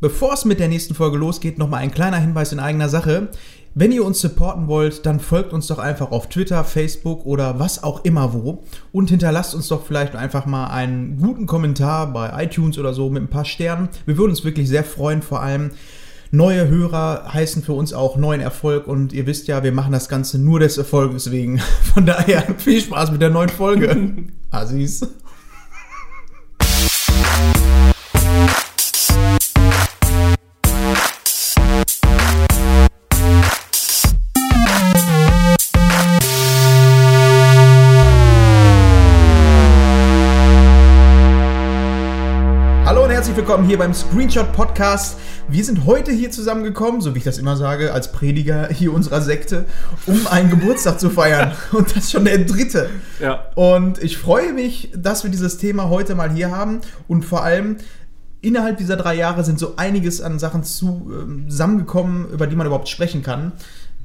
Bevor es mit der nächsten Folge losgeht, nochmal ein kleiner Hinweis in eigener Sache. Wenn ihr uns supporten wollt, dann folgt uns doch einfach auf Twitter, Facebook oder was auch immer wo und hinterlasst uns doch vielleicht einfach mal einen guten Kommentar bei iTunes oder so mit ein paar Sternen. Wir würden uns wirklich sehr freuen, vor allem neue Hörer heißen für uns auch neuen Erfolg und ihr wisst ja, wir machen das Ganze nur des Erfolges wegen. Von daher viel Spaß mit der neuen Folge. Assis. Willkommen hier beim Screenshot Podcast. Wir sind heute hier zusammengekommen, so wie ich das immer sage, als Prediger hier unserer Sekte, um einen Geburtstag zu feiern. Und das schon der dritte. Ja. Und ich freue mich, dass wir dieses Thema heute mal hier haben. Und vor allem, innerhalb dieser drei Jahre sind so einiges an Sachen zu, zusammengekommen, über die man überhaupt sprechen kann.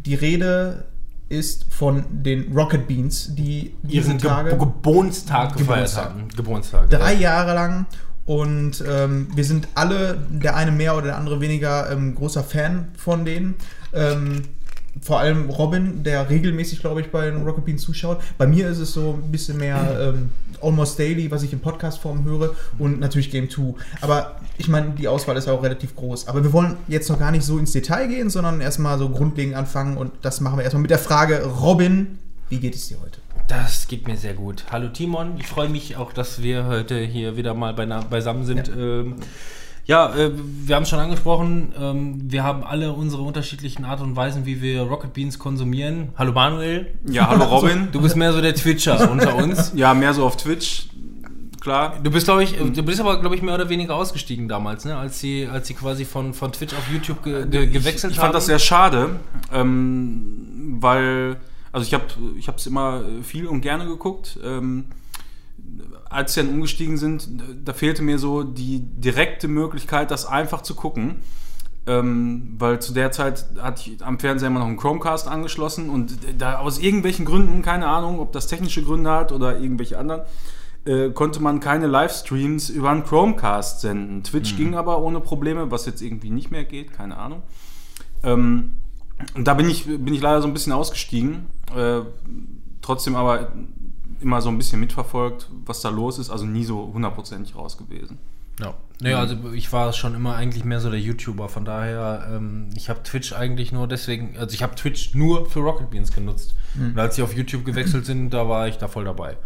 Die Rede ist von den Rocket Beans, die Ihren Ge Tage Geburtstag gefeiert haben. Geburtstag. drei ja. Jahre lang. Und ähm, wir sind alle, der eine mehr oder der andere weniger, ähm, großer Fan von denen. Ähm, vor allem Robin, der regelmäßig, glaube ich, bei den Rocket Beans zuschaut. Bei mir ist es so ein bisschen mehr ähm, Almost Daily, was ich in Podcast-Form höre. Und natürlich Game 2. Aber ich meine, die Auswahl ist auch relativ groß. Aber wir wollen jetzt noch gar nicht so ins Detail gehen, sondern erstmal so grundlegend anfangen. Und das machen wir erstmal mit der Frage, Robin, wie geht es dir heute? Das geht mir sehr gut. Hallo Timon, ich freue mich auch, dass wir heute hier wieder mal beisammen sind. Ja, ähm, ja äh, wir haben es schon angesprochen, ähm, wir haben alle unsere unterschiedlichen Art und Weisen, wie wir Rocket Beans konsumieren. Hallo Manuel. Ja, hallo Robin. Du bist mehr so der Twitcher unter uns. Ja, mehr so auf Twitch, klar. Du bist, glaube ich, du bist aber, glaube ich, mehr oder weniger ausgestiegen damals, ne? als, sie, als sie quasi von, von Twitch auf YouTube ge ge gewechselt Ich haben. fand das sehr schade, ähm, weil, also ich habe ich es immer viel und gerne geguckt. Ähm, als sie dann umgestiegen sind, da fehlte mir so die direkte Möglichkeit, das einfach zu gucken. Ähm, weil zu der Zeit hatte ich am Fernseher immer noch einen Chromecast angeschlossen und da aus irgendwelchen Gründen, keine Ahnung, ob das technische Gründe hat oder irgendwelche anderen, äh, konnte man keine Livestreams über einen Chromecast senden. Twitch ging aber ohne Probleme, was jetzt irgendwie nicht mehr geht, keine Ahnung. Ähm, da bin ich, bin ich leider so ein bisschen ausgestiegen. Äh, trotzdem aber immer so ein bisschen mitverfolgt, was da los ist. Also nie so hundertprozentig raus gewesen. Ja. Naja, also ich war schon immer eigentlich mehr so der YouTuber, von daher, ähm, ich habe Twitch eigentlich nur deswegen, also ich habe Twitch nur für Rocket Beans genutzt. Und als sie auf YouTube gewechselt sind, da war ich da voll dabei.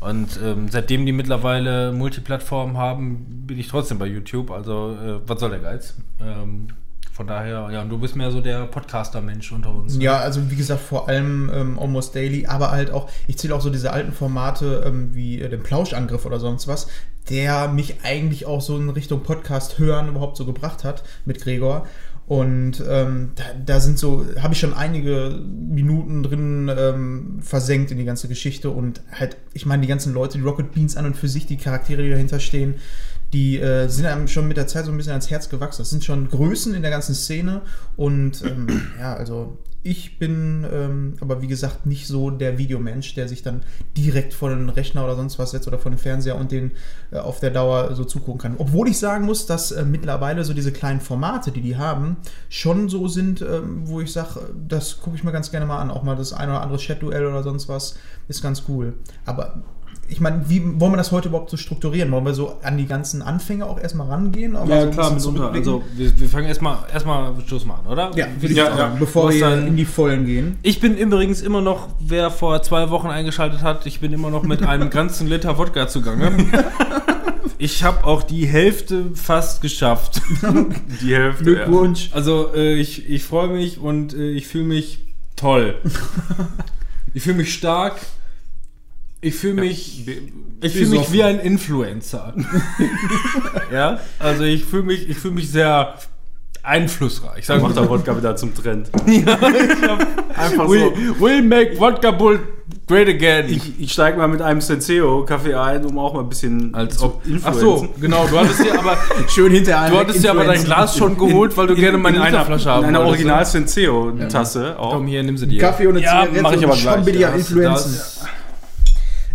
Und ähm, seitdem die mittlerweile Multiplattformen haben, bin ich trotzdem bei YouTube, also äh, was soll der Geiz? Ähm, von daher, ja, und du bist mehr so der Podcaster-Mensch unter uns. ne? Ja, also wie gesagt, vor allem ähm, Almost Daily, aber halt auch, ich zähle auch so diese alten Formate ähm, wie äh, den Plauschangriff oder sonst was, der mich eigentlich auch so in Richtung Podcast hören überhaupt so gebracht hat mit Gregor. Und ähm, da, da sind so, habe ich schon einige Minuten drin ähm, versenkt in die ganze Geschichte und halt, ich meine, die ganzen Leute, die Rocket Beans an und für sich, die Charaktere, die dahinter stehen, die äh, sind einem schon mit der Zeit so ein bisschen ans Herz gewachsen. Das sind schon Größen in der ganzen Szene und ähm, ja, also ich bin ähm, aber wie gesagt nicht so der Videomensch, der sich dann direkt vor den Rechner oder sonst was setzt oder vor den Fernseher und den äh, auf der Dauer so zugucken kann. Obwohl ich sagen muss, dass äh, mittlerweile so diese kleinen Formate, die die haben, schon so sind, ähm, wo ich sage, das gucke ich mir ganz gerne mal an. Auch mal das ein oder andere Chat-Duell oder sonst was ist ganz cool. Aber ich meine, wie wollen wir das heute überhaupt so strukturieren? Wollen wir so an die ganzen Anfänge auch erstmal rangehen? Mal so zurückblicken? Also, wir, wir fangen erstmal erstmal mal an, oder? ja, Ja, ja. bevor wir dann- in die Vollen gehen. Ich bin übrigens immer noch, wer vor zwei Wochen eingeschaltet hat, ich bin immer noch mit einem ganzen Liter Wodka zugange. Ich habe auch die Hälfte fast geschafft. Die Hälfte. Glückwunsch. Also äh, ich, ich freue mich und äh, ich fühle mich toll. Ich fühle mich stark. Ich fühle mich, Ja. ich fühle mich wie ein Influencer. ja, also ich fühle mich, ich fühle mich sehr einflussreich. Sagen macht der Wodka wieder zum Trend. Einfach we, so. we'll make vodka bull great again. Ich, ich steige mal mit einem Senseo-Kaffee ein, um auch mal ein bisschen Als zu ob. Ach so, genau. Du hattest dir aber, Schön hinter du hattest dir aber dein Glas schon geholt, weil du gerne meine in Literflasche haben In einer ne? original Senseo-Tasse auch. Komm hier, nimm sie dir. Kaffee und eine Ja, Zigarette mach ich aber schon gleich. bin ich ja das-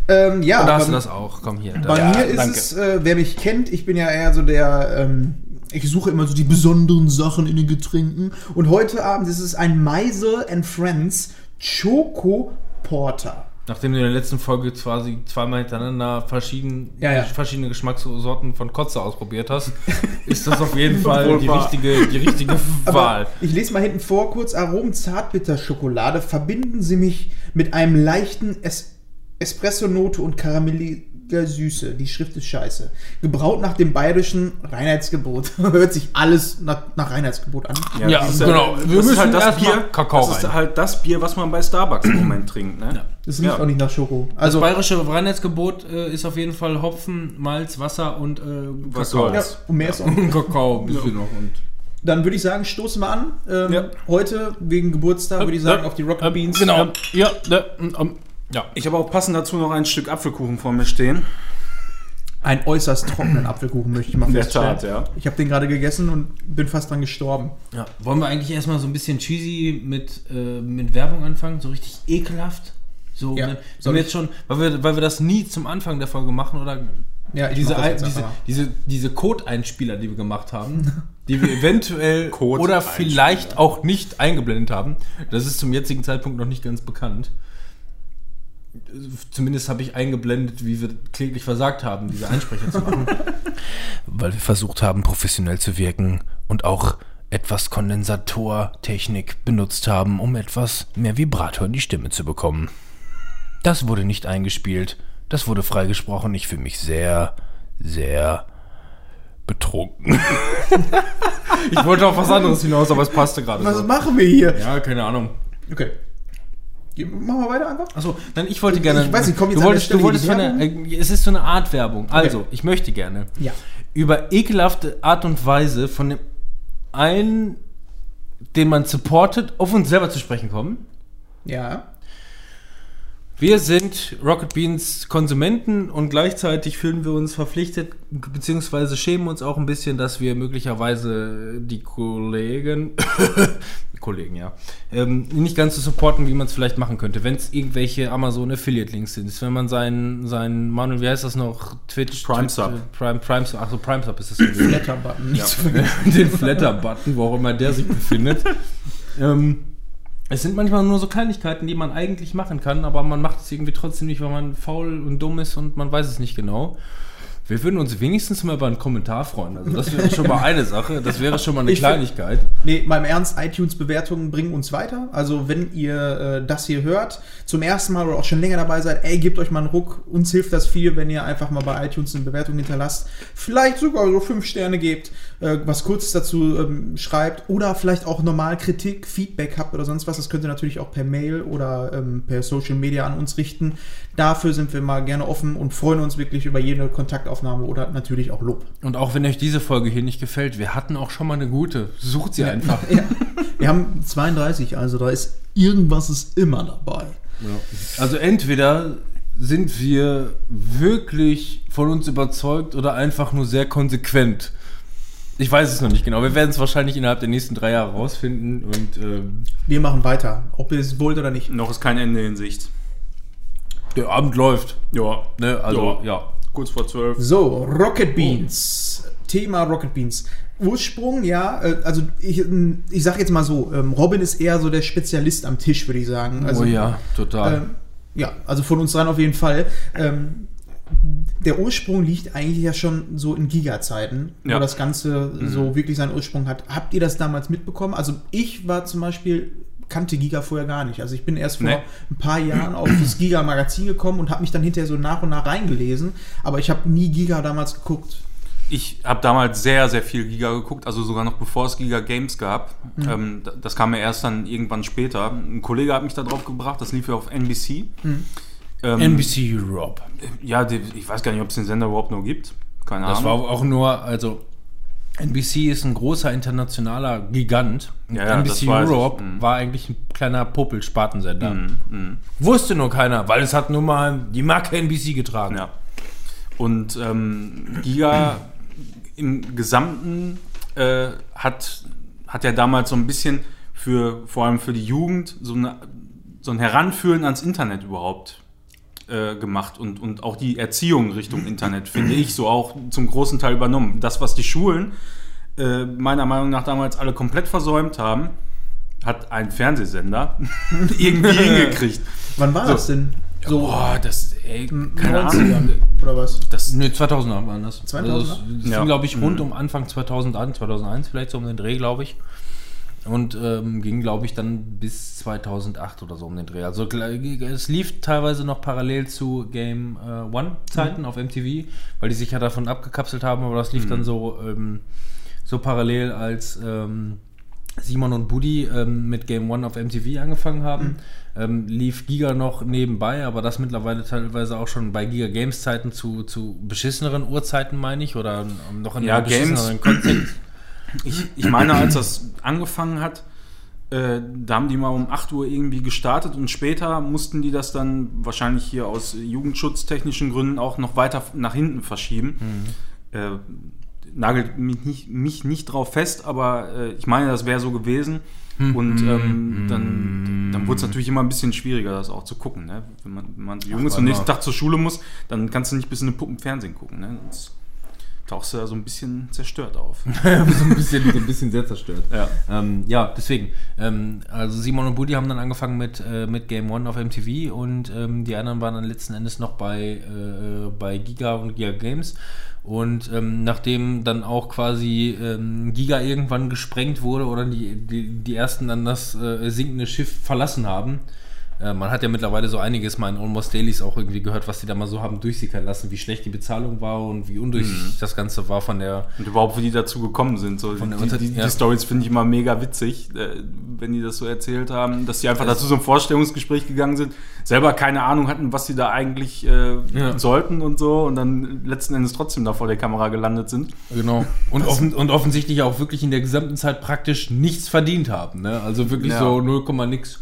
Ähm, ja, Und da hast du das auch. Komm hier. bei Da. mir ist danke. es, äh, wer mich kennt, ich bin ja eher so der, ähm, ich suche immer so die besonderen Sachen in den Getränken. Und heute Abend ist es ein Meisel and Friends Choco Porter. Nachdem du in der letzten Folge quasi zweimal hintereinander verschieden, Ja, ja. verschiedene Geschmackssorten von Kotze ausprobiert hast, ist das auf jeden Fall die richtige, die richtige Wahl. Ich lese mal hinten vor kurz. Aromen Zartbitterschokolade verbinden sie mich mit einem leichten es Espresso-Note und karamelliger Süße. Die Schrift ist scheiße. Gebraut nach dem bayerischen Reinheitsgebot. Hört sich alles nach, nach Reinheitsgebot an. Ja, das ist genau. Das Wir ist müssen halt das Bier, Kakao das ist rein. halt das Bier, was man bei Starbucks im Moment trinkt. Ne? Das riecht Ja. auch nicht nach Schoko. Das Also, bayerische Reinheitsgebot äh, ist auf jeden Fall Hopfen, Malz, Wasser und äh, Was Kakao. ja, und mehr ist auch Und Kakao ein bisschen noch. Und Dann würde ich sagen, stoßen wir an. Ähm, Ja. Heute, wegen Geburtstag, würde ich sagen, Ja, auf die Rocket ähm, Beans. Genau. Ja, ne, ähm, ja. Ich habe auch passend dazu noch ein Stück Apfelkuchen vor mir stehen. Einen äußerst trockenen Apfelkuchen, möchte ich mal In der feststellen. Tat, ja. Ich habe den gerade gegessen und bin fast dran gestorben. ja. Wollen wir eigentlich erstmal so ein bisschen cheesy mit, äh, mit Werbung anfangen? So richtig ekelhaft? So, Ja, wenn, soll wenn wir ich? jetzt schon, weil wir, weil wir das nie zum Anfang der Folge machen oder Ja, diese, mach diese, diese, diese Code-Einspieler, die wir gemacht haben, die wir eventuell oder vielleicht auch nicht eingeblendet haben. Das ist zum jetzigen Zeitpunkt noch nicht ganz bekannt. Zumindest habe ich eingeblendet, wie wir kläglich versagt haben, diese Einsprecher zu machen. Weil wir versucht haben, professionell zu wirken und auch etwas Kondensatortechnik benutzt haben, um etwas mehr Vibrator in die Stimme zu bekommen. Das wurde nicht eingespielt, das wurde freigesprochen. Ich fühle mich sehr, sehr betrunken. ich wollte auf was anderes hinaus, aber es passte gerade Was so. machen wir hier? Ja, keine Ahnung. Okay. Machen wir weiter einfach? Achso, dann ich wollte gerne. Ich weiß nicht, kommt jetzt du wolltest, du wolltest der, äh, Es ist so eine Art Werbung. Also, ich möchte gerne Ja. über ekelhafte Art und Weise von dem einen, den man supportet, auf uns selber zu sprechen kommen. Ja. Wir sind Rocket Beans Konsumenten und gleichzeitig fühlen wir uns verpflichtet, beziehungsweise schämen uns auch ein bisschen, dass wir möglicherweise die Kollegen, Kollegen, ja, ähm, nicht ganz so supporten, wie man es vielleicht machen könnte, wenn es irgendwelche Amazon Affiliate Links sind. Wenn man seinen, seinen Manuel, wie heißt das noch? Twitch? Prime Twitch, Sub. äh, Prime, Prime Sub, achso, Prime Sub ist das. Nicht zu vergessen. den Flatter-Button, wo auch immer der sich befindet. ähm, es sind manchmal nur so Kleinigkeiten, die man eigentlich machen kann, aber man macht es irgendwie trotzdem nicht, weil man faul und dumm ist und man weiß es nicht genau. Wir würden uns wenigstens mal über einen Kommentar freuen. Also das wäre schon mal eine Sache. Das wäre schon mal eine Ich find- Kleinigkeit. Nee, mal im Ernst, iTunes-Bewertungen bringen uns weiter. Also, wenn ihr äh, das hier hört, zum ersten Mal oder auch schon länger dabei seid, ey, gebt euch mal einen Ruck. Uns hilft das viel, wenn ihr einfach mal bei iTunes eine Bewertung hinterlasst. Vielleicht sogar so fünf Sterne gebt, äh, was Kurzes dazu ähm, schreibt oder vielleicht auch normal Kritik, Feedback habt oder sonst was. Das könnt ihr natürlich auch per Mail oder ähm, per Social Media an uns richten. Dafür sind wir mal gerne offen und freuen uns wirklich über jede Kontaktaufnahme oder natürlich auch Lob. Und auch wenn euch diese Folge hier nicht gefällt, wir hatten auch schon mal eine gute. Sucht sie einfach. Ja. Wir haben 32, also da ist irgendwas ist immer dabei. Also entweder sind wir wirklich von uns überzeugt oder einfach nur sehr konsequent. Ich weiß es noch nicht genau. Wir werden es wahrscheinlich innerhalb der nächsten drei Jahre rausfinden und ähm, Wir machen weiter, ob ihr es wollt oder nicht. Noch ist kein Ende in Sicht. der Abend läuft. Ja. Ne? Also Ja. ja. Kurz vor zwölf. So, Rocket Beans. Thema Rocket Beans. Ursprung, ja, äh, also ich, ähm, ich sag jetzt mal so, ähm, Robin ist eher so der Spezialist am Tisch, würde ich sagen. Also, oh ja, total. Ähm, ja, also von uns dran auf jeden Fall. Ähm, der Ursprung liegt eigentlich ja schon so in Giga-Zeiten, Ja. wo das Ganze so wirklich seinen Ursprung hat. Habt ihr das damals mitbekommen? Also ich war zum Beispiel, kannte Giga vorher gar nicht. Also ich bin erst vor Nee. ein paar Jahren auf das Giga-Magazin gekommen und habe mich dann hinterher so nach und nach reingelesen. Aber ich habe nie Giga damals geguckt. Ich habe damals sehr, sehr viel Giga geguckt, also sogar noch bevor es Giga Games gab. Ähm, d- das kam ja erst dann irgendwann später. Ein Kollege hat mich da drauf gebracht, das lief ja auf NBC. Ähm, NBC Europe. Ja, die, ich weiß gar nicht, ob es den Sender überhaupt noch gibt. Keine Das war Ahnung. auch nur, also NBC ist ein großer internationaler Gigant. Ja, NBC. Europe Mhm. war eigentlich ein kleiner Popel-Spartensender. Mhm. Wusste nur keiner, weil es hat nur mal die Marke NBC getragen. Ja. Und ähm, Giga im Gesamten äh, hat, hat ja damals so ein bisschen für, vor allem für die Jugend, so, eine, so ein Heranführen ans Internet überhaupt äh, gemacht und, und auch die Erziehung Richtung Internet, finde ich, so auch zum großen Teil übernommen. Das, was die Schulen äh, meiner Meinung nach damals alle komplett versäumt haben, hat ein Fernsehsender irgendwie hingekriegt. Wann war So. das denn? So Boah, das, ey, keine 90ern Ahnung. oder was? Das, Nö, 2000 waren das. 2000er? Also das das Ja. fing, glaube ich, rund Mhm. um Anfang 2000 an, 2001 vielleicht so um den Dreh, glaube ich. Und ähm, ging, glaube ich, dann bis 2008 oder so um den Dreh. Also es lief teilweise noch parallel zu Game äh, One-Zeiten Mhm. auf MTV, weil die sich ja davon abgekapselt haben, aber das lief Mhm. dann so, ähm, so parallel, als ähm, Simon und Buddy ähm, mit Game One auf MTV angefangen haben. Ähm, lief Giga noch nebenbei, aber das mittlerweile teilweise auch schon bei Giga Games Zeiten zu, zu beschisseneren Uhrzeiten, meine ich, oder ähm, noch in Ja, einem beschisseneren Kontext. Ich, ich meine, als das angefangen hat, äh, da haben die mal um 8 Uhr irgendwie gestartet und später mussten die das dann wahrscheinlich hier aus jugendschutztechnischen Gründen auch noch weiter nach hinten verschieben. Äh, nagelt mich nicht, mich nicht drauf fest, aber äh, ich meine, das wäre so gewesen. Und ähm, dann, dann wurde es natürlich immer ein bisschen schwieriger, das auch zu gucken. Ne? Wenn, man, wenn man so jung ist und nächsten. Tag zur Schule muss, dann kannst du nicht bis in eine Puppen Fernsehen gucken. Ne? Sonst tauchst du da so ein bisschen zerstört auf. so, ein bisschen, so ein bisschen sehr zerstört. Ja. Ähm, ja, deswegen. Ähm, also Simon und Buddy haben dann angefangen mit, äh, mit Game One auf MTV und ähm, die anderen waren dann letzten Endes noch bei, äh, bei Giga und Giga Games. Und ähm, nachdem dann auch quasi ähm, Giga irgendwann gesprengt wurde oder die, die, die ersten dann das äh, sinkende Schiff verlassen haben, äh, man hat ja mittlerweile so einiges mal in Almost Dailies auch irgendwie gehört, was die da mal so haben durchsickern lassen, wie schlecht die Bezahlung war und wie undurchsichtig das Ganze war von der Und überhaupt, wie die dazu gekommen sind. So, die, Unter- die, ja. die Stories finde ich immer mega witzig, äh, wenn die das so erzählt haben, dass die einfach dazu so ein Vorstellungsgespräch gegangen sind, selber keine Ahnung hatten, was sie da eigentlich äh, Ja. sollten und so und dann letzten Endes trotzdem da vor der Kamera gelandet sind. Genau. Und, offen, und offensichtlich auch wirklich in der gesamten Zeit praktisch nichts verdient haben. Ne? Also wirklich Ja. so 0, nix.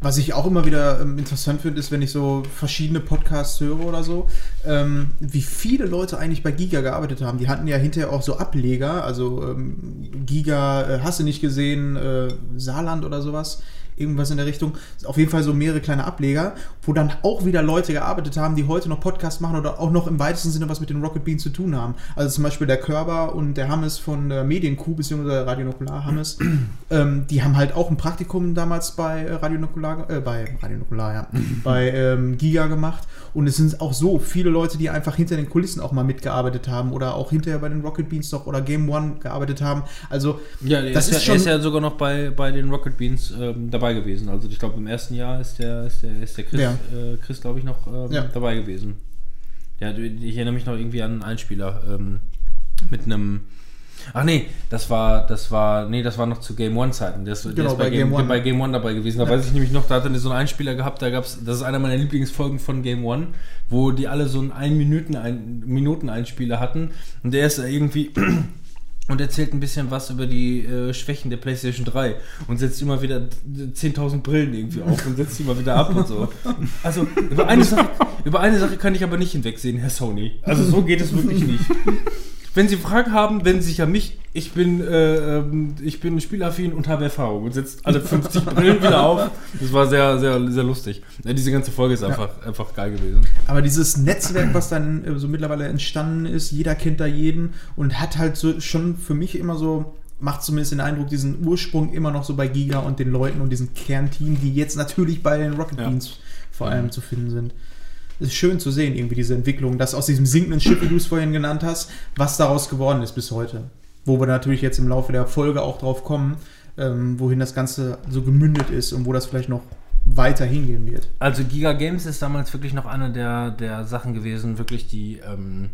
Was ich auch immer wieder ähm, interessant finde, ist, wenn ich so verschiedene Podcasts höre oder so, ähm, wie viele Leute eigentlich bei Giga gearbeitet haben. Die hatten ja hinterher auch so Ableger, also ähm, Giga, äh, hast du nicht gesehen, äh, Saarland oder sowas. Irgendwas in der Richtung. Auf jeden Fall so mehrere kleine Ableger, wo dann auch wieder Leute gearbeitet haben, die heute noch Podcasts machen oder auch noch im weitesten Sinne was mit den Rocket Beans zu tun haben. Also zum Beispiel der Körber und der Hammes von der Medienkuh, beziehungsweise Radio Nukular Hammes, ähm, die haben halt auch ein Praktikum damals bei äh, Radio Nukular, äh, bei Radio Nukular, ja, bei ähm, Giga gemacht. Und es sind auch so viele Leute, die einfach hinter den Kulissen auch mal mitgearbeitet haben oder auch hinterher bei den Rocket Beans noch oder Game One gearbeitet haben. Also Ja, das ist, ja, er schon ist ja sogar noch bei, bei den Rocket Beans ähm, dabei gewesen. Also ich glaube im ersten Jahr ist der, ist der, ist der Chris, Ja. Äh, Chris glaube ich, noch ähm, Ja. dabei gewesen. Ja, ich erinnere mich noch irgendwie an einen Einspieler ähm, mit einem. Ach nee, das war, das war, nee, das war noch zu Game One Zeiten. Der ist, der Genau, ist bei, bei Game, Game One. bei Game One dabei gewesen. Da weiß ich nämlich noch, da hatte er so einen Einspieler gehabt, da gab's, das ist einer meiner Lieblingsfolgen von Game One, wo die alle so einen 1 Minuten, ein, Minuten Einspieler hatten und der ist irgendwie und erzählt ein bisschen was über die äh, Schwächen der PlayStation 3 und setzt immer wieder 10.000 Brillen irgendwie auf und setzt die immer wieder ab und so. Also über eine, Sache, über eine Sache kann ich aber nicht hinwegsehen, Herr Sony. Also so geht es wirklich nicht. Wenn Sie Fragen haben, wenden Sie sich an mich. Ich bin, äh, ähm, ich bin spielaffin und habe Erfahrung und setzt alle 50 Brillen wieder auf. Das war sehr, sehr, sehr lustig. Ja, diese ganze Folge ist einfach, einfach geil gewesen. Aber dieses Netzwerk, was dann äh, so mittlerweile entstanden ist, jeder kennt da jeden und hat halt so schon für mich immer so, macht zumindest den Eindruck, diesen Ursprung immer noch so bei Giga und den Leuten und diesem Kernteam, die jetzt natürlich bei den Rocket Ja. Beans vor allem zu finden sind. Es ist schön zu sehen, irgendwie diese Entwicklung, dass aus diesem sinkenden Schiff, wie du es vorhin genannt hast, was daraus geworden ist bis heute. Wo wir natürlich jetzt im Laufe der Folge auch drauf kommen, ähm, wohin das Ganze so gemündet ist und wo das vielleicht noch weiter hingehen wird. Also Giga Games ist damals wirklich noch eine der, der Sachen gewesen, wirklich die ähm,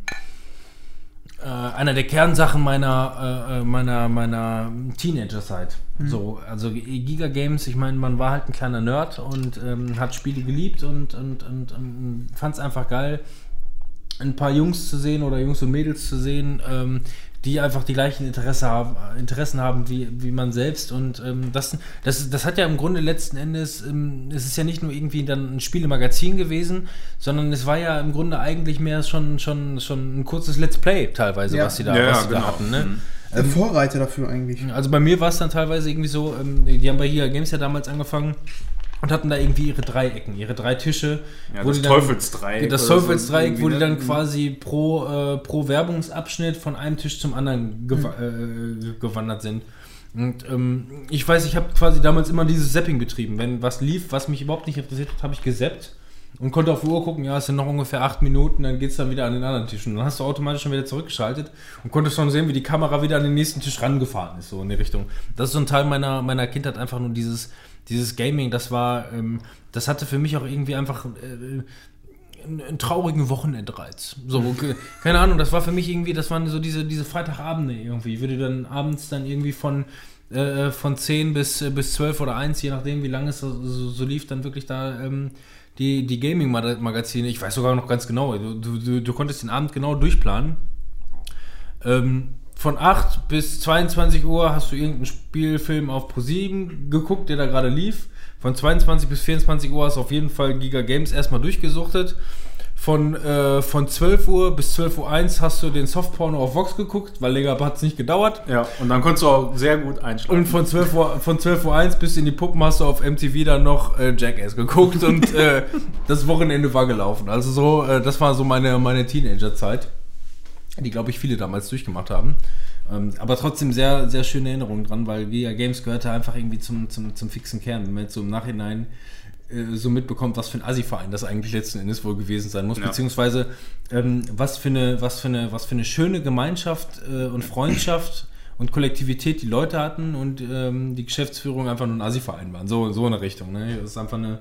äh, einer der Kernsachen meiner äh, äh, meiner meiner Teenager-Zeit. So, also Giga Games, ich meine, man war halt ein kleiner Nerd und ähm, hat Spiele geliebt und und und, und fand es einfach geil, ein paar Jungs zu sehen oder Jungs und Mädels zu sehen, ähm, die einfach die gleichen Interesse haben, Interessen haben wie, wie man selbst. Und ähm, das, das, das hat ja im Grunde letzten Endes, ähm, es ist ja nicht nur irgendwie dann ein Spielemagazin gewesen, sondern es war ja im Grunde eigentlich mehr schon, schon, schon ein kurzes Let's Play teilweise, Ja. was sie da, Ja, was ja, sie genau. da hatten. Ne? Mhm. Der Vorreiter dafür eigentlich. Also bei mir war es dann teilweise irgendwie so, ähm, die haben bei hier Games ja damals angefangen und hatten da irgendwie ihre drei Ecken, ihre drei Tische. Ja, das Teufelsdreieck Das so Teufelsdreieck, wo die irgendwie, dann ne? quasi pro, äh, pro Werbungsabschnitt von einem Tisch zum anderen gewa äh, gewandert sind. Und ähm, ich weiß, ich habe quasi damals immer dieses Zapping betrieben. Wenn was lief, was mich überhaupt nicht interessiert hat, habe ich gesappt und konnte auf die Uhr gucken, ja, es sind noch ungefähr acht Minuten, dann geht es dann wieder an den anderen Tisch. Und dann hast du automatisch schon wieder zurückgeschaltet und konntest schon sehen, wie die Kamera wieder an den nächsten Tisch rangefahren ist, so in die Richtung. Das ist so ein Teil meiner, meiner Kindheit, einfach nur dieses, dieses Gaming, das war, ähm, das hatte für mich auch irgendwie einfach äh, einen, traurigen Wochenendreiz. So, ge- keine Ahnung, das war für mich irgendwie, das waren so diese, diese Freitagabende irgendwie. Ich würde dann abends dann irgendwie von, äh, von 10 bis, äh, bis 12 oder 1, je nachdem, wie lange es so, so, so lief, dann wirklich da ähm, die, die Gaming-Magazine, ich weiß sogar noch ganz genau, du, du, du, du konntest den Abend genau durchplanen. Ähm, von 8 bis 22 Uhr hast du irgendeinen Spielfilm auf Pro7 geguckt, der da gerade lief. Von 22 bis 24 Uhr hast du auf jeden Fall Giga Games erstmal durchgesuchtet. Von, äh, von 12 Uhr bis 12 Uhr 1 hast du den Softporno auf Vox geguckt, weil länger hat es nicht gedauert. Ja, und dann konntest du auch sehr gut einschlafen. Und von 12 Uhr, von 12 Uhr 1 bis in die Puppen hast du auf MTV dann noch äh, Jackass geguckt und äh, das Wochenende war gelaufen. Also so, äh, das war so meine, meine Teenagerzeit, die, glaube ich, viele damals durchgemacht haben. Ähm, aber trotzdem sehr, sehr schöne Erinnerungen dran, weil Giga Games gehörte einfach irgendwie zum, zum, zum fixen Kern. Wenn man jetzt so im Nachhinein äh, so mitbekommt, was für ein Assi-Verein das eigentlich letzten Endes wohl gewesen sein muss, Ja. beziehungsweise ähm, was, für eine, was, für eine, was für eine schöne Gemeinschaft äh, und Freundschaft und Kollektivität die Leute hatten und ähm, die Geschäftsführung einfach nur ein Assi-Verein waren. So, so in der Richtung. Ne? Das ist einfach eine,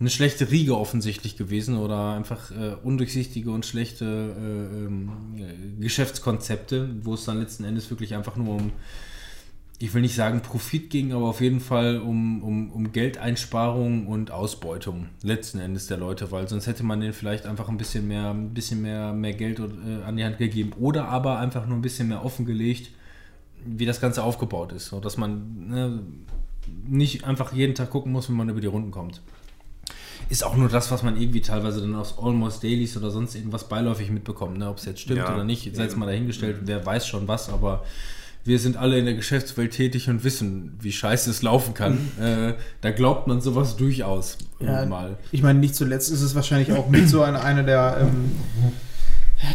eine schlechte Riege offensichtlich gewesen oder einfach äh, undurchsichtige und schlechte äh, ähm, äh, Geschäftskonzepte, wo es dann letzten Endes wirklich einfach nur um ich will nicht sagen Profit ging, aber auf jeden Fall um, um, um Geldeinsparung und Ausbeutung letzten Endes der Leute, weil sonst hätte man denen vielleicht einfach ein bisschen mehr, ein bisschen mehr, mehr Geld äh, an die Hand gegeben oder aber einfach nur ein bisschen mehr offengelegt, wie das Ganze aufgebaut ist, so dass man ne, nicht einfach jeden Tag gucken muss, wenn man über die Runden kommt. Ist auch nur das, was man irgendwie teilweise dann aus Almost Dailies oder sonst irgendwas beiläufig mitbekommt. Ne? Ob es jetzt stimmt Ja, oder nicht, sei jetzt eben. mal dahingestellt, wer weiß schon was, aber wir sind alle in der Geschäftswelt tätig und wissen, wie scheiße es laufen kann. äh, da glaubt man sowas durchaus Ja, mal. Ich meine, nicht zuletzt ist es wahrscheinlich auch mit so eine, eine der, ähm,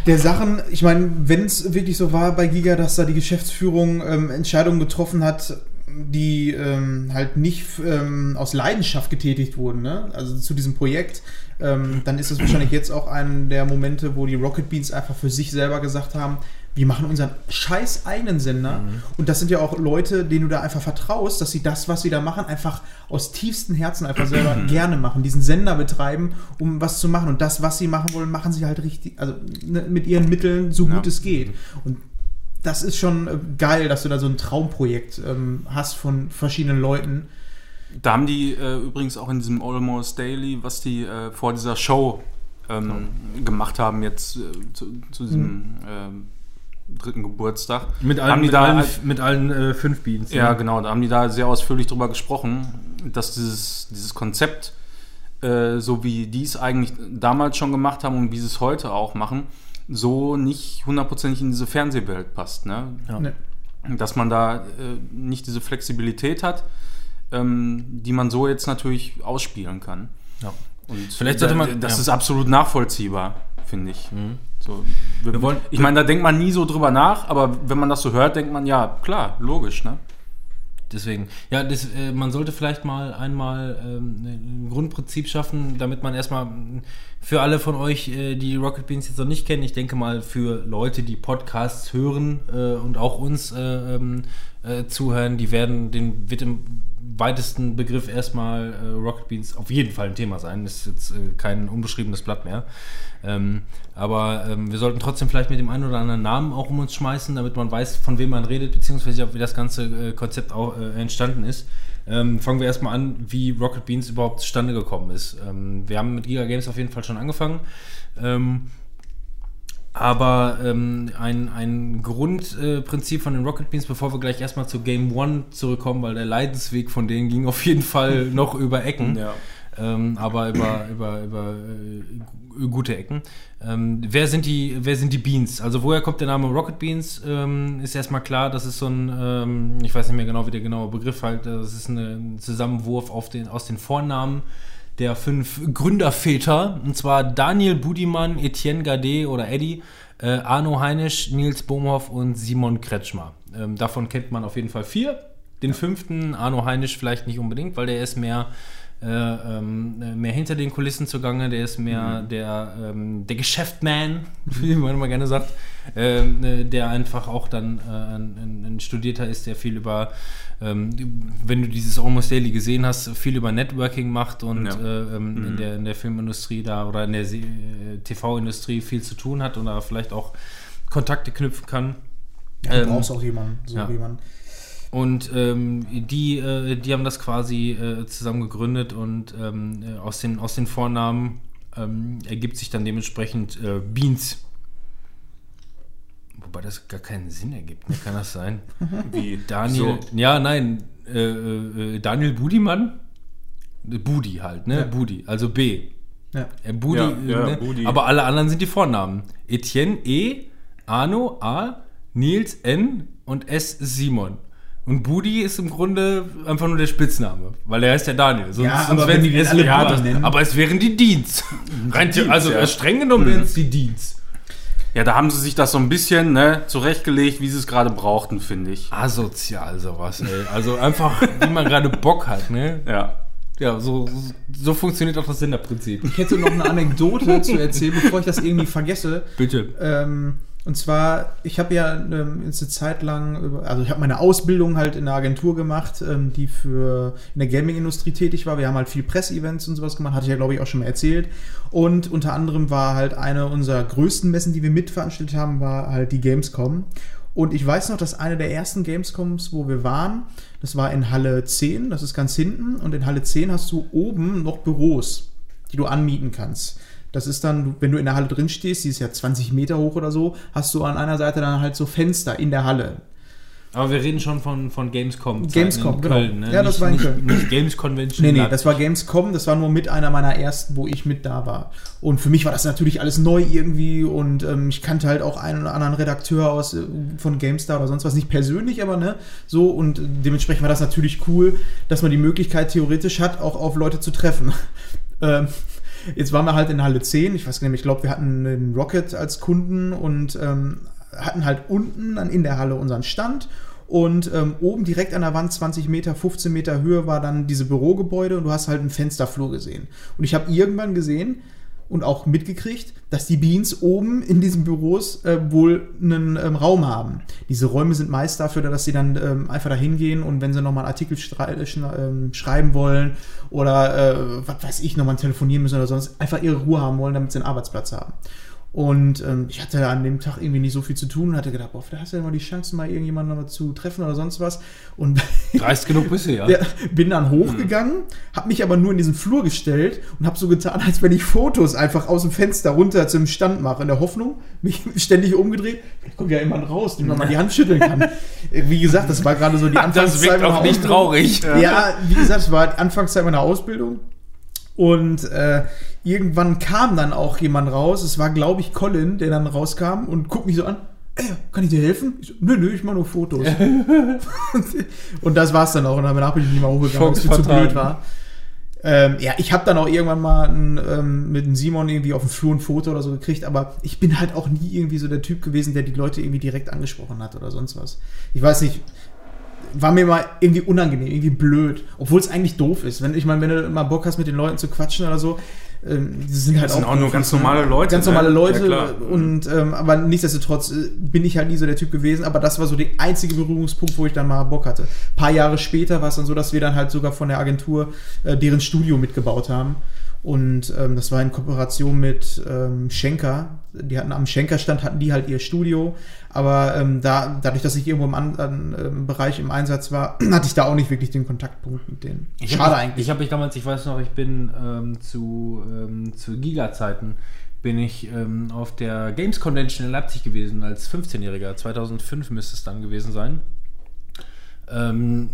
der Sachen, ich meine, wenn es wirklich so war bei Giga, dass da die Geschäftsführung ähm, Entscheidungen getroffen hat, die ähm, halt nicht ähm, aus Leidenschaft getätigt wurden, ne? also zu diesem Projekt, ähm, dann ist es wahrscheinlich jetzt auch einer der Momente, wo die Rocket Beans einfach für sich selber gesagt haben, wir machen unseren scheiß eigenen Sender. Und das sind ja auch Leute, denen du da einfach vertraust, dass sie das, was sie da machen, einfach aus tiefstem Herzen einfach selber gerne machen. Diesen Sender betreiben, um was zu machen. Und das, was sie machen wollen, machen sie halt richtig, also ne, mit ihren Mitteln, so Ja. gut es geht. Und das ist schon äh, geil, dass du da so ein Traumprojekt ähm, hast von verschiedenen Leuten. Da haben die äh, übrigens auch in diesem Almost Daily, was die äh, vor dieser Show ähm, gemacht haben, jetzt äh, zu, zu diesem ähm, dritten Geburtstag. Mit Haben allen, die mit da- allen, mit allen äh, fünf Beans. ne? Ja, genau, da haben die da sehr ausführlich drüber gesprochen, dass dieses, dieses Konzept, äh, so wie die es eigentlich damals schon gemacht haben und wie sie es heute auch machen, so nicht hundertprozentig in diese Fernsehwelt passt. Ne? Ja. Ne. Dass man da äh, nicht diese Flexibilität hat, ähm, die man so jetzt natürlich ausspielen kann. Ja. Und Vielleicht sollte man- Das ja. ist absolut nachvollziehbar, finde ich. So, wir, Wir wollen- ich meine, da denkt man nie so drüber nach, aber wenn man das so hört, denkt man, ja, klar, logisch, ne? Deswegen, ja, das, äh, man sollte vielleicht mal einmal ähm, ein Grundprinzip schaffen, damit man erstmal mh, für alle von euch, äh, die Rocket Beans jetzt noch nicht kennen, ich denke mal für Leute, die Podcasts hören äh, und auch uns äh, ähm, äh, zuhören, die werden, den wird im weitesten Begriff erstmal äh, Rocket Beans auf jeden Fall ein Thema sein. Das ist jetzt kein unbeschriebenes Blatt mehr. Ähm, aber ähm, wir sollten trotzdem vielleicht mit dem einen oder anderen Namen auch um uns schmeißen, damit man weiß, von wem man redet, beziehungsweise auch, wie das ganze äh, Konzept auch äh, entstanden ist. Ähm, fangen wir erstmal an, wie Rocket Beans überhaupt zustande gekommen ist. Ähm, wir haben mit Giga Games auf jeden Fall schon angefangen. Ähm, aber ähm, ein, ein Grundprinzip von den Rocket Beans, bevor wir gleich erstmal zu Game One zurückkommen, weil der Leidensweg von denen ging auf jeden Fall noch über Ecken. Ja. ähm, aber über, über, über äh, gute Ecken. Ähm, wer, sind die, wer sind die Beans? Also woher kommt der Name Rocket Beans? Ähm, ist erstmal klar, das ist so ein, ähm, ich weiß nicht mehr genau, wie der genaue Begriff halt, das ist ein Zusammenwurf auf den, aus den Vornamen der fünf Gründerväter, und zwar Daniel Budimann, Etienne Gade oder Eddie, äh, Arno Heinisch, Nils Bohmhoff und Simon Kretschmer. Ähm, davon kennt man auf jeden Fall vier. Den fünften, Arno Heinisch, vielleicht nicht unbedingt, weil der ist mehr, äh, ähm, mehr hinter den Kulissen zugange. Der ist mehr mhm. der, ähm, der Geschäftman, wie man immer gerne sagt, ähm, äh, der einfach auch dann äh, ein, ein, Studierter ist, der viel über, ähm, wenn du dieses Almost Daily gesehen hast, viel über Networking macht und ja. äh, ähm, mhm. in, der, in der Filmindustrie da oder in der äh, TV-Industrie viel zu tun hat oder vielleicht auch Kontakte knüpfen kann. Ja, du ähm, brauchst auch jemanden, so ja. jemanden. Und ähm, die, äh, die haben das quasi äh, zusammen gegründet und ähm, äh, aus, den, aus den Vornamen ähm, ergibt sich dann dementsprechend äh, Beans. Wobei das gar keinen Sinn ergibt, ne? kann das sein? Wie? Daniel. So. Ja, nein. Äh, äh, Daniel Budimann. Budi halt, ne? Ja. Budi, also B. Ja. Budi, ja, ja, ne? Budi. Aber alle anderen sind die Vornamen. Etienne E, Arno A, Nils N und S Simon. Und Budi ist im Grunde einfach nur der Spitzname, weil er heißt ja Daniel. Sonst, ja, sonst aber, die es, alle ja, das, aber es wären die Dienst. Rein, Dienst also ja. streng genommen wären es die Dienst. Ja, da haben sie sich das so ein bisschen ne, zurechtgelegt, wie sie es gerade brauchten, finde ich. Asozial sowas, ey. Also einfach, wie man gerade Bock hat, ne? Ja. Ja, so, so funktioniert auch das Senderprinzip. Ich hätte noch eine Anekdote zu erzählen, bevor ich das irgendwie vergesse. Bitte. Ähm, und zwar, ich habe ja ähm, eine Zeit lang, also ich habe meine Ausbildung halt in einer Agentur gemacht, ähm, die für in der Gaming-Industrie tätig war. Wir haben halt viel Presse-Events und sowas gemacht, hatte ich ja glaube ich auch schon mal erzählt. Und unter anderem war halt eine unserer größten Messen, die wir mitveranstaltet haben, war halt die Gamescom. Und ich weiß noch, dass eine der ersten Gamescoms, wo wir waren, das war in Halle 10, das ist ganz hinten. Und in Halle 10 hast du oben noch Büros, die du anmieten kannst. Das ist dann, wenn du in der Halle drin stehst, die ist ja 20 Meter hoch oder so, hast du an einer Seite dann halt so Fenster in der Halle. Aber wir reden schon von, von Gamescom. Gamescom, genau. Köln, ne? Ja, das nicht, war in Köln. Nicht, nicht Games Convention. Nee, nee, das war Gamescom. Das war nur mit einer meiner ersten, wo ich mit da war. Und für mich war das natürlich alles neu irgendwie. Und ähm, ich kannte halt auch einen oder anderen Redakteur aus äh, von GameStar oder sonst was. Nicht persönlich, aber ne, so. Und dementsprechend war das natürlich cool, dass man die Möglichkeit theoretisch hat, auch auf Leute zu treffen. ähm, Jetzt waren wir halt in Halle 10. Ich weiß nicht, ich glaube, wir hatten einen Rocket als Kunden und ähm, hatten halt unten dann in der Halle unseren Stand. Und ähm, oben direkt an der Wand, 20 Meter, 15 Meter Höhe, war dann diese Bürogebäude und du hast halt einen Fensterflur gesehen. Und ich habe irgendwann gesehen, und auch mitgekriegt, dass die Beans oben in diesen Büros äh, wohl einen ähm, Raum haben. Diese Räume sind meist dafür, dass sie dann ähm, einfach da hingehen und wenn sie nochmal einen Artikel äh, schreiben wollen oder äh, was weiß ich, nochmal telefonieren müssen oder sonst, einfach ihre Ruhe haben wollen, damit sie einen Arbeitsplatz haben. Und ähm, ich hatte an dem Tag irgendwie nicht so viel zu tun und hatte gedacht, boah, da hast du ja mal die Chance, mal irgendjemanden mal zu treffen oder sonst was. Und Dreist genug bist du, ja. bin dann hochgegangen, mhm. habe mich aber nur in diesen Flur gestellt und habe so getan, als wenn ich Fotos einfach aus dem Fenster runter zum Stand mache, in der Hoffnung, mich ständig umgedreht. Da kommt ja jemand raus, dem man mal die Hand schütteln kann. Wie gesagt, das war gerade so die Anfangszeit. Das wirkt auch nicht traurig. Ja, wie gesagt, es war die Anfangszeit meiner Ausbildung. Und äh, irgendwann kam dann auch jemand raus. Es war, glaube ich, Colin, der dann rauskam und guckt mich so an. Ey, kann ich dir helfen? Ich so, nö, nö, ich mache nur Fotos. und das war's dann auch. Und danach bin ich nicht mehr hochgegangen, weil es zu blöd war. Ähm, ja, ich habe dann auch irgendwann mal ein, ähm, mit dem Simon irgendwie auf dem Flur ein Foto oder so gekriegt, aber ich bin halt auch nie irgendwie so der Typ gewesen, der die Leute irgendwie direkt angesprochen hat oder sonst was. Ich weiß nicht, war mir mal irgendwie unangenehm, irgendwie blöd. Obwohl es eigentlich doof ist. Wenn, ich meine, wenn du mal Bock hast, mit den Leuten zu quatschen oder so, ähm, die sind halt das sind auch, nur ganz normale Leute. Ganz normale ne? Leute. Ja, und ähm, aber nichtsdestotrotz äh, bin ich halt nie so der Typ gewesen. Aber das war so der einzige Berührungspunkt, wo ich dann mal Bock hatte. Ein paar Jahre später war es dann so, dass wir dann halt sogar von der Agentur äh, deren Studio mitgebaut haben. Und ähm, das war in Kooperation mit ähm, Schenker. Die hatten am Schenker-Stand hatten die halt ihr Studio. Aber ähm, da, dadurch, dass ich irgendwo im anderen ähm, Bereich im Einsatz war, hatte ich da auch nicht wirklich den Kontaktpunkt mit denen. Ich Schade hab, eigentlich. Ich habe mich damals, ich weiß noch, ich bin ähm, zu, ähm, zu Giga-Zeiten bin ich ähm, auf der Games Convention in Leipzig gewesen als 15-Jähriger. 2005 müsste es dann gewesen sein. Ähm,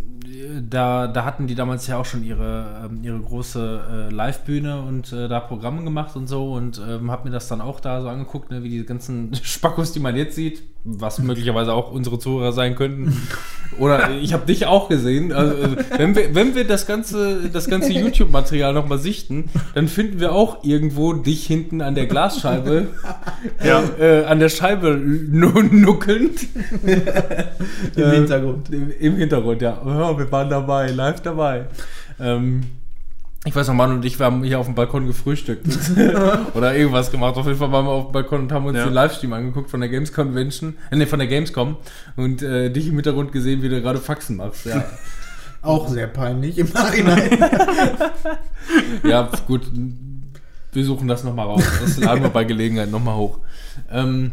da, da hatten die damals ja auch schon ihre, ähm, ihre große äh, Live-Bühne und äh, da Programme gemacht und so und ähm, habe mir das dann auch da so angeguckt, ne, wie die ganzen Spackos, die man jetzt sieht, was möglicherweise auch unsere Zuhörer sein könnten. Oder ich habe dich auch gesehen. Also, äh, wenn, wir, wenn wir das ganze, das ganze YouTube-Material nochmal sichten, dann finden wir auch irgendwo dich hinten an der Glasscheibe, Ja. äh, an der Scheibe nu nuckelnd. Im Äh, Hintergrund. Im, Im Hintergrund, ja. ja. Wir waren dabei, live dabei. Ähm, ich weiß noch, Mann und ich, wir haben hier auf dem Balkon gefrühstückt. Oder irgendwas gemacht. Auf jeden Fall waren wir auf dem Balkon und haben uns Ja. den Livestream angeguckt von der Games Convention. Äh, nee, von der Gamescom. Und äh, dich im Hintergrund gesehen, wie du gerade Faxen machst. Ja, Auch sehr peinlich im Nachhinein. ja gut. Wir suchen das nochmal raus. Das laden wir bei Gelegenheit nochmal hoch. Ähm,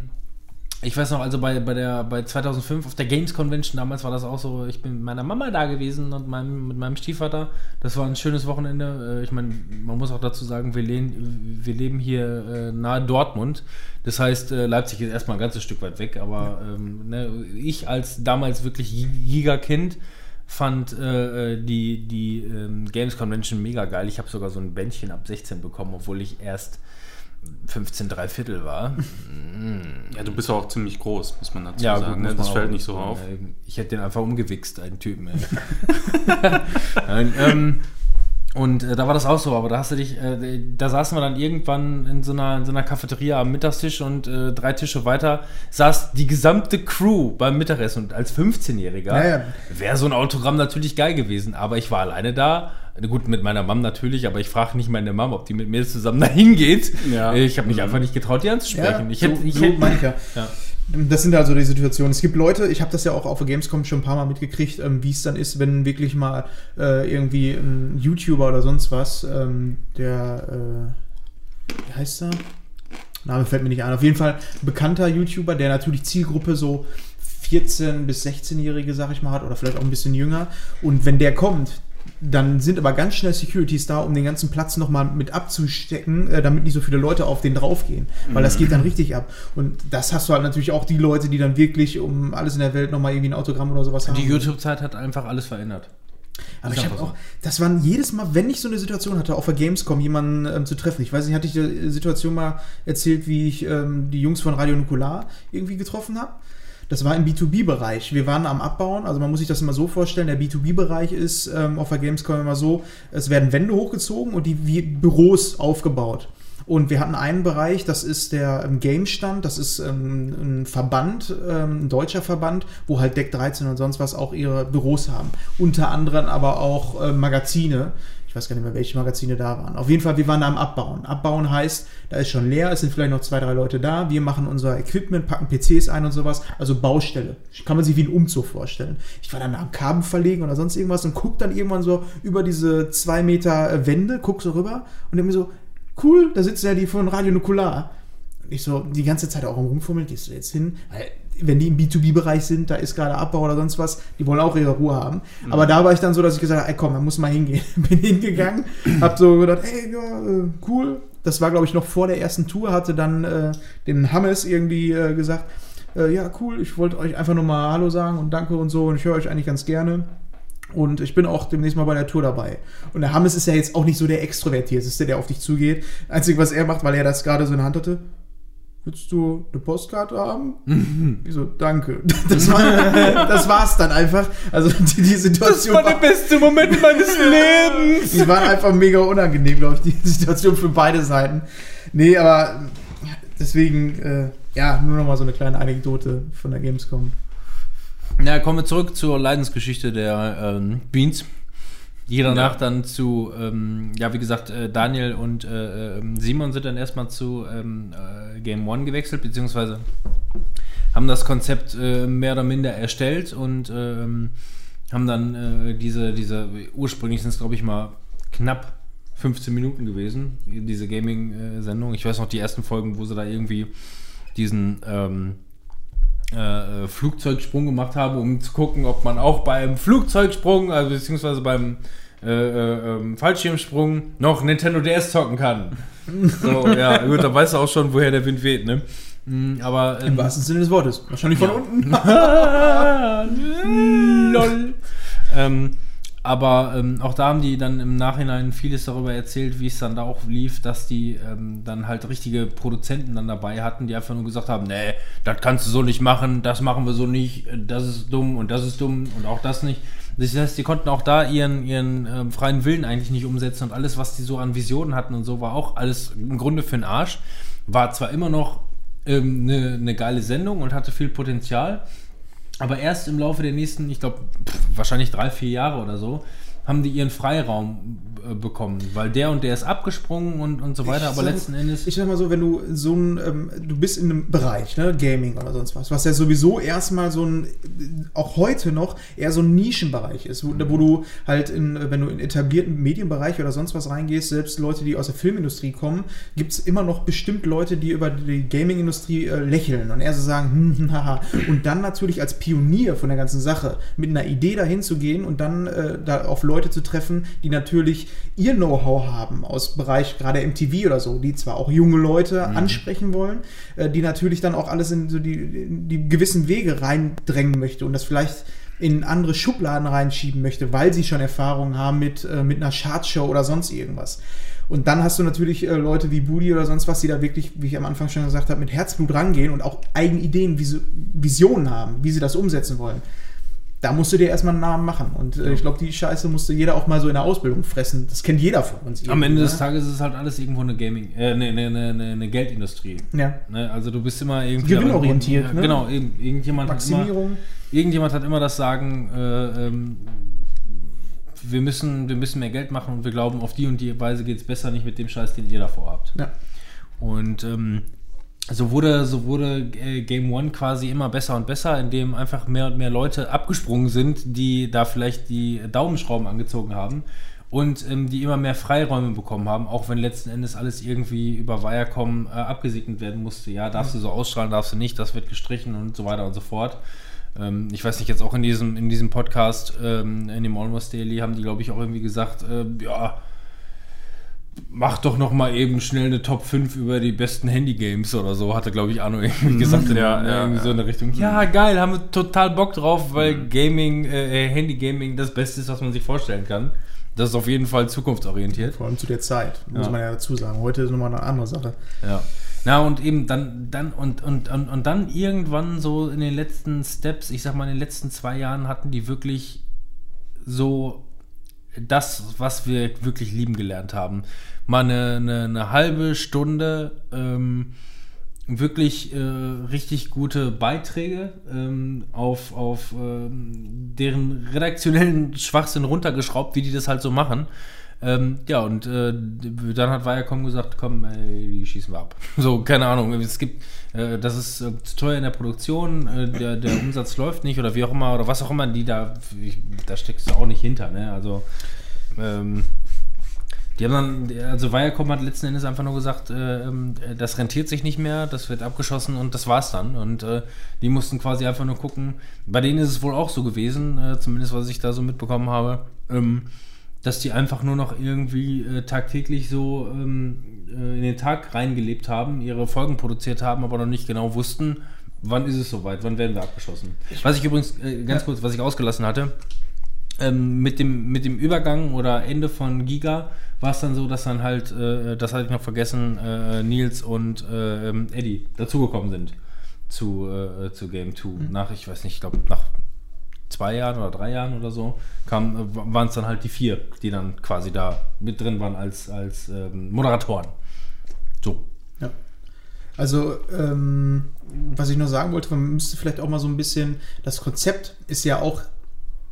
ich weiß noch, also bei, bei, der, bei 2005 auf der Games Convention, damals war das auch so, ich bin mit meiner Mama da gewesen und meinem, mit meinem Stiefvater. Das war ein schönes Wochenende. Äh, Ich meine, man muss auch dazu sagen, wir, lehnen, wir leben hier äh, nahe Dortmund. Das heißt, äh, Leipzig ist erstmal ein ganzes Stück weit weg, aber ähm, ne, ich als damals wirklich Giga-Kind fand äh, äh, die, die ähm, Games Convention mega geil. Ich habe sogar so ein Bändchen ab 16 bekommen, obwohl ich erst 15 3 Viertel war. Ja, du bist auch ziemlich groß, muss man dazu Ja, sagen. gut, ne? Das fällt nicht so auf. Ich hätte den einfach umgewichst, einen Typen. Nein, ähm, und äh, da war das auch so, aber da hast du dich, äh, da saßen wir dann irgendwann in so einer, in so einer Cafeteria am Mittagstisch und äh, drei Tische weiter saß die gesamte Crew beim Mittagessen und als 15-Jähriger Ja, ja. wäre so ein Autogramm natürlich geil gewesen, aber ich war alleine da. Gut, mit meiner Mom natürlich, aber ich frage nicht meine Mom, ob die mit mir zusammen dahin geht. Ja. Ich habe mich Mhm. einfach nicht getraut, die anzusprechen. ich hätte, so, ich so hätte, ich ja. Das sind also die Situationen. Es gibt Leute, ich habe das ja auch auf der Gamescom schon ein paar Mal mitgekriegt, ähm, wie es dann ist, wenn wirklich mal äh, irgendwie ein YouTuber oder sonst was, ähm, der, äh, wie heißt er? Name fällt mir nicht ein. Auf jeden Fall ein bekannter YouTuber, der natürlich Zielgruppe so 14- bis 16-Jährige, sag ich mal, hat, oder vielleicht auch ein bisschen jünger. Und wenn der kommt, dann sind aber ganz schnell Securities da, um den ganzen Platz nochmal mit abzustecken, äh, damit nicht so viele Leute auf den draufgehen. Weil das geht dann richtig ab. Und das hast du halt natürlich auch die Leute, die dann wirklich um alles in der Welt nochmal irgendwie ein Autogramm oder sowas haben. Die YouTube-Zeit hat einfach alles verändert. Aber ich habe auch, das waren jedes Mal, wenn ich so eine Situation hatte, auf der Gamescom jemanden ähm, zu treffen. Ich weiß nicht, hatte ich die Situation mal erzählt, wie ich ähm, die Jungs von Radio Nukular irgendwie getroffen habe? Das war im B2B-Bereich. Wir waren am Abbauen, also man muss sich das immer so vorstellen, der B2B-Bereich ist ähm, auf der Gamescom immer so, es werden Wände hochgezogen und die Büros aufgebaut. Und wir hatten einen Bereich, das ist der ähm, Game-Stand, das ist ähm, ein Verband, ähm, ein deutscher Verband, wo halt Deck 13 und sonst was auch ihre Büros haben. Unter anderem aber auch äh, Magazine. Ich weiß gar nicht mehr, welche Magazine da waren. Auf jeden Fall, wir waren da am Abbauen. Abbauen heißt, da ist schon leer, es sind vielleicht noch zwei, drei Leute da. Wir machen unser Equipment, packen PCs ein und sowas. Also Baustelle. Kann man sich wie ein Umzug vorstellen. Ich war dann da am Kabel verlegen oder sonst irgendwas und guck dann irgendwann so über diese zwei Meter äh, Wände, guck so rüber und denk mir so, cool, da sitzen ja die von Radio Nukular. Ich so die ganze Zeit auch Rumfummeln, gehst du jetzt hin? Weil, wenn die im B2B-Bereich sind, da ist gerade Abbau oder sonst was, die wollen auch ihre Ruhe haben. Aber da war ich dann so, dass ich gesagt habe, ey komm, da muss mal hingehen. Bin hingegangen, hab so gedacht, ey, ja, äh, cool. Das war, glaube ich, noch vor der ersten Tour, hatte dann äh, den Hammes irgendwie äh, gesagt, äh, ja, cool, ich wollte euch einfach nur mal Hallo sagen und danke und so und ich höre euch eigentlich ganz gerne. Und ich bin auch demnächst mal bei der Tour dabei. Und der Hammes ist ja jetzt auch nicht so der Extrovertierteste, der auf dich zugeht. Einzig, was er macht, weil er das gerade so in der Hand hatte, willst du eine Postkarte haben? Ich so, danke. Das, war, das war's dann einfach. Also die, die Situation war, beste Moment meines Lebens. die waren einfach mega unangenehm, glaube ich, die Situation für beide Seiten. Nee, aber deswegen, äh, ja, nur noch mal so eine kleine Anekdote von der Gamescom. Na, kommen wir zurück zur Leidensgeschichte der ähm, Beans. Jeder Ja. Nacht dann zu, ähm, ja, wie gesagt, äh, Daniel und äh, ähm, Simon sind dann erstmal zu ähm, äh, Game One gewechselt, beziehungsweise haben das Konzept äh, mehr oder minder erstellt und ähm, haben dann äh, diese, diese, ursprünglich sind es, glaube ich, mal knapp 15 Minuten gewesen, diese Gaming-Sendung. Ich weiß noch die ersten Folgen, wo sie da irgendwie diesen ähm, äh, äh, Flugzeugsprung gemacht haben, um zu gucken, ob man auch beim Flugzeugsprung, also beziehungsweise beim äh, äh, ähm, Fallschirmsprung noch Nintendo DS zocken kann. So, ja, gut, da weißt du auch schon, woher der Wind weht, ne? Mm, Aber Im ähm, wahrsten Sinne des Wortes. Wahrscheinlich von Ja. unten. Lol. Ähm, aber ähm, auch da haben die dann im Nachhinein vieles darüber erzählt, wie es dann da auch lief, dass die ähm, dann halt richtige Produzenten dann dabei hatten, die einfach nur gesagt haben, nee, das kannst du so nicht machen, das machen wir so nicht, das ist dumm und das ist dumm und auch das nicht. Das heißt, die konnten auch da ihren, ihren ähm, freien Willen eigentlich nicht umsetzen und alles, was die so an Visionen hatten und so, war auch alles im Grunde für den Arsch. War zwar immer noch eine ähm, ne, ne geile Sendung und hatte viel Potenzial, aber erst im Laufe der nächsten, ich glaube, wahrscheinlich drei, vier Jahre oder so, haben die ihren Freiraum bekommen, weil der und der ist abgesprungen und, und so weiter, ich aber sag, letzten Endes. Ich sag mal so, wenn du so ein, ähm, du bist in einem Bereich, ne, Gaming oder sonst was, was ja sowieso erstmal so ein, auch heute noch eher so ein Nischenbereich ist, wo, wo du halt in, wenn du in etablierten Medienbereich oder sonst was reingehst, selbst Leute, die aus der Filmindustrie kommen, gibt es immer noch bestimmt Leute, die über die Gaming-Industrie äh, lächeln und eher so sagen, hm, hm, haha. Und dann natürlich als Pionier von der ganzen Sache mit einer Idee dahin zu gehen und dann äh, da auf Leute zu treffen, die natürlich ihr Know-how haben aus Bereich gerade MTV oder so, die zwar auch junge Leute mhm. ansprechen wollen, äh, die natürlich dann auch alles in so die, die gewissen Wege reindrängen möchte und das vielleicht in andere Schubladen reinschieben möchte, weil sie schon Erfahrungen haben mit, äh, mit einer Chartshow oder sonst irgendwas. Und dann hast du natürlich äh, Leute wie Budi oder sonst was, die da wirklich, wie ich am Anfang schon gesagt habe, mit Herzblut rangehen und auch eigene Ideen, Vis Visionen haben, wie sie das umsetzen wollen da musst du dir erstmal einen Namen machen. Und äh, ich glaube, die Scheiße musste jeder auch mal so in der Ausbildung fressen. Das kennt jeder von uns. Am Ende ne? des Tages ist es halt alles irgendwo eine Gaming, äh, eine, eine, eine, eine Geldindustrie. Ja. Ne? Also du bist immer irgendwie. Gewinnorientiert, ne? Genau, irgendjemand Maximierung. Hat immer, irgendjemand hat immer das Sagen, äh, ähm, wir müssen, wir müssen mehr Geld machen und wir glauben, auf die und die Weise geht es besser, nicht mit dem Scheiß, den ihr davor habt. Ja. Und ähm, so wurde, so wurde äh, Game One quasi immer besser und besser, indem einfach mehr und mehr Leute abgesprungen sind, die da vielleicht die Daumenschrauben angezogen haben und ähm, die immer mehr Freiräume bekommen haben, auch wenn letzten Endes alles irgendwie über Viacom äh, abgesegnet werden musste. Ja, darfst du so ausstrahlen, darfst du nicht, das wird gestrichen und so weiter und so fort. Ähm, ich weiß nicht, jetzt auch in diesem, in diesem Podcast, ähm, in dem Almost Daily, haben die, glaube ich, auch irgendwie gesagt, äh, ja, mach doch noch mal eben schnell eine Top 5 über die besten Handy-Games oder so, hatte, glaube ich, Arno irgendwie mhm. gesagt, in, ja, ja, irgendwie ja. so in der Richtung. Ja, geil, haben wir total Bock drauf, weil mhm. Gaming, äh, Handy-Gaming das Beste ist, was man sich vorstellen kann. Das ist auf jeden Fall zukunftsorientiert. Vor allem zu der Zeit, muss man ja dazu sagen. Heute ist nochmal eine andere Sache. Ja. Na, und eben dann, dann und, und, und, und dann irgendwann so in den letzten Steps, ich sag mal, in den letzten zwei Jahren hatten die wirklich so das, was wir wirklich lieben gelernt haben. Mal eine, eine, eine halbe Stunde ähm, wirklich äh, richtig gute Beiträge ähm, auf, auf ähm, deren redaktionellen Schwachsinn runtergeschraubt, wie die das halt so machen. Ähm, ja, und äh, dann hat Viacom gesagt, komm, ey, die schießen wir ab. So, keine Ahnung, es gibt, äh, das ist äh, zu teuer in der Produktion, äh, der, der Umsatz läuft nicht oder wie auch immer, oder was auch immer, die da, ich, da steckst du auch nicht hinter, ne? Also, ähm, die haben dann, also Viacom hat letzten Endes einfach nur gesagt, äh, ähm, das rentiert sich nicht mehr, das wird abgeschossen und das war's dann. Und äh, die mussten quasi einfach nur gucken. Bei denen ist es wohl auch so gewesen, äh, zumindest was ich da so mitbekommen habe. Ähm, dass die einfach nur noch irgendwie äh, tagtäglich so ähm, äh, in den Tag reingelebt haben, ihre Folgen produziert haben, aber noch nicht genau wussten, wann ist es soweit, wann werden wir abgeschossen. Was ich übrigens, äh, ganz kurz, was ich ausgelassen hatte, ähm, mit, dem, mit dem Übergang oder Ende von Giga war es dann so, dass dann halt, äh, das hatte ich noch vergessen, äh, Nils und äh, ähm, Eddie dazugekommen sind zu, äh, zu Game 2. Mhm. Nach, ich weiß nicht, ich glaube, nach zwei Jahren oder drei Jahren oder so, waren es dann halt die vier, die dann quasi da mit drin waren als, als ähm, Moderatoren. So. Ja. Also, ähm, was ich nur sagen wollte, man müsste vielleicht auch mal so ein bisschen, das Konzept ist ja auch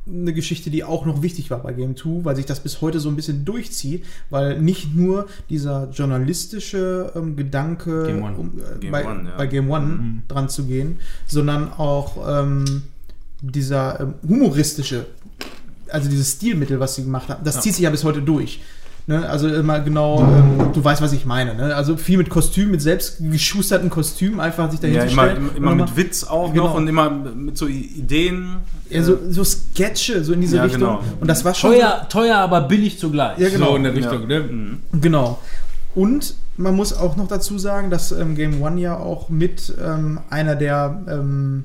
eine Geschichte, die auch noch wichtig war bei Game 2, weil sich das bis heute so ein bisschen durchzieht, weil nicht nur dieser journalistische ähm, Gedanke Game One. Um, äh, Game bei, One, ja. bei, Game One mhm. dran zu gehen, sondern auch ähm, dieser ähm, humoristische, also dieses Stilmittel, was sie gemacht haben, das ja. zieht sich ja bis heute durch. Ne? Also immer genau, ähm, du weißt, was ich meine. Ne? Also viel mit Kostüm, mit selbst geschusterten Kostümen einfach sich dahin ja, immer, immer, immer mit Witz auch genau. noch und immer mit so Ideen. Ja, so, so Sketche, so in diese ja, Richtung. Genau. Und das war schon. Teuer, so, teuer aber billig zugleich. Ja, genau. So in der Richtung, ja. ne? Mhm. Genau. Und man muss auch noch dazu sagen, dass ähm, Game One ja auch mit ähm, einer der ähm,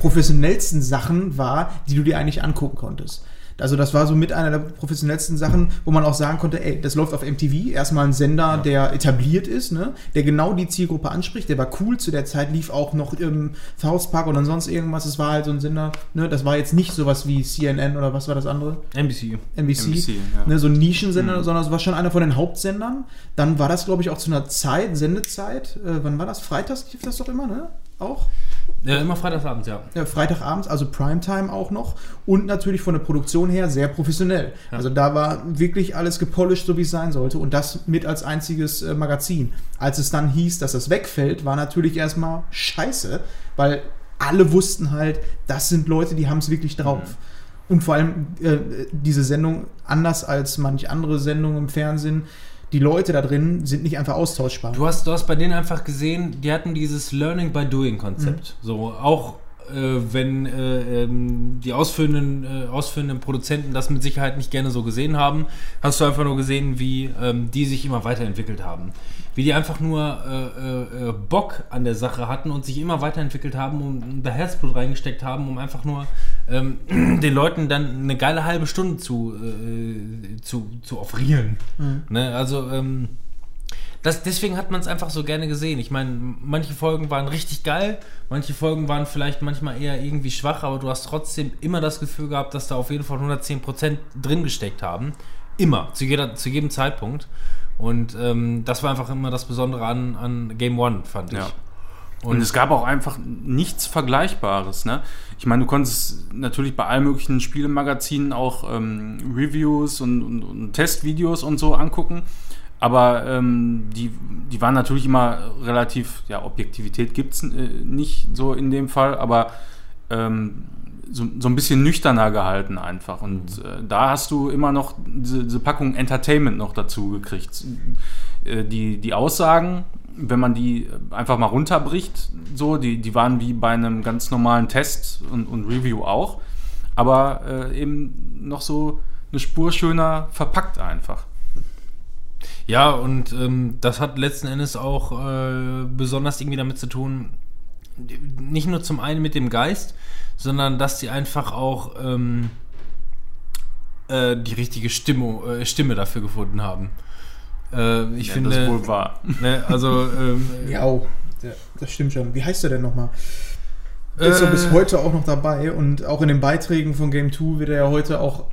professionellsten Sachen war, die du dir eigentlich angucken konntest. Also das war so mit einer der professionellsten Sachen, wo man auch sagen konnte, ey, das läuft auf MTV, erstmal ein Sender, der etabliert ist, ne? der genau die Zielgruppe anspricht, der war cool, zu der Zeit lief auch noch im South Park oder sonst irgendwas, es war halt so ein Sender, ne? das war jetzt nicht sowas wie CNN oder was war das andere? NBC. NBC, NBC, ja. ne, so ein Nischensender, Mhm. sondern es war schon einer von den Hauptsendern. Dann war das, glaube ich, auch zu einer Zeit, Sendezeit. Äh, wann war das? Freitags lief das doch immer, ne? Auch? Ja, immer freitagsabends, ja. Ja, Freitagabends, also Primetime auch noch. Und natürlich von der Produktion her sehr professionell. Ja. Also da war wirklich alles gepolished, so wie es sein sollte. Und das mit als einziges äh, Magazin. Als es dann hieß, dass das wegfällt, war natürlich erstmal scheiße, weil alle wussten halt, das sind Leute, die haben es wirklich drauf. Und vor allem äh, diese Sendung, anders als manch andere Sendungen im Fernsehen, die Leute da drin sind nicht einfach austauschbar. Du hast, du hast bei denen einfach gesehen, die hatten dieses Learning by Doing Konzept. So auch äh, wenn äh, ähm, die ausführenden, äh, ausführenden Produzenten das mit Sicherheit nicht gerne so gesehen haben, hast du einfach nur gesehen, wie ähm, die sich immer weiterentwickelt haben. Wie die einfach nur äh, äh, äh, Bock an der Sache hatten und sich immer weiterentwickelt haben und da Herzblut reingesteckt haben, um einfach nur ähm, den Leuten dann eine geile halbe Stunde zu, äh, zu, zu offerieren. Ne? Also ähm, das, deswegen hat man es einfach so gerne gesehen. Ich meine, manche Folgen waren richtig geil, manche Folgen waren vielleicht manchmal eher irgendwie schwach, aber du hast trotzdem immer das Gefühl gehabt, dass da auf jeden Fall 110% drin gesteckt haben. Immer, zu, jeder, zu jedem Zeitpunkt. Und ähm, das war einfach immer das Besondere an, an Game One, fand ich. Und, es gab auch einfach nichts Vergleichbares. Ne? Ich meine, du konntest natürlich bei allen möglichen Spielemagazinen auch ähm, Reviews und, und, und Testvideos und so angucken. Aber ähm, die, die waren natürlich immer relativ, ja, Objektivität gibt es äh, nicht so in dem Fall, aber ähm, so, so ein bisschen nüchterner gehalten einfach. Und äh, da hast du immer noch diese, diese Packung Entertainment noch dazu gekriegt. Äh, die, die Aussagen, wenn man die einfach mal runterbricht, so, die, die waren wie bei einem ganz normalen Test und, und Review auch, aber äh, eben noch so eine Spur schöner verpackt einfach. Ja, und ähm, das hat letzten Endes auch äh, besonders irgendwie damit zu tun, nicht nur zum einen mit dem Geist, sondern dass sie einfach auch ähm, äh, die richtige Stimmung, äh, Stimme dafür gefunden haben. Äh, ich Ja, finde, das ist wohl wahr. ne, also ähm, Ja, oh, ja, das stimmt schon. Wie heißt der denn nochmal? Der ist so Äh. bis heute auch noch dabei und auch in den Beiträgen von Game 2 wird er ja heute auch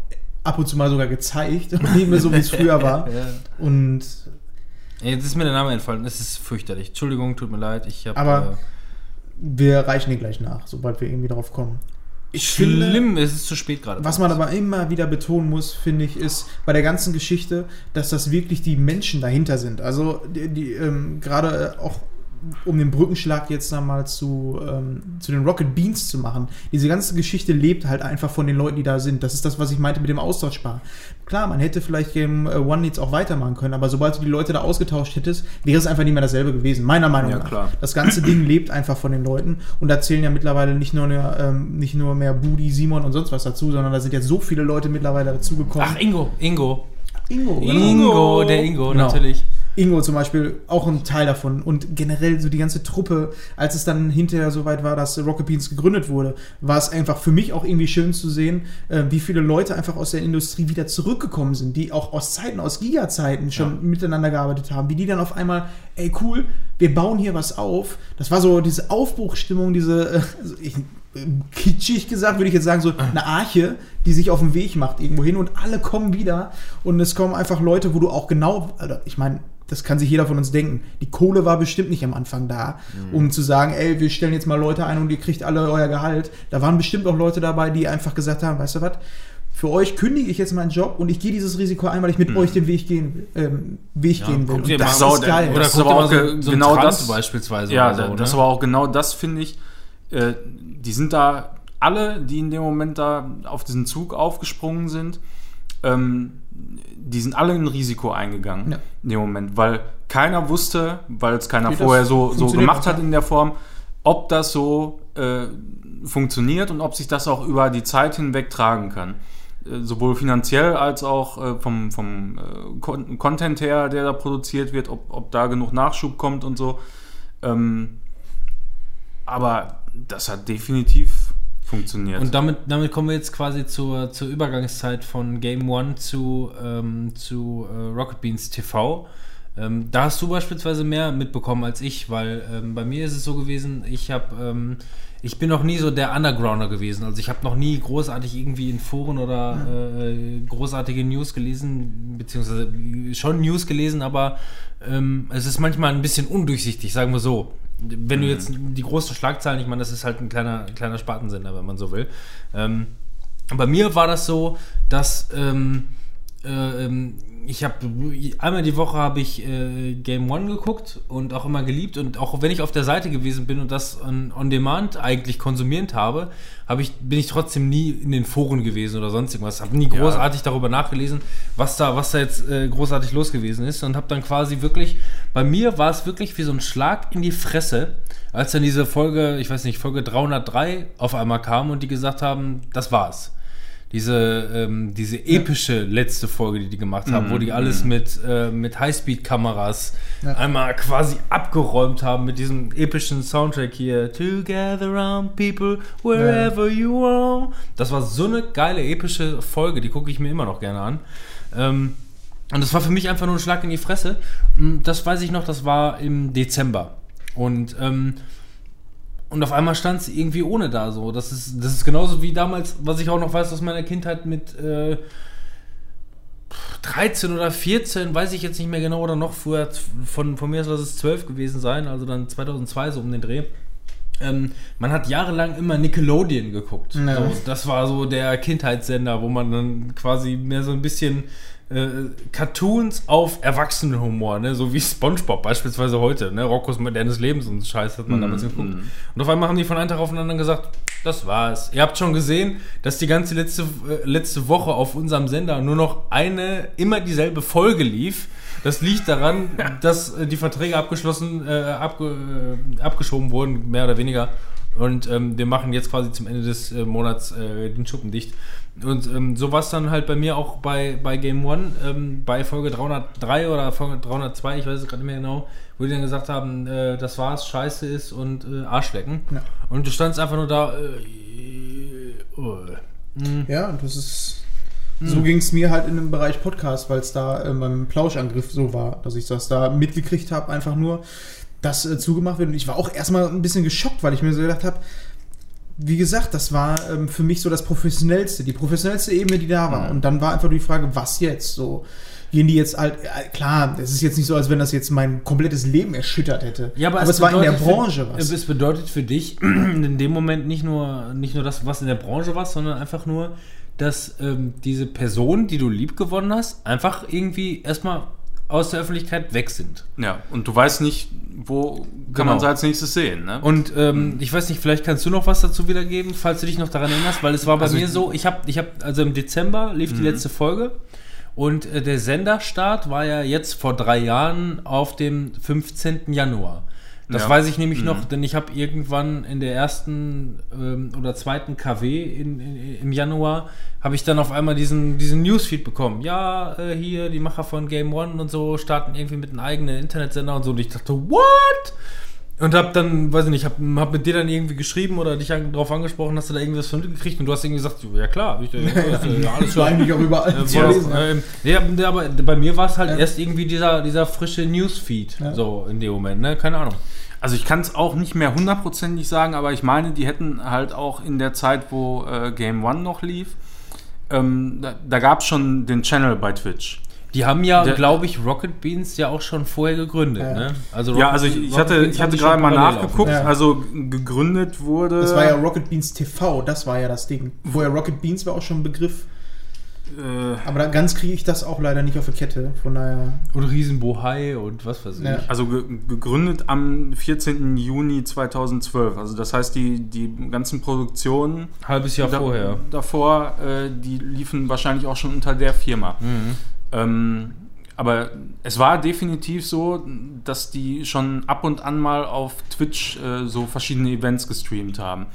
ab und zu mal sogar gezeigt und nicht mehr so, wie es früher war. Ja. Und Jetzt ist mir der Name entfallen. Das ist fürchterlich. Entschuldigung, tut mir leid. Ich habe. Aber wir reichen den gleich nach, sobald wir irgendwie drauf kommen. Ich finde, schlimm, es ist zu spät gerade. was man aber immer wieder betonen muss, finde ich, ist bei der ganzen Geschichte, dass das wirklich die Menschen dahinter sind. Also die, die ähm, gerade äh, auch um den Brückenschlag jetzt einmal zu, ähm, zu den Rocket Beans zu machen. Diese ganze Geschichte lebt halt einfach von den Leuten, die da sind. Das ist das, was ich meinte mit dem Austauschbar. Klar, man hätte vielleicht Game äh, One jetzt auch weitermachen können, aber sobald du die Leute da ausgetauscht hättest, wäre es einfach nicht mehr dasselbe gewesen, meiner Meinung Ja, nach. klar. Das ganze Ding lebt einfach von den Leuten und da zählen ja mittlerweile nicht nur, mehr, ähm, nicht nur mehr Budi, Simon und sonst was dazu, sondern da sind jetzt so viele Leute mittlerweile dazugekommen. Ach, Ingo. Ingo. Ingo. Ingo, der Ingo, Genau. natürlich. Ingo zum Beispiel auch ein Teil davon und generell so die ganze Truppe, als es dann hinterher soweit war, dass Rocket Beans gegründet wurde, war es einfach für mich auch irgendwie schön zu sehen, äh, wie viele Leute einfach aus der Industrie wieder zurückgekommen sind, die auch aus Zeiten, aus Giga-Zeiten schon miteinander gearbeitet haben, wie die dann auf einmal, ey cool, wir bauen hier was auf. Das war so diese Aufbruchstimmung, diese, äh, also ich, kitschig gesagt, würde ich jetzt sagen, so eine Arche, die sich auf den Weg macht irgendwo hin und alle kommen wieder und es kommen einfach Leute, wo du auch genau, also ich meine, das kann sich jeder von uns denken. Die Kohle war bestimmt nicht am Anfang da, um zu sagen, ey, wir stellen jetzt mal Leute ein und ihr kriegt alle euer Gehalt. Da waren bestimmt auch Leute dabei, die einfach gesagt haben, weißt du was, für euch kündige ich jetzt meinen Job und ich gehe dieses Risiko ein, weil ich mit euch den Weg gehen, ähm, Weg Ja, gehen will. Und das ist geil. Oder Das ist aber auch so, so genau genau das das- beispielsweise. Ja, oder so, das ne? war auch genau das, finde ich. Äh, die sind da alle, die in dem Moment da auf diesen Zug aufgesprungen sind, ähm, die sind alle ein Risiko eingegangen Ja. in dem Moment, weil keiner wusste, weil es keiner Wie vorher so, so gemacht hat, in der Form, ob das so äh, funktioniert und ob sich das auch über die Zeit hinweg tragen kann. Äh, Sowohl finanziell als auch äh, vom, vom Con Content her, der da produziert wird, ob, ob da genug Nachschub kommt und so. Ähm, aber das hat definitiv funktioniert. Und damit, damit kommen wir jetzt quasi zur, zur Übergangszeit von Game One zu, ähm, zu äh, Rocket Beans TV. Ähm, da hast du beispielsweise mehr mitbekommen als ich, weil ähm, bei mir ist es so gewesen, ich habe, ähm, ich bin noch nie so der Undergrounder gewesen. Also ich habe noch nie großartig irgendwie in Foren oder äh, großartige News gelesen, beziehungsweise schon News gelesen, aber ähm, es ist manchmal ein bisschen undurchsichtig, sagen wir so. Wenn du jetzt die großen Schlagzeilen, ich meine, das ist halt ein kleiner, kleiner Spartensender, wenn man so will. Ähm, bei mir war das so, dass ähm, äh, ähm, ich habe einmal die Woche habe ich äh, Game One geguckt und auch immer geliebt. Und auch wenn ich auf der Seite gewesen bin und das on, on demand eigentlich konsumierend habe, habe ich bin ich trotzdem nie in den Foren gewesen oder sonst irgendwas. Habe nie großartig darüber nachgelesen, was da was da jetzt äh, großartig los gewesen ist. Und habe dann quasi wirklich bei mir war es wirklich wie so ein Schlag in die Fresse, als dann diese Folge, ich weiß nicht, Folge 303 auf einmal kam und die gesagt haben, das war's diese, ähm, diese epische letzte Folge, die die gemacht haben, wo die alles mit, äh, mit Highspeed-Kameras Ja. einmal quasi abgeräumt haben mit diesem epischen Soundtrack hier. Together around people, wherever you are. Das war so eine geile, epische Folge, die gucke ich mir immer noch gerne an. Ähm, und das war für mich einfach nur ein Schlag in die Fresse. Mm, Das weiß ich noch, das war im Dezember. Und ähm, und auf einmal stand es irgendwie ohne da so. Das ist, das ist genauso wie damals, was ich auch noch weiß aus meiner Kindheit mit äh, 13 oder 14, weiß ich jetzt nicht mehr genau, oder noch früher, von, von mir aus lass es 12 gewesen sein, also dann 2002 so um den Dreh. Ähm, man hat jahrelang immer Nickelodeon geguckt. Ja. So, das war so der Kindheitssender, wo man dann quasi mehr so ein bisschen äh, Cartoons auf Erwachsenenhumor, ne? so wie SpongeBob beispielsweise heute, ne? Roccos modernes Lebens und Scheiß hat man damals geguckt. Und auf einmal haben die von einem Tag auf den anderen gesagt, das war's. Ihr habt schon gesehen, dass die ganze letzte, äh, letzte Woche auf unserem Sender nur noch eine, immer dieselbe Folge lief. Das liegt daran, dass äh, die Verträge abgeschlossen, äh, abge, äh, abgeschoben wurden, mehr oder weniger. Und ähm, wir machen jetzt quasi zum Ende des äh, Monats äh, den Schuppen dicht. Und ähm, so war es dann halt bei mir auch bei, bei Game One, ähm, bei Folge 303 oder Folge 302, ich weiß es gerade nicht mehr genau, wo die dann gesagt haben, äh, das war's, scheiße ist und äh, Arschlecken. Ja. Und du standst einfach nur da, äh, oh. Ja, und das ist. So ging es mir halt in dem Bereich Podcast, weil es da äh, beim Plauschangriff so war, dass ich das da mitgekriegt habe, einfach nur, dass äh, zugemacht wird. Und ich war auch erstmal ein bisschen geschockt, weil ich mir so gedacht habe, wie gesagt, das war ähm, für mich so das professionellste, die professionellste Ebene, die da war. Und dann war einfach nur die Frage, was jetzt? So gehen die jetzt halt, äh, klar, es ist jetzt nicht so, als wenn das jetzt mein komplettes Leben erschüttert hätte. Ja, aber, es, war in der Branche für, was. Es bedeutet für dich in dem Moment nicht nur, nicht nur das, was in der Branche war, sondern einfach nur, dass ähm, diese Personen, die du lieb gewonnen hast, einfach irgendwie erstmal aus der Öffentlichkeit weg sind. Ja, und du weißt nicht, wo kann Genau. man sie als nächstes sehen, ne? Und ähm, ich weiß nicht, vielleicht kannst du noch was dazu wiedergeben, falls du dich noch daran erinnerst, weil es war bei Also mir ich- so, ich habe, ich habe, also im Dezember lief die letzte Folge und äh, der Senderstart war ja jetzt vor drei Jahren auf dem 15. Januar. Das Ja. weiß ich nämlich noch, denn ich habe irgendwann in der ersten ähm, oder zweiten KW in, in, im Januar habe ich dann auf einmal diesen, diesen Newsfeed bekommen. Ja, äh, hier die Macher von Game One und so starten irgendwie mit einem eigenen Internetsender und so. Und ich dachte, what? Und hab dann, weiß ich nicht, hab, hab mit dir dann irgendwie geschrieben oder dich an, drauf angesprochen, hast du da irgendwas von gekriegt und du hast irgendwie gesagt, ja klar, hab ich da ja, ja, alles war eigentlich auch überall äh, lesen. ähm, ja, aber bei mir war es halt Ja. erst irgendwie dieser, dieser frische Newsfeed, Ja. so in dem Moment, ne? Keine Ahnung. Also ich kann es auch nicht mehr hundertprozentig sagen, aber ich meine, die hätten halt auch in der Zeit, wo äh, Game One noch lief, ähm, da, da gab es schon den Channel bei Twitch. Die haben ja, Der- glaube ich, Rocket Beans ja auch schon vorher gegründet, Ja. ne? Also ja, also ich, ich hatte, ich hatte gerade mal nachgeguckt. Ja. Also gegründet wurde. Das war ja Rocket Beans TV, das war ja das Ding. Vorher Rocket Beans war auch schon ein Begriff. äh, Aber da ganz kriege ich das auch leider nicht auf die Kette. Von daher. Und Riesenbohai und was weiß ich. Ja. also ge gegründet am 14. Juni 2012. Also das heißt, die, die ganzen Produktionen Halbes Jahr da, vorher. davor, äh, die liefen wahrscheinlich auch schon unter der Firma. Mhm. Ähm, aber es war definitiv so, dass die schon ab und an mal auf Twitch äh, so verschiedene Events gestreamt haben.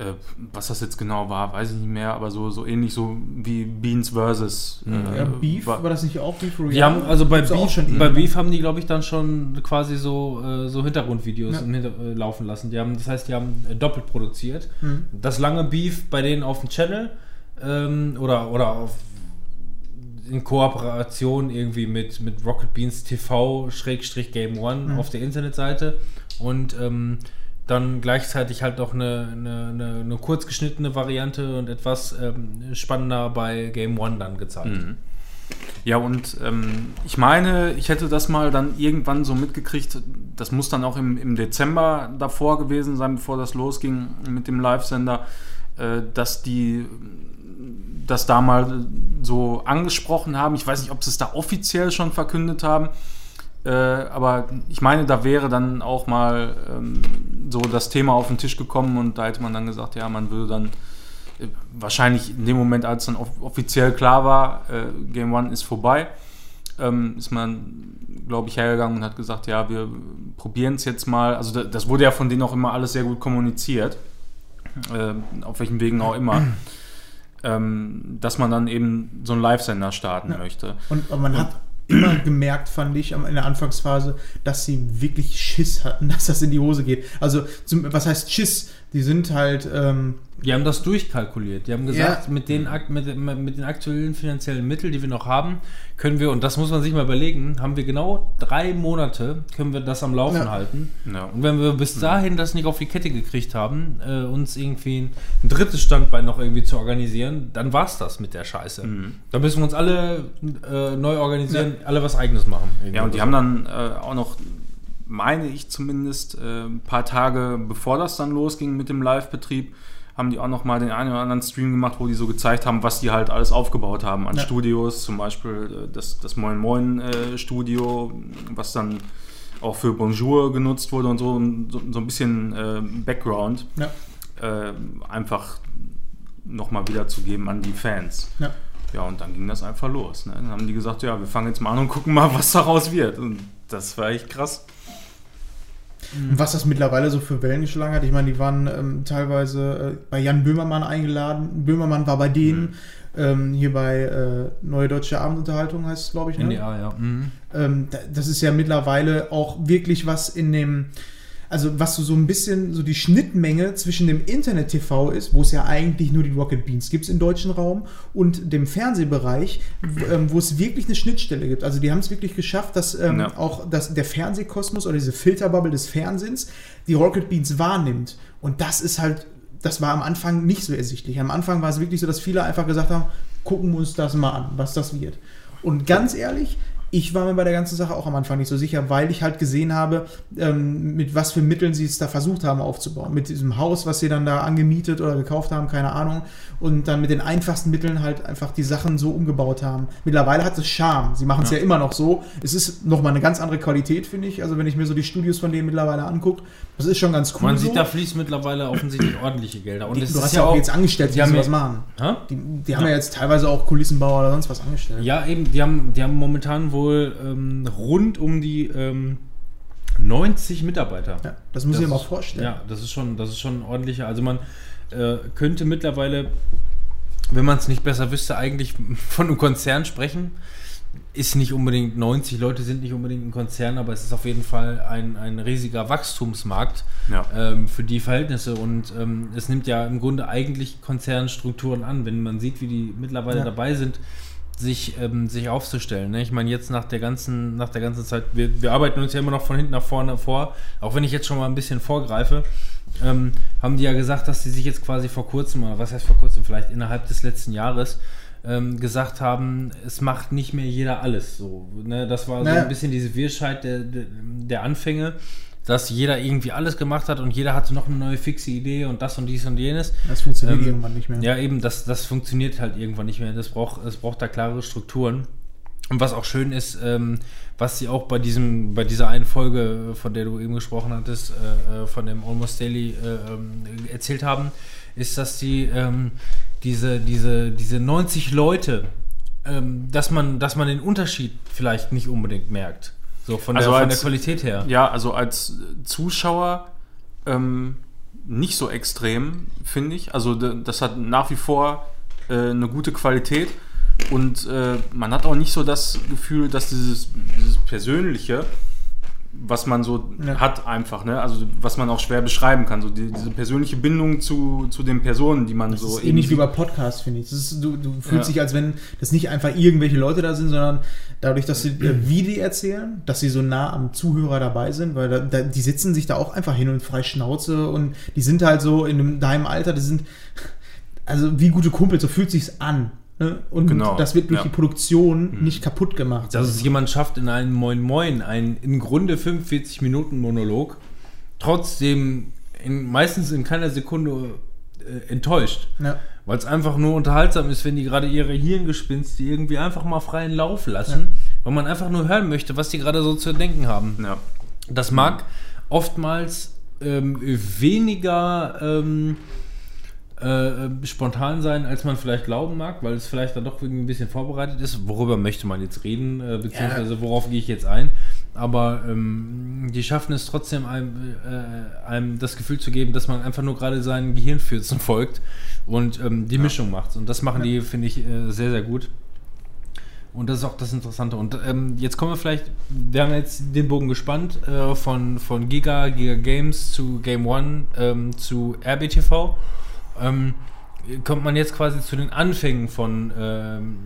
äh, was das jetzt genau war, weiß ich nicht mehr, aber so, so ähnlich so wie Beans versus äh, ja, Beef, war, war, das nicht auch Beef Royale? Die haben, also bei Beef, schon bei Beef haben die, glaube ich, dann schon quasi so, äh, so Hintergrundvideos ja. Hinter, äh, laufen lassen. Die haben, das heißt, die haben äh, doppelt produziert. Mhm. Das lange Beef bei denen auf dem Channel ähm, oder, oder auf in Kooperation irgendwie mit, mit Rocket Beans TV Game One mhm. auf der Internetseite und ähm, dann gleichzeitig halt auch eine, eine, eine, eine kurzgeschnittene Variante und etwas ähm, spannender bei Game One dann gezeigt. Mhm. Ja, und ähm, ich meine, ich hätte das mal dann irgendwann so mitgekriegt, das muss dann auch im, im Dezember davor gewesen sein, bevor das losging mit dem Live-Sender, äh, dass die das da mal so angesprochen haben. Ich weiß nicht, ob sie es da offiziell schon verkündet haben, äh, aber ich meine, da wäre dann auch mal ähm, so das Thema auf den Tisch gekommen und da hätte man dann gesagt, ja, man würde dann äh, wahrscheinlich in dem Moment, als dann off offiziell klar war, äh, Game One ist vorbei, ähm, ist man, glaube ich, hergegangen und hat gesagt, ja, wir probieren es jetzt mal. Also das, das, wurde ja von denen auch immer alles sehr gut kommuniziert, äh, auf welchen Wegen auch immer. Ähm, dass man dann eben so einen Live-Sender starten ja. möchte. Und man hat immer gemerkt, fand ich, in der Anfangsphase, dass sie wirklich Schiss hatten, dass das in die Hose geht. Also, zum, was heißt Schiss? Die sind halt. Ähm, die haben das durchkalkuliert. Die haben gesagt, ja. mit, den, mit, mit den aktuellen finanziellen Mitteln, die wir noch haben, können wir, und das muss man sich mal überlegen, haben wir genau drei Monate, können wir das am Laufen ja. halten. Ja. Und wenn wir bis dahin das nicht auf die Kette gekriegt haben, äh, uns irgendwie ein, ein, drittes Standbein noch irgendwie zu organisieren, dann war es das mit der Scheiße. Mhm. Da müssen wir uns alle äh, neu organisieren, alle was Eigenes machen. Ja, und die so. haben dann äh, auch noch meine ich zumindest, äh, ein paar Tage bevor das dann losging mit dem Live-Betrieb, haben die auch noch mal den einen oder anderen Stream gemacht, wo die so gezeigt haben, was die halt alles aufgebaut haben an ja. Studios, zum Beispiel äh, das, das Moin Moin äh, Studio, was dann auch für Bonjour genutzt wurde und so, so, so ein bisschen äh, Background ja. äh, einfach nochmal wiederzugeben an die Fans. Ja. ja, und dann ging das einfach los. Ne? Dann haben die gesagt, ja, wir fangen jetzt mal an und gucken mal, was daraus wird. Und das war echt krass. Mhm. Was das mittlerweile so für Wellen geschlagen hat. Ich meine, die waren ähm, teilweise äh, bei Jan Böhmermann eingeladen. Böhmermann war bei denen. Mhm. Ähm, hier bei äh, Neue Deutsche Abendunterhaltung heißt es, glaube ich. Ne? NDA, ja. Mhm. Ähm, das ist ja mittlerweile auch wirklich was in dem also was so, ein bisschen so die Schnittmenge zwischen dem Internet-TV ist, wo es ja eigentlich nur die Rocket Beans gibt im deutschen Raum, und dem Fernsehbereich, ähm, wo es wirklich eine Schnittstelle gibt. Also die haben es wirklich geschafft, dass ähm, ja. auch dass der Fernsehkosmos oder diese Filterbubble des Fernsehens die Rocket Beans wahrnimmt. Und das ist halt, das war am Anfang nicht so ersichtlich. Am Anfang war es wirklich so, dass viele einfach gesagt haben, gucken wir uns das mal an, was das wird. Und ganz ehrlich, ich war mir bei der ganzen Sache auch am Anfang nicht so sicher, weil ich halt gesehen habe, ähm, mit was für Mitteln sie es da versucht haben aufzubauen. Mit diesem Haus, was sie dann da angemietet oder gekauft haben, keine Ahnung. Und dann mit den einfachsten Mitteln halt einfach die Sachen so umgebaut haben. Mittlerweile hat es Charme. Sie machen es ja. ja. immer noch so. Es ist nochmal eine ganz andere Qualität, finde ich. Also wenn ich mir so die Studios von denen mittlerweile angucke, das ist schon ganz cool. Man so. sieht, da fließt mittlerweile offensichtlich ordentliche Gelder. Und die, du hast ja auch jetzt angestellt, die, die was machen. Die, die, haben ja. ja jetzt teilweise auch Kulissenbauer oder sonst was angestellt. Ja, eben, die haben, die haben momentan wohl ähm, rund um die ähm, 90 Mitarbeiter. Ja, das muss ich mir mal vorstellen. Ja, das ist schon, das ist schon ordentlicher. Also man äh, könnte mittlerweile, wenn man es nicht besser wüsste, eigentlich von einem Konzern sprechen. Ist nicht unbedingt 90 Leute sind nicht unbedingt ein Konzern, aber es ist auf jeden Fall ein, ein riesiger Wachstumsmarkt ja. ähm, für die Verhältnisse und ähm, es nimmt ja im Grunde eigentlich Konzernstrukturen an, wenn man sieht, wie die mittlerweile ja. dabei sind sich, ähm, sich aufzustellen. Ne? Ich meine, jetzt nach der ganzen, nach der ganzen Zeit, wir, wir arbeiten uns ja immer noch von hinten nach vorne vor, auch wenn ich jetzt schon mal ein bisschen vorgreife, ähm, haben die ja gesagt, dass sie sich jetzt quasi vor kurzem, oder was heißt vor kurzem, vielleicht innerhalb des letzten Jahres, ähm, gesagt haben, es macht nicht mehr jeder alles. So, ne? Das war naja. so ein bisschen diese Wirrscheid der, der Anfänge dass jeder irgendwie alles gemacht hat und jeder hatte noch eine neue fixe Idee und das und dies und jenes. Das funktioniert ähm, irgendwann nicht mehr. Ja, eben, das, das funktioniert halt irgendwann nicht mehr. Das braucht, es braucht da klare Strukturen. Und was auch schön ist, ähm, was sie auch bei diesem, bei dieser einen Folge, von der du eben gesprochen hattest, äh, äh von dem Almost Daily äh, ähm, erzählt haben, ist, dass sie ähm, diese, diese, diese 90 Leute, ähm, dass man, dass man den Unterschied vielleicht nicht unbedingt merkt. So von, also der, als, der Qualität her. Ja, also als Zuschauer ähm, nicht so extrem, finde ich. Also das hat nach wie vor äh, eine gute Qualität und äh, man hat auch nicht so das Gefühl, dass dieses, dieses Persönliche, was man so ja. hat einfach, ne? also was man auch schwer beschreiben kann, so die, diese persönliche Bindung zu, zu den Personen, die man das so... Ist ähnlich wie bei Podcasts, finde ich. Ist, du, du fühlst ja. dich, als wenn das nicht einfach irgendwelche Leute da sind, sondern dadurch, dass sie, äh, wie die erzählen, dass sie so nah am Zuhörer dabei sind, weil da, da, die sitzen sich da auch einfach hin und frei Schnauze und die sind halt so in deinem Alter, die sind also wie gute Kumpel, so fühlt sich's an. Ne? Und genau. das wird durch ja. die Produktion mhm. nicht kaputt gemacht. Dass es jemand schafft, in einem Moin Moin, einen im Grunde 45 Minuten Monolog, trotzdem in, meistens in keiner Sekunde äh, enttäuscht. Ja. Weil es einfach nur unterhaltsam ist, wenn die gerade ihre Hirngespinste irgendwie einfach mal freien Lauf lassen, ja. weil man einfach nur hören möchte, was die gerade so zu denken haben. Ja. Das mag oftmals ähm, weniger ähm, äh, spontan sein, als man vielleicht glauben mag, weil es vielleicht dann doch irgendwie ein bisschen vorbereitet ist. Worüber möchte man jetzt reden, äh, beziehungsweise worauf gehe ich jetzt ein? Aber ähm, die schaffen es trotzdem, einem, äh, einem, das Gefühl zu geben, dass man einfach nur gerade seinen Gehirnfürzen folgt und ähm, die ja. Mischung macht. Und das machen ja. die, finde ich, äh, sehr, sehr gut. Und das ist auch das Interessante. Und ähm, jetzt kommen wir vielleicht, wir haben jetzt den Bogen gespannt äh, von, von Giga, Giga Games zu Game One ähm, zu RBTV ähm, kommt man jetzt quasi zu den Anfängen von, ähm,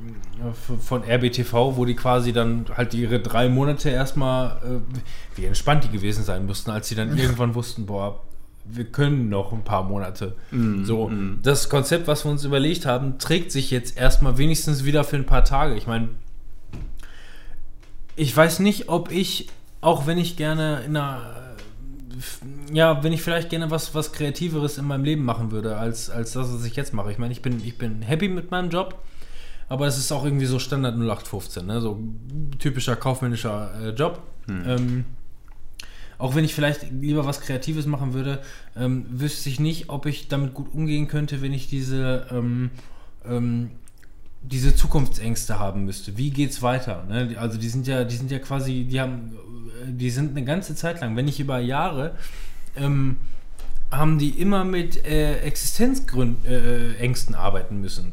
von RBTV, wo die quasi dann halt ihre drei Monate erstmal, äh, wie entspannt die gewesen sein müssten, als sie dann irgendwann wussten, boah, wir können noch ein paar Monate. Mm, so, mm. das Konzept, was wir uns überlegt haben, trägt sich jetzt erstmal wenigstens wieder für ein paar Tage. Ich meine, ich weiß nicht, ob ich, auch wenn ich gerne in einer ja, wenn ich vielleicht gerne was, was Kreativeres in meinem Leben machen würde, als, als das, was ich jetzt mache. Ich meine, ich bin, ich bin happy mit meinem Job, aber es ist auch irgendwie so Standard 0815, ne? so typischer kaufmännischer äh, Job. Hm. Ähm, auch wenn ich vielleicht lieber was Kreatives machen würde, ähm, wüsste ich nicht, ob ich damit gut umgehen könnte, wenn ich diese, ähm, ähm, diese Zukunftsängste haben müsste. Wie geht's weiter? Ne? Also die sind ja, die sind ja quasi, die haben die sind eine ganze Zeit lang, wenn nicht über Jahre, ähm, haben die immer mit äh, Existenzängsten äh, arbeiten müssen.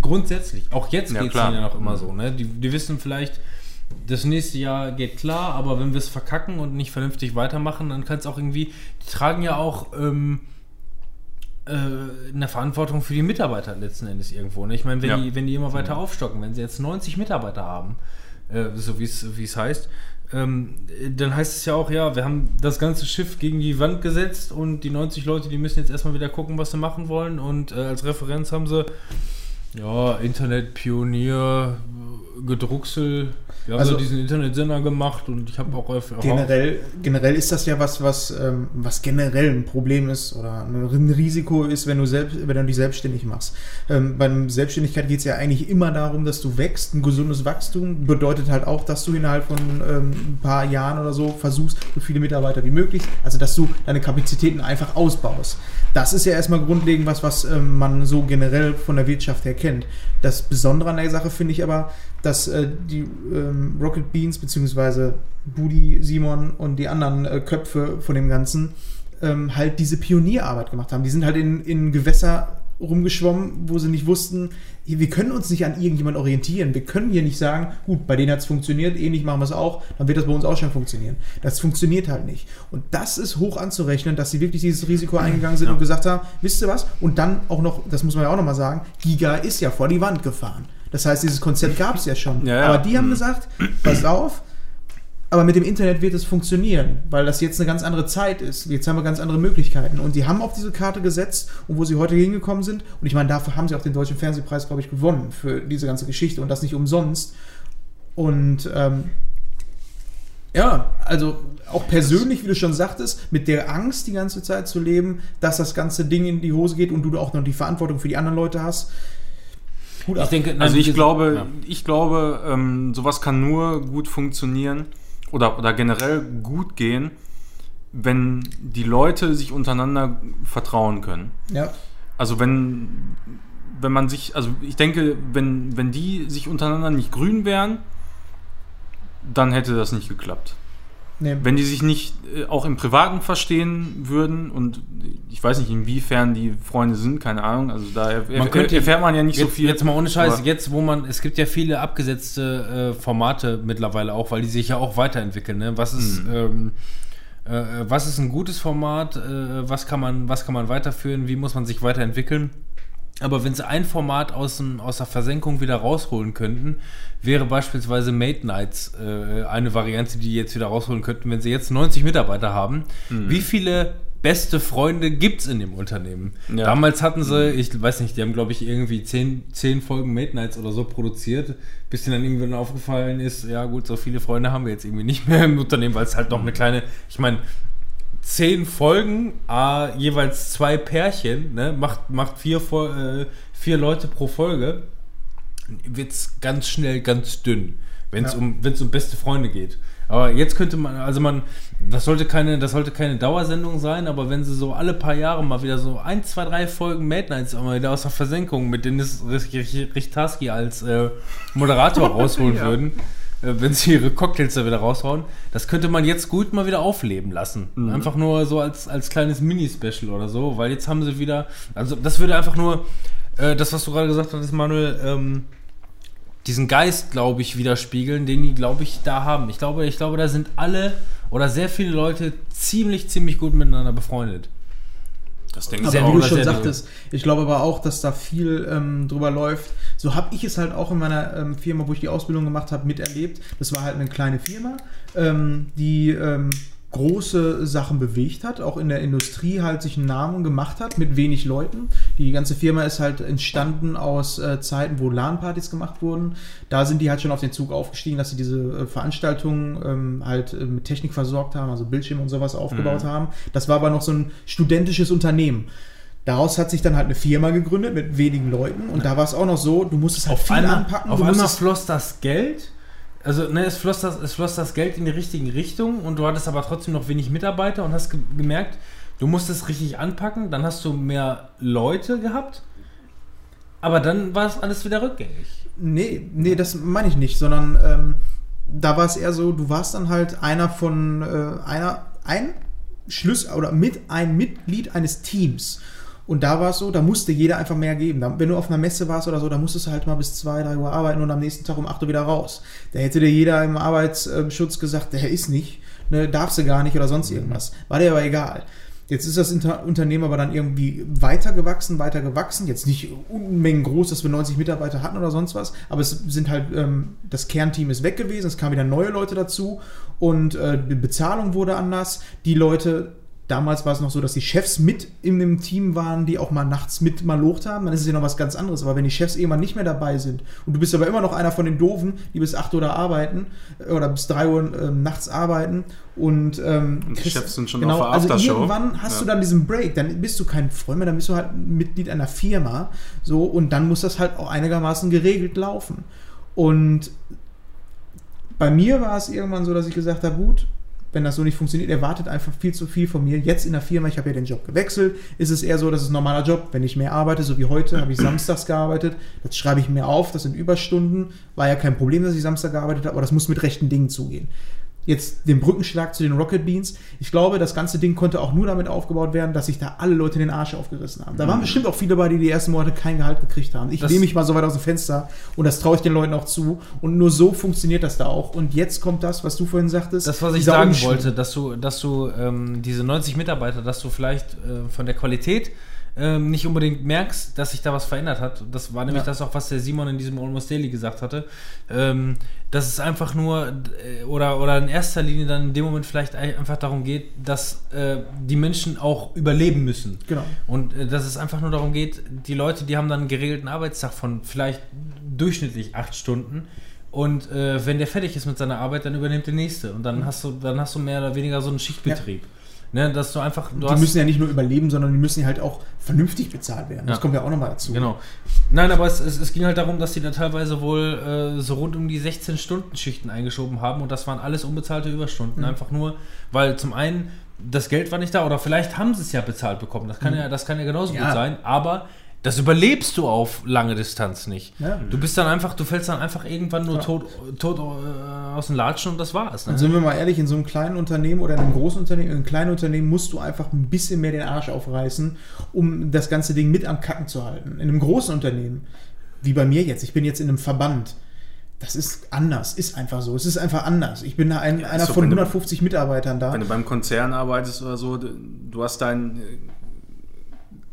Grundsätzlich. Auch jetzt ja, geht es ihnen ja noch immer mhm. so. Ne? Die, die wissen vielleicht, das nächste Jahr geht klar, aber wenn wir es verkacken und nicht vernünftig weitermachen, dann kann es auch irgendwie, die tragen ja auch ähm, äh, eine Verantwortung für die Mitarbeiter letzten Endes irgendwo. Ne? Ich meine, wenn, ja. die, wenn die immer weiter mhm. aufstocken, wenn sie jetzt 90 Mitarbeiter haben, äh, so wie es heißt, ähm, dann heißt es ja auch, ja, wir haben das ganze Schiff gegen die Wand gesetzt und die 90 Leute, die müssen jetzt erstmal wieder gucken, was sie machen wollen. Und äh, als Referenz haben sie, ja, Internetpionier, Gedrucksel, wir haben also, so diesen Internetsender gemacht und ich habe auch generell, generell ist das ja was, was, ähm, was generell ein Problem ist oder ein Risiko ist, wenn du, selbst, wenn du dich selbstständig machst. Ähm, bei Selbstständigkeit geht es ja eigentlich immer darum, dass du wächst. Ein gesundes Wachstum bedeutet halt auch, dass du innerhalb von ähm, ein paar Jahren oder so versuchst, so viele Mitarbeiter wie möglich, also dass du deine Kapazitäten einfach ausbaust. Das ist ja erstmal grundlegend was, was ähm, man so generell von der Wirtschaft her kennt. Das Besondere an der Sache finde ich aber, dass äh, die ähm, Rocket Beans beziehungsweise Budi, Simon und die anderen äh, Köpfe von dem Ganzen ähm, halt diese Pionierarbeit gemacht haben. Die sind halt in, in Gewässer rumgeschwommen, wo sie nicht wussten, wir können uns nicht an irgendjemand orientieren. Wir können hier nicht sagen, gut, bei denen hat es funktioniert, ähnlich machen wir es auch, dann wird das bei uns auch schon funktionieren. Das funktioniert halt nicht. Und das ist hoch anzurechnen, dass sie wirklich dieses Risiko eingegangen sind ja. und gesagt haben, wisst ihr was? Und dann auch noch, das muss man ja auch nochmal sagen, Giga ist ja vor die Wand gefahren. Das heißt, dieses Konzept gab es ja schon. Ja, ja. Aber die haben mhm. gesagt, pass auf, aber mit dem Internet wird es funktionieren, weil das jetzt eine ganz andere Zeit ist. Jetzt haben wir ganz andere Möglichkeiten. Und die haben auf diese Karte gesetzt und wo sie heute hingekommen sind. Und ich meine, dafür haben sie auch den Deutschen Fernsehpreis, glaube ich, gewonnen für diese ganze Geschichte und das nicht umsonst. Und ähm, ja, also auch persönlich, wie du schon sagtest, mit der Angst die ganze Zeit zu leben, dass das ganze Ding in die Hose geht und du auch noch die Verantwortung für die anderen Leute hast Gut ich denke, nein, also ich glaube, ja. ich glaube, ähm, sowas kann nur gut funktionieren oder, oder generell gut gehen, wenn die Leute sich untereinander vertrauen können. Ja. Also wenn, wenn man sich, also ich denke, wenn, wenn die sich untereinander nicht grün wären, dann hätte das nicht geklappt. Nee. Wenn die sich nicht äh, auch im Privaten verstehen würden und ich weiß nicht, inwiefern die Freunde sind, keine Ahnung. Also da man könnte, erfährt man ja nicht jetzt, so viel. Jetzt mal ohne Scheiß, jetzt wo man, es gibt ja viele abgesetzte äh, Formate mittlerweile auch, weil die sich ja auch weiterentwickeln. Ne? Was ist, mhm. ähm, äh, was ist ein gutes Format? Äh, was, kann man, was kann man weiterführen? Wie muss man sich weiterentwickeln? Aber wenn sie ein Format aus, dem, aus der Versenkung wieder rausholen könnten, wäre beispielsweise Mate Nights äh, eine Variante, die jetzt wieder rausholen könnten, wenn sie jetzt 90 Mitarbeiter haben. Mhm. Wie viele beste Freunde gibt es in dem Unternehmen? Ja. Damals hatten sie, ich weiß nicht, die haben glaube ich irgendwie 10, 10 Folgen Mate Nights oder so produziert, bis ihnen dann irgendwann aufgefallen ist, ja gut, so viele Freunde haben wir jetzt irgendwie nicht mehr im Unternehmen, weil es halt noch eine kleine, ich meine, zehn Folgen, äh, jeweils zwei Pärchen, ne? macht, macht vier, äh, vier Leute pro Folge, wird es ganz schnell ganz dünn, wenn es ja. um, um beste Freunde geht. Aber jetzt könnte man, also man, das sollte keine, das sollte keine Dauersendung sein, aber wenn sie so alle paar Jahre mal wieder so ein, zwei, drei Folgen Mad Nights mal wieder aus der Versenkung mit Dennis Richtarski als äh, Moderator rausholen ja. würden, äh, wenn sie ihre Cocktails da wieder raushauen. Das könnte man jetzt gut mal wieder aufleben lassen. Mhm. Einfach nur so als, als kleines Mini-Special oder so, weil jetzt haben sie wieder, also das würde einfach nur, äh, das, was du gerade gesagt hast, Manuel, ähm, diesen Geist, glaube ich, widerspiegeln, den die, glaube ich, da haben. Ich glaube, ich glaube, da sind alle oder sehr viele Leute ziemlich, ziemlich gut miteinander befreundet. Das denke ich aber auch. Wie du schon sagtest, ich glaube aber auch, dass da viel ähm, drüber läuft. So habe ich es halt auch in meiner ähm, Firma, wo ich die Ausbildung gemacht habe, miterlebt. Das war halt eine kleine Firma, ähm, die ähm, große Sachen bewegt hat, auch in der Industrie halt sich einen Namen gemacht hat mit wenig Leuten. Die ganze Firma ist halt entstanden aus äh, Zeiten, wo LAN-Partys gemacht wurden. Da sind die halt schon auf den Zug aufgestiegen, dass sie diese äh, Veranstaltungen ähm, halt äh, mit Technik versorgt haben, also Bildschirme und sowas aufgebaut mhm. haben. Das war aber noch so ein studentisches Unternehmen. Daraus hat sich dann halt eine Firma gegründet mit wenigen Leuten und da war es auch noch so, du musstest halt auf viel einmal, anpacken. Auf einmal floss das Geld also ne, es floss, das, es floss das Geld in die richtige Richtung und du hattest aber trotzdem noch wenig Mitarbeiter und hast ge gemerkt, du musstest richtig anpacken, dann hast du mehr Leute gehabt, aber dann war es alles wieder rückgängig. Nee, nee, das meine ich nicht, sondern ähm, da war es eher so, du warst dann halt einer von äh, einer, ein Schlüssel oder mit ein Mitglied eines Teams. Und da war es so, da musste jeder einfach mehr geben. Wenn du auf einer Messe warst oder so, da musstest du halt mal bis 2, 3 Uhr arbeiten und am nächsten Tag um 8 Uhr wieder raus. Da hätte dir jeder im Arbeitsschutz gesagt, der ist nicht, ne, darfst du gar nicht oder sonst irgendwas. War dir aber egal. Jetzt ist das Unternehmen aber dann irgendwie weitergewachsen, weiter gewachsen. Jetzt nicht Unmengen groß, dass wir 90 Mitarbeiter hatten oder sonst was, aber es sind halt, ähm, das Kernteam ist weg gewesen, es kamen wieder neue Leute dazu und äh, die Bezahlung wurde anders. Die Leute Damals war es noch so, dass die Chefs mit in dem Team waren, die auch mal nachts mit mal locht haben. Dann ist es ja noch was ganz anderes. Aber wenn die Chefs irgendwann nicht mehr dabei sind und du bist aber immer noch einer von den Doofen, die bis 8 Uhr da arbeiten äh, oder bis 3 Uhr äh, nachts arbeiten und, ähm, und die kriegst, Chefs sind schon genau, auf der Also irgendwann hast ja. du dann diesen Break, dann bist du kein Freund mehr, dann bist du halt Mitglied einer Firma. So, und dann muss das halt auch einigermaßen geregelt laufen. Und bei mir war es irgendwann so, dass ich gesagt habe, gut, wenn das so nicht funktioniert, erwartet einfach viel zu viel von mir. Jetzt in der Firma, ich habe ja den Job gewechselt, ist es eher so, dass es ein normaler Job. Wenn ich mehr arbeite, so wie heute, habe ich samstags gearbeitet, das schreibe ich mir auf, das sind Überstunden. War ja kein Problem, dass ich Samstag gearbeitet habe, aber das muss mit rechten Dingen zugehen jetzt den Brückenschlag zu den Rocket Beans. Ich glaube, das ganze Ding konnte auch nur damit aufgebaut werden, dass sich da alle Leute den Arsch aufgerissen haben. Da waren mhm. bestimmt auch viele bei, die die ersten Monate kein Gehalt gekriegt haben. Ich lehne mich mal so weit aus dem Fenster und das traue ich den Leuten auch zu. Und nur so funktioniert das da auch. Und jetzt kommt das, was du vorhin sagtest. Das, was ich sagen wollte, dass du, dass du ähm, diese 90 Mitarbeiter, dass du vielleicht äh, von der Qualität ähm, nicht unbedingt merkst, dass sich da was verändert hat. Das war nämlich ja. das auch, was der Simon in diesem Almost Daily gesagt hatte. Ähm, dass es einfach nur äh, oder, oder in erster Linie dann in dem Moment vielleicht einfach darum geht, dass äh, die Menschen auch überleben müssen. Genau. Und äh, dass es einfach nur darum geht, die Leute, die haben dann einen geregelten Arbeitstag von vielleicht durchschnittlich acht Stunden. Und äh, wenn der fertig ist mit seiner Arbeit, dann übernimmt der nächste. Und dann mhm. hast du, dann hast du mehr oder weniger so einen Schichtbetrieb. Ja. Ne, dass du einfach. Du die müssen ja nicht nur überleben, sondern die müssen halt auch vernünftig bezahlt werden. Das kommt ja auch nochmal dazu. Genau. Nein, aber es, es, es, ging halt darum, dass die da teilweise wohl äh, so rund um die 16-Stunden-Schichten eingeschoben haben und das waren alles unbezahlte Überstunden. Mhm. Einfach nur, weil zum einen das Geld war nicht da oder vielleicht haben sie es ja bezahlt bekommen. Das kann, mhm. ja, das kann ja genauso ja. gut sein, aber Das überlebst du auf lange Distanz nicht. Ja. Du bist dann einfach, du fällst dann einfach irgendwann nur tot, tot äh, aus dem Latschen und das war's. Ne? Und sind wir mal ehrlich, in so einem kleinen Unternehmen oder in einem großen Unternehmen, in einem kleinen Unternehmen musst du einfach ein bisschen mehr den Arsch aufreißen, um das ganze Ding mit am Kacken zu halten. In einem großen Unternehmen, wie bei mir jetzt, ich bin jetzt in einem Verband, das ist anders, ist einfach so. Es ist einfach anders. Ich bin da ein, einer so, von wenn du- 150 Mitarbeitern da. Wenn du beim Konzern arbeitest oder so, du du hast dein.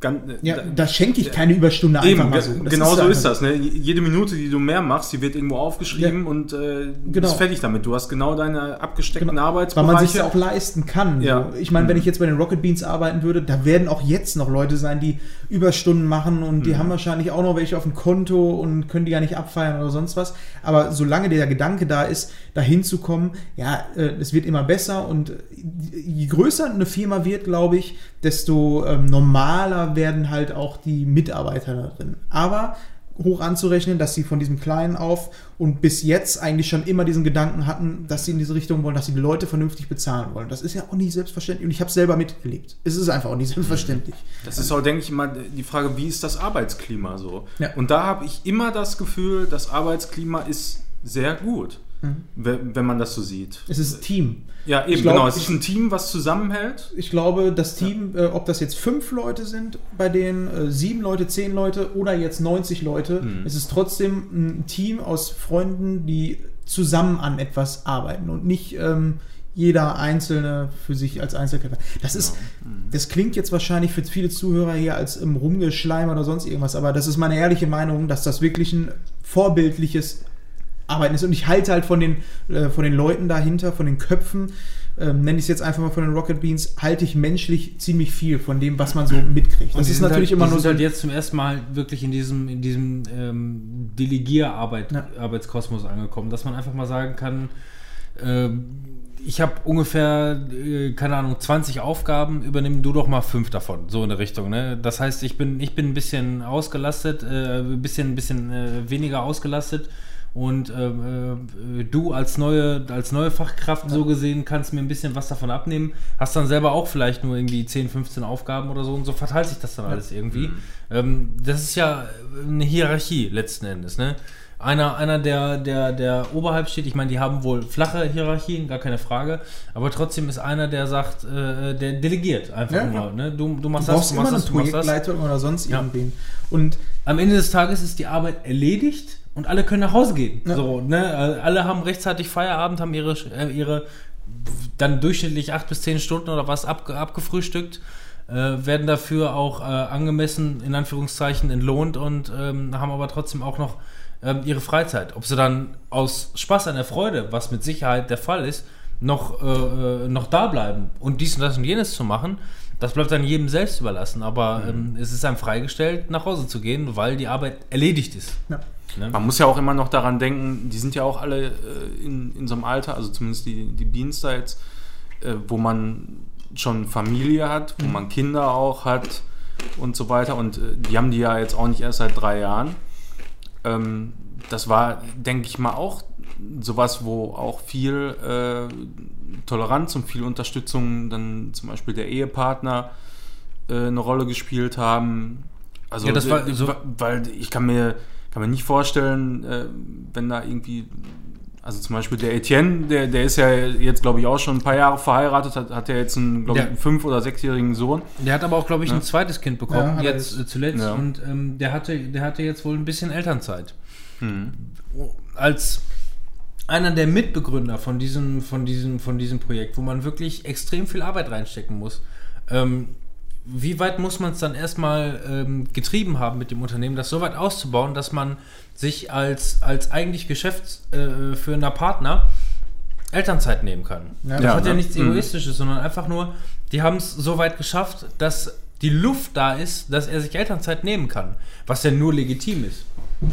Äh, gan- Ja, da- da schenke ich keine Überstunde einfach Eben, mal ge- so. Das genau so einfach ist das. Ne? Jede Minute, die du mehr machst, die wird irgendwo aufgeschrieben Ja. und äh, du Genau. bist fertig damit. Du hast genau deine abgesteckten Genau. Weil Arbeitsbereiche. man sich ja auch leisten kann. Ja. So. Ich meine, wenn Mhm. ich jetzt bei den Rocket Beans arbeiten würde, da werden auch jetzt noch Leute sein, die Überstunden machen und die Mhm. haben wahrscheinlich auch noch welche auf dem Konto und können die gar nicht abfeiern oder sonst was. Aber solange der Gedanke da ist, da hinzukommen, ja, äh, es wird immer besser und je größer eine Firma wird, glaube ich, desto ähm, normaler werden halt auch die Mitarbeiter darin. Aber hoch anzurechnen, dass sie von diesem Kleinen auf und bis jetzt eigentlich schon immer diesen Gedanken hatten, dass sie in diese Richtung wollen, dass sie die Leute vernünftig bezahlen wollen. Das ist ja auch nicht selbstverständlich und ich habe es selber miterlebt. Es ist einfach auch nicht selbstverständlich. Das ist auch, denke ich mal, die Frage, wie ist das Arbeitsklima so? Ja. Und da habe ich immer das Gefühl, das Arbeitsklima ist sehr gut, wenn, wenn man das so sieht. Es ist Team. Ja, eben, glaub, genau. Es ich- ist ein Team, was zusammenhält. Ich glaube, das Team, äh, ob das jetzt fünf Leute sind, bei denen äh, sieben Leute, zehn Leute oder jetzt 90 Leute, Mhm. es ist trotzdem ein Team aus Freunden, die zusammen an etwas arbeiten und nicht ähm, jeder Einzelne für sich als Einzelkämpfer. Das ist, das klingt jetzt wahrscheinlich für viele Zuhörer hier als im Rumgeschleim oder sonst irgendwas, aber das ist meine ehrliche Meinung, dass das wirklich ein vorbildliches Arbeiten ist. Und ich halte halt von den, äh, von den Leuten dahinter, von den Köpfen, ähm, nenne ich es jetzt einfach mal von den Rocket Beans, halte ich menschlich ziemlich viel von dem, was man so mitkriegt. Und Das ist natürlich halt, immer nur so. halt jetzt zum ersten Mal wirklich in diesem, in diesem ähm, Delegierarbeit, Ja. Arbeitskosmos angekommen, dass man einfach mal sagen kann, ähm, ich habe ungefähr, äh, keine Ahnung, 20 Aufgaben, übernimm du doch mal fünf davon, so in der Richtung. Ne? Das heißt, ich bin, ich bin ein bisschen ausgelastet, äh, ein bisschen, ein bisschen äh, weniger ausgelastet. Und ähm, äh, du als neue, als neue Fachkraft so gesehen kannst mir ein bisschen was davon abnehmen. Hast dann selber auch vielleicht nur irgendwie 10, 15 Aufgaben oder so und so verteilt sich das dann alles irgendwie. Ähm, das ist ja eine Hierarchie letzten Endes. Ne? Einer, einer der, der, der oberhalb steht, ich meine, die haben wohl flache Hierarchien, gar keine Frage, aber trotzdem ist einer, der sagt, äh, der delegiert einfach Ja, nur. Ne? Du, du Du machst brauchst das, du immer machst einen das, du machst das. Projektleiter oder sonst Ja. irgendwen. Und Am Ende des Tages ist die Arbeit erledigt und alle können nach Hause gehen. Ja. So, ne? Alle haben rechtzeitig Feierabend, haben ihre, äh, ihre dann durchschnittlich acht bis zehn Stunden oder was abge, abgefrühstückt, äh, werden dafür auch äh, angemessen, in Anführungszeichen, entlohnt und ähm, haben aber trotzdem auch noch ähm, ihre Freizeit. Ob sie dann aus Spaß an der Freude, was mit Sicherheit der Fall ist, noch, äh, äh, noch da bleiben und dies und das und jenes zu machen, das bleibt dann jedem selbst überlassen. Aber ähm, es ist einem freigestellt, nach Hause zu gehen, weil die Arbeit erledigt ist. ja. Ne? Man muss ja auch immer noch daran denken, die sind ja auch alle äh, in, in so einem Alter, also zumindest die, die Beans da jetzt, äh, wo man schon Familie hat, wo man Kinder auch hat und so weiter. Und äh, die haben die ja jetzt auch nicht erst seit drei Jahren. Ähm, das war, denke ich mal, auch sowas, wo auch viel äh, Toleranz und viel Unterstützung dann zum Beispiel der Ehepartner äh, eine Rolle gespielt haben. Also, Ja, das war äh, so- weil ich kann mir, kann mir nicht vorstellen, äh, wenn da irgendwie, also zum Beispiel der Etienne, der, der ist ja jetzt, glaube ich, auch schon ein paar Jahre verheiratet, hat, hat ja jetzt einen, glaube ich, Ja. einen fünf- oder sechsjährigen Sohn. Der hat aber auch, glaube ich, ein zweites Kind Ja, bekommen, er jetzt äh, zuletzt. Ja. Und ähm, der, hatte, der hatte jetzt wohl ein bisschen Elternzeit. Mhm. Als einer der Mitbegründer von diesem, von, diesem, von diesem Projekt, wo man wirklich extrem viel Arbeit reinstecken muss. Ähm, wie weit muss man es dann erstmal ähm, getrieben haben mit dem Unternehmen, das so weit auszubauen, dass man sich als, als eigentlich geschäftsführender Partner Elternzeit nehmen kann? Ja, das ja, hat ja ne? nichts Mhm. Egoistisches, sondern einfach nur, die haben es so weit geschafft, dass die Luft da ist, dass er sich Elternzeit nehmen kann, was ja nur legitim ist.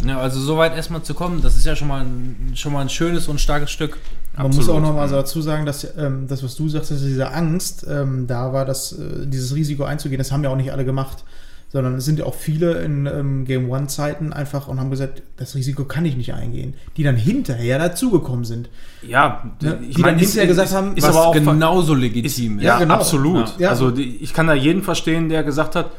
Ja, also so weit erstmal zu kommen, das ist ja schon mal ein, schon mal ein schönes und starkes Stück. Man Absolut. muss auch noch mal so dazu sagen, dass ähm, das, was du sagst, dass diese Angst, ähm, da war das, äh, dieses Risiko einzugehen, das haben ja auch nicht alle gemacht. Sondern es sind ja auch viele in ähm, Game One-Zeiten einfach und haben gesagt, das Risiko kann ich nicht eingehen. Die dann hinterher dazugekommen sind. Ja, Ne? ich Die meine, dann hinterher gesagt haben, ist was aber auch genauso legitim ist. Ja, Ja, genau. absolut. Ja. Also die, ich kann da jeden verstehen, der gesagt hat,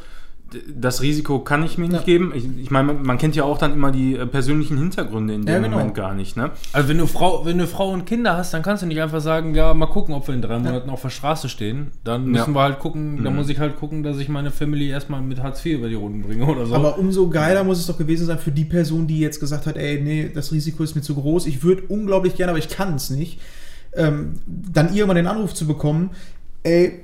das Risiko kann ich mir nicht Ja. geben. Ich, ich meine, man- kennt ja auch dann immer die äh, persönlichen Hintergründe in dem Ja, genau. Moment gar nicht. Ne? Also wenn du Frau, wenn du Frau und Kinder hast, dann kannst du nicht einfach sagen, ja, mal gucken, ob wir in drei Monaten auf der Straße stehen. Dann müssen Ja. wir halt gucken, da Mhm. muss ich halt gucken, dass ich meine Family erstmal mit Hartz IV über die Runden bringe oder so. Aber umso geiler muss es doch gewesen sein für die Person, die jetzt gesagt hat, ey, nee, das Risiko ist mir zu groß, ich würde unglaublich gerne, aber ich kann es nicht. Ähm, dann irgendwann den Anruf zu bekommen, ey,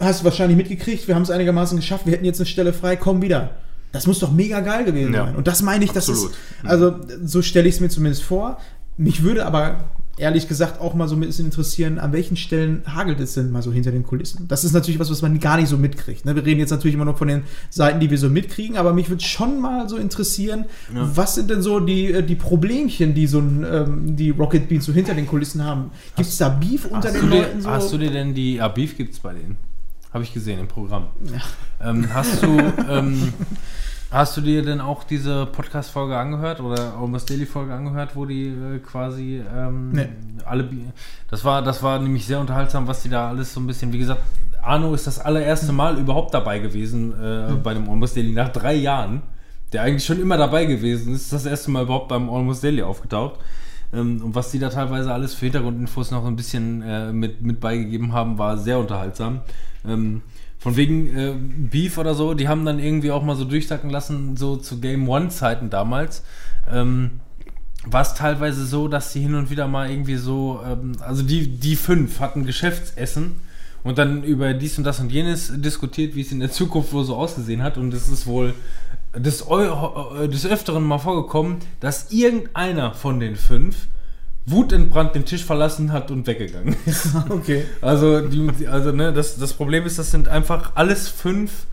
hast du wahrscheinlich mitgekriegt, wir haben es einigermaßen geschafft, wir hätten jetzt eine Stelle frei, komm wieder. Das muss doch mega geil gewesen Ja. sein. Und das meine ich, das Absolut. ist, also so stelle ich es mir zumindest vor. Mich würde aber ehrlich gesagt auch mal so ein bisschen interessieren, an welchen Stellen hagelt es denn mal so hinter den Kulissen? Das ist natürlich was, was man gar nicht so mitkriegt. Ne? Wir reden jetzt natürlich immer noch von den Seiten, die wir so mitkriegen, aber mich würde schon mal so interessieren, was sind denn so die, äh, die Problemchen, die so ein, ähm, die Rocket Beans so hinter den Kulissen haben? Gibt es da Beef unter hast, den dir, Leuten so? hast du dir denn die, ja, Beef gibt's bei denen. Habe ich gesehen im Programm. Ähm, hast du, ähm, hast du dir denn auch diese Podcast-Folge angehört oder Almost Daily-Folge angehört, wo die äh, quasi ähm, Nee. alle, das war, das war nämlich sehr unterhaltsam, was die da alles so ein bisschen, wie gesagt, Arno ist das allererste Mal überhaupt dabei gewesen äh, bei dem Almost Daily nach drei Jahren, der eigentlich schon immer dabei gewesen ist, das erste Mal überhaupt beim Almost Daily aufgetaucht. Ähm, und was die da teilweise alles für Hintergrundinfos noch ein bisschen äh, mit, mit beigegeben haben, war sehr unterhaltsam. Ähm, von wegen äh, Beef oder so, die haben dann irgendwie auch mal so durchsacken lassen, so zu Game One-Zeiten damals. Ähm, war es teilweise so, dass sie hin und wieder mal irgendwie so, ähm, also die, die fünf hatten Geschäftsessen und dann über dies und das und jenes diskutiert, wie es in der Zukunft wohl so ausgesehen hat. Und es ist wohl des, äh, des Öfteren mal vorgekommen, dass irgendeiner von den fünf wutentbrannt den Tisch verlassen hat und weggegangen ist. okay. Also, die, also ne, das, das Problem ist, das sind einfach alles fünf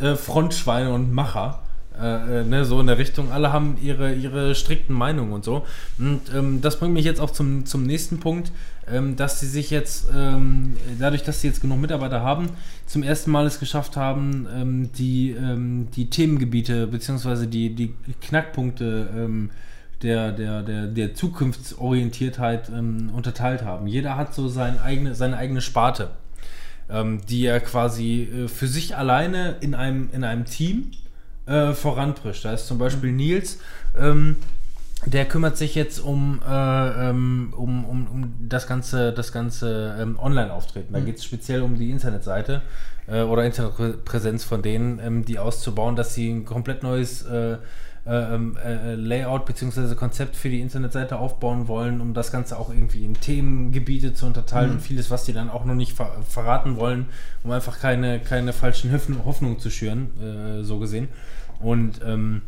äh, Frontschweine und Macher. Äh, äh, ne, so in der Richtung. Alle haben ihre, ihre strikten Meinungen und so. Und ähm, das bringt mich jetzt auch zum, zum nächsten Punkt, ähm, dass sie sich jetzt, ähm, dadurch, dass sie jetzt genug Mitarbeiter haben, zum ersten Mal es geschafft haben, ähm, die, ähm, die Themengebiete bzw. die, die Knackpunkte ähm, der, der, der, der Zukunftsorientiertheit ähm, unterteilt haben. Jeder hat so sein eigene, seine eigene Sparte, ähm, die er quasi äh, für sich alleine in einem, in einem Team äh, voranprischt. Da ist zum Beispiel Nils, ähm, der kümmert sich jetzt um, äh, ähm, um, um, um das ganze, das ganze ähm, Online-Auftreten. Da geht es speziell um die Internetseite äh, oder Internetpräsenz von denen, ähm, die auszubauen, dass sie ein komplett neues äh, äh, ähm, äh, Layout bzw. Konzept für die Internetseite aufbauen wollen, um das Ganze auch irgendwie in Themengebiete zu unterteilen und vieles, was die dann auch noch nicht ver verraten wollen, um einfach keine, keine falschen Hoffn- Hoffnungen zu schüren, äh, so gesehen. Und ähm,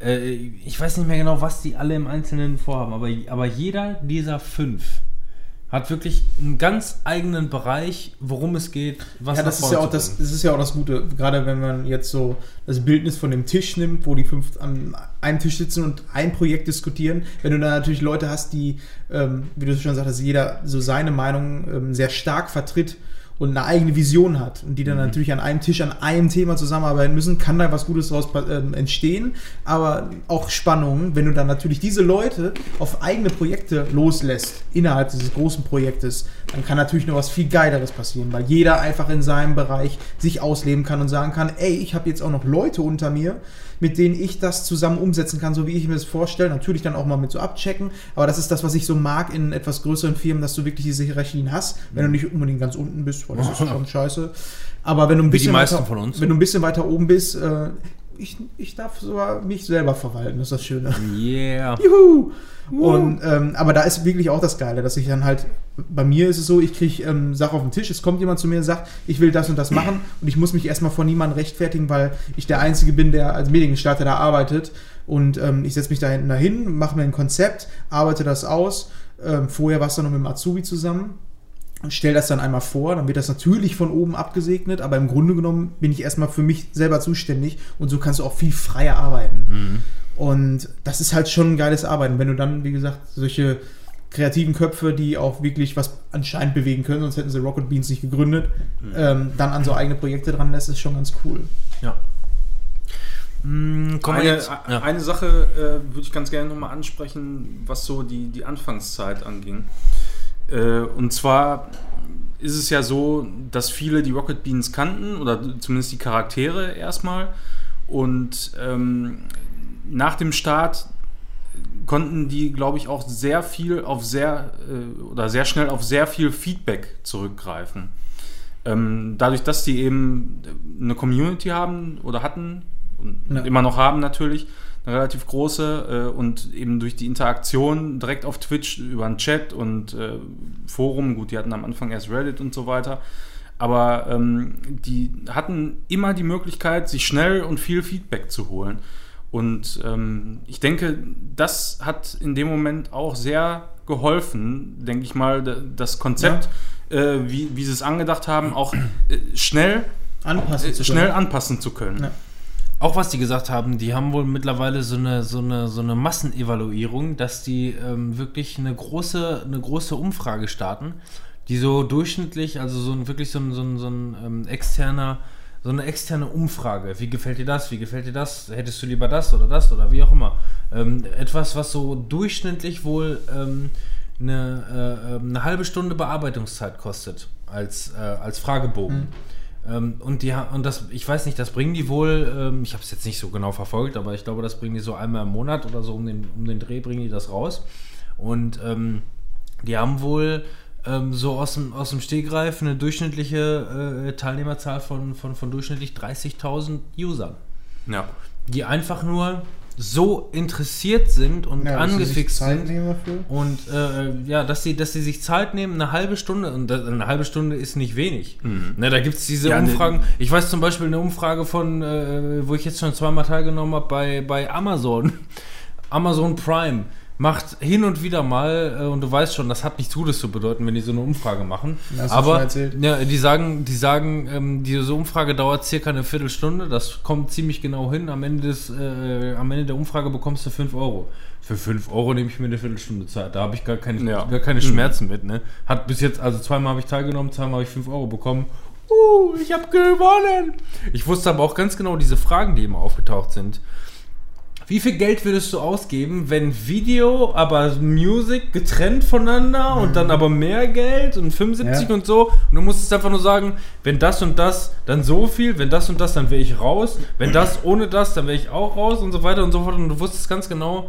äh, ich weiß nicht mehr genau, was die alle im Einzelnen vorhaben, aber, aber jeder dieser fünf hat wirklich einen ganz eigenen Bereich, worum es geht, was ja, das ist ja auch das, das ist ja auch das Gute, gerade wenn man jetzt so das Bildnis von dem Tisch nimmt, wo die fünf an einem Tisch sitzen und ein Projekt diskutieren. Wenn du da natürlich Leute hast, die, ähm, wie du schon sagtest, jeder so seine Meinung ähm, sehr stark vertritt und eine eigene Vision hat und die dann natürlich an einem Tisch an einem Thema zusammenarbeiten müssen, kann da was Gutes daraus ähm, entstehen, aber auch Spannungen, wenn du dann natürlich diese Leute auf eigene Projekte loslässt innerhalb dieses großen Projektes, dann kann natürlich noch was viel Geileres passieren, weil jeder einfach in seinem Bereich sich ausleben kann und sagen kann, ey, ich habe jetzt auch noch Leute unter mir, mit denen ich das zusammen umsetzen kann, so wie ich mir das vorstelle. Natürlich dann auch mal mit so abchecken, aber das ist das, was ich so mag in etwas größeren Firmen, dass du wirklich diese Hierarchien hast, wenn du nicht unbedingt ganz unten bist, weil das ist schon scheiße. Aber wenn du ein bisschen weiter, von uns. wenn du ein bisschen weiter oben bist, äh, ich, ich darf sogar mich selber verwalten, das ist das Schöne. Yeah. Juhu! Und, ähm, aber da ist wirklich auch das Geile, dass ich dann halt, bei mir ist es so, ich kriege ähm, Sachen auf den Tisch, es kommt jemand zu mir und sagt, ich will das und das machen und ich muss mich erstmal vor niemandem rechtfertigen, weil ich der Einzige bin, der als Mediengestalter da arbeitet und ähm, ich setze mich da hinten dahin, mache mir ein Konzept, arbeite das aus. Ähm, vorher war es dann noch mit dem Azubi zusammen stell das dann einmal vor, dann wird das natürlich von oben abgesegnet, aber im Grunde genommen bin ich erstmal für mich selber zuständig und so kannst du auch viel freier arbeiten. Und das ist halt schon ein geiles Arbeiten, wenn du dann, wie gesagt, solche kreativen Köpfe, die auch wirklich was anscheinend bewegen können, sonst hätten sie Rocket Beans nicht gegründet, ähm, dann an so eigene Projekte dran lässt, ist schon ganz cool. Ja. Kommen wir Eine, jetzt. Ja. eine Sache äh, würde ich ganz gerne nochmal ansprechen, was so die, die Anfangszeit anging. Äh, und zwar ist es ja so, dass viele die Rocket Beans kannten oder zumindest die Charaktere erstmal. Und ähm, nach dem Start konnten die, glaube ich, auch sehr viel auf sehr äh, oder sehr schnell auf sehr viel Feedback zurückgreifen. Ähm, dadurch, dass die eben eine Community haben oder hatten und Ja. immer noch haben natürlich, eine relativ große äh, und eben durch die Interaktion direkt auf Twitch über einen Chat und äh, Forum, gut, die hatten am Anfang erst Reddit und so weiter, aber ähm, die hatten immer die Möglichkeit, sich schnell und viel Feedback zu holen. Und ähm, ich denke, das hat in dem Moment auch sehr geholfen, denke ich mal, da- das Konzept, äh, wie, wie sie es angedacht haben, auch äh, schnell, Anpassen äh, zu schnell können. anpassen zu können. Ja. Auch was die gesagt haben, die haben wohl mittlerweile so eine, so eine, so eine Massenevaluierung, dass die ähm, wirklich eine große, eine große Umfrage starten, die so durchschnittlich, also so ein, wirklich so ein, so ein, so ein ähm, externer, so eine externe Umfrage. Wie gefällt dir das? Wie gefällt dir das? Hättest du lieber das oder das oder wie auch immer? Ähm, etwas, was so durchschnittlich wohl ähm, eine, äh, ähm, eine halbe Stunde Bearbeitungszeit kostet als, äh, als Fragebogen. Ähm, und die und das, ich weiß nicht, das bringen die wohl, ähm, ich habe es jetzt nicht so genau verfolgt, aber ich glaube, das bringen die so einmal im Monat oder so um den, um den Dreh bringen die das raus. Und ähm, die haben wohl ähm, so aus dem, aus dem Stegreif eine durchschnittliche äh, Teilnehmerzahl von, von, von durchschnittlich 30.000 Usern, Ja. die einfach nur so interessiert sind und Ja, dass sie sich angefixt Zeit sind. Und äh, ja, dass sie, dass sie sich Zeit nehmen, eine halbe Stunde, und eine halbe Stunde ist nicht wenig. Ne, da gibt es diese Ja, ne- Umfragen. Ich weiß zum Beispiel eine Umfrage von, äh, wo ich jetzt schon zweimal teilgenommen habe, bei, bei Amazon. Amazon Prime macht hin und wieder mal, äh, und du weißt schon, das hat nichts Gutes zu bedeuten, wenn die so eine Umfrage machen. Das hast du schon Aber erzählt. ja, die sagen, die sagen, ähm, diese Umfrage dauert circa eine Viertelstunde. Das kommt ziemlich genau hin. Am Ende, des, äh, am Ende der Umfrage bekommst du 5 Euro. Für 5 Euro nehme ich mir eine Viertelstunde Zeit. Da habe ich gar keine, Ja. gar keine Schmerzen mit. Ne? Hat bis jetzt, also zweimal habe ich teilgenommen, zweimal habe ich 5 Euro bekommen. Uh, ich habe gewonnen. Ich wusste aber auch ganz genau diese Fragen, die immer aufgetaucht sind. Wie viel Geld würdest du ausgeben, wenn Video, aber Music getrennt voneinander und dann aber mehr Geld und 75 Ja. und so? Und du musstest einfach nur sagen, wenn das und das, dann so viel, wenn das und das, dann wäre ich raus, wenn das ohne das, dann wäre ich auch raus und so weiter und so fort. Und du wusstest ganz genau,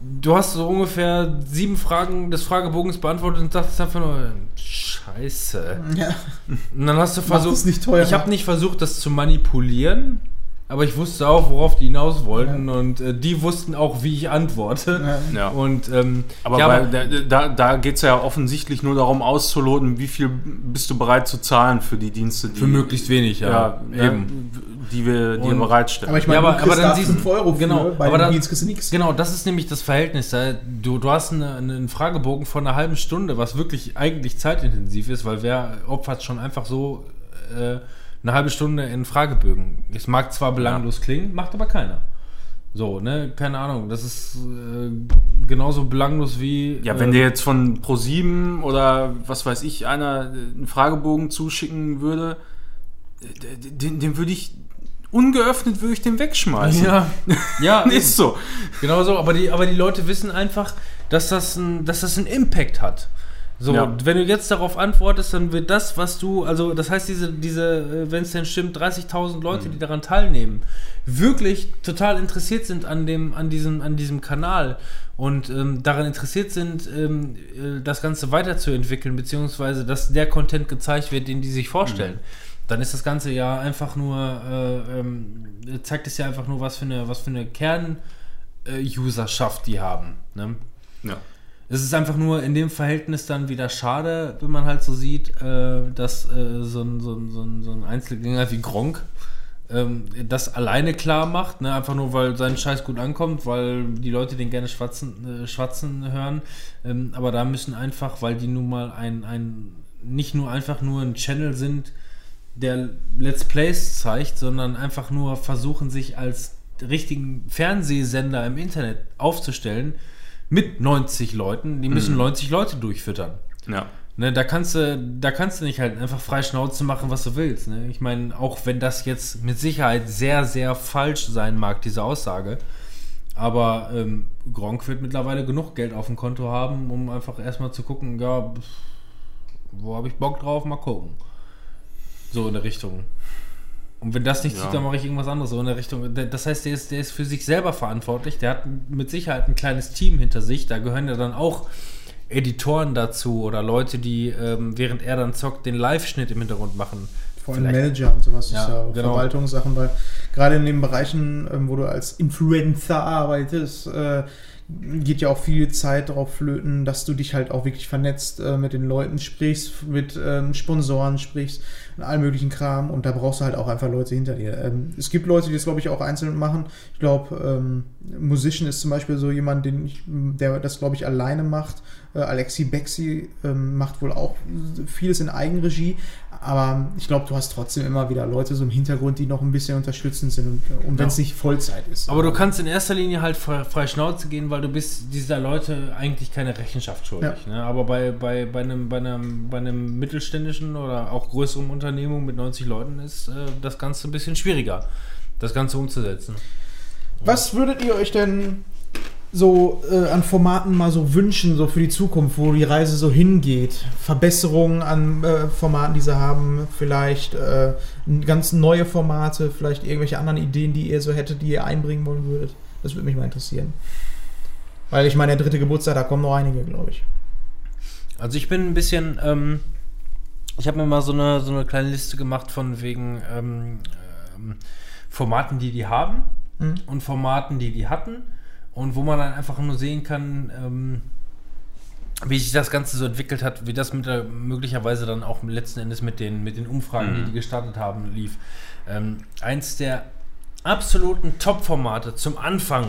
du hast so ungefähr sieben Fragen des Fragebogens beantwortet und dachtest einfach nur, Scheiße. Ja. Und dann hast du versucht, ich habe nicht versucht, das zu manipulieren, aber ich wusste auch, worauf die hinaus wollten und äh, die wussten auch, wie ich antworte. Ja. Ja. Und ähm, Aber ja, bei, da, da, da geht es ja offensichtlich nur darum auszuloten, wie viel bist du bereit zu zahlen für die Dienste, die, für möglichst wenig, ja, ja, eben. die wir dir Und- bereitstellen. Aber ich meine, Ja, aber- du aber dann da siehst- 5 Euro für, genau, bei aber den dann- kriegst du nichts. Genau, das ist nämlich das Verhältnis. Du, du hast eine, einen Fragebogen von einer halben Stunde, was wirklich eigentlich zeitintensiv ist, weil wer opfert schon einfach so äh, eine halbe Stunde in Fragebögen. Es mag zwar belanglos klingen, macht aber keiner. So, ne, keine Ahnung. Das ist äh, genauso belanglos wie. ja, wenn äh, dir jetzt von Pro7 oder was weiß ich einer einen Fragebogen zuschicken würde, äh, den, den würde ich ungeöffnet würde ich den wegschmeißen. Ja, ja, ist so. Genau so, aber die, aber die Leute wissen einfach, dass das, ein, dass das einen Impact hat. So, Ja. wenn du jetzt darauf antwortest, dann wird das, was du, also das heißt, diese, diese wenn es denn stimmt, 30.000 Leute, die daran teilnehmen, wirklich total interessiert sind an dem, an diesem, an diesem Kanal und ähm, daran interessiert sind, ähm, äh, das Ganze weiterzuentwickeln, beziehungsweise dass der Content gezeigt wird, den die sich vorstellen. Dann ist das Ganze ja einfach nur, äh, ähm, zeigt es ja einfach nur, was für eine, was für eine Kern-Userschaft die haben. Ne? Ja. Es ist einfach nur in dem Verhältnis dann wieder schade, wenn man halt so sieht, äh, dass äh, so, ein, so, ein, so, ein, so ein Einzelgänger wie Gronk ähm, das alleine klar macht, ne? einfach nur weil sein Scheiß gut ankommt, weil die Leute den gerne schwatzen, äh, schwatzen hören. Ähm, aber da müssen einfach, weil die nun mal ein, ein nicht nur einfach nur ein Channel sind, der Let's Plays zeigt, sondern einfach nur versuchen, sich als richtigen Fernsehsender im Internet aufzustellen mit 90 Leuten. Die müssen 90 Leute durchfüttern. Ja. Ne, da kannst du, da kannst du nicht halt einfach frei Schnauze machen, was du willst. Ne? Ich meine, auch wenn das jetzt mit Sicherheit sehr, sehr falsch sein mag, diese Aussage, aber ähm, Gronk wird mittlerweile genug Geld auf dem Konto haben, um einfach erstmal zu gucken, ja, wo habe ich Bock drauf, mal gucken. So in der Richtung. Und wenn das nicht Ja. zieht, dann mache ich irgendwas anderes so in der Richtung. Das heißt, der ist, der ist für sich selber verantwortlich. Der hat mit Sicherheit ein kleines Team hinter sich. Da gehören ja dann auch Editoren dazu oder Leute, die ähm, während er dann zockt, den Live-Schnitt im Hintergrund machen. Vor allem Vielleicht- Manager und sowas Ja, ist ja auch genau. Verwaltungssachen, weil gerade in den Bereichen, ähm, wo du als Influencer arbeitest, äh, geht ja auch viel Zeit darauf flöten, dass du dich halt auch wirklich vernetzt äh, mit den Leuten, sprichst, mit ähm, Sponsoren sprichst und allen möglichen Kram und da brauchst du halt auch einfach Leute hinter dir. Ähm, es gibt Leute, die das, glaube ich, auch einzeln machen. Ich glaube, ähm, Musician ist zum Beispiel so jemand, den ich, der das, glaube ich, alleine macht. Äh, Alexi Bexi ähm, macht wohl auch vieles in Eigenregie, aber ich glaube, du hast trotzdem immer wieder Leute so im Hintergrund, die noch ein bisschen unterstützend sind und, und wenn es Ja. nicht Vollzeit ist. Aber du kannst in erster Linie halt frei, frei Schnauze gehen, weil du bist dieser Leute eigentlich keine Rechenschaft schuldig. Ne? Aber bei, bei, bei, einem, bei, einem, bei einem mittelständischen oder auch größeren Unternehmung mit 90 Leuten ist äh, das Ganze ein bisschen schwieriger, das Ganze umzusetzen. Was würdet ihr euch denn so äh, an Formaten mal so wünschen, so für die Zukunft, wo die Reise so hingeht? Verbesserungen an äh, Formaten, die sie haben, vielleicht äh, ganz neue Formate, vielleicht irgendwelche anderen Ideen, die ihr so hättet, die ihr einbringen wollen würdet? Das würde mich mal interessieren. Weil ich meine, der dritte Geburtstag, da kommen noch einige, glaube ich. Also ich bin ein bisschen, ähm, ich habe mir mal so eine, so eine kleine Liste gemacht von wegen ähm, ähm, Formaten, die die haben Mhm. und Formaten, die die hatten und wo man dann einfach nur sehen kann, ähm, wie sich das Ganze so entwickelt hat, wie das mit der, möglicherweise dann auch letzten Endes mit den, mit den Umfragen, die die gestartet haben, lief. Ähm, eins der absoluten Top-Formate zum Anfang,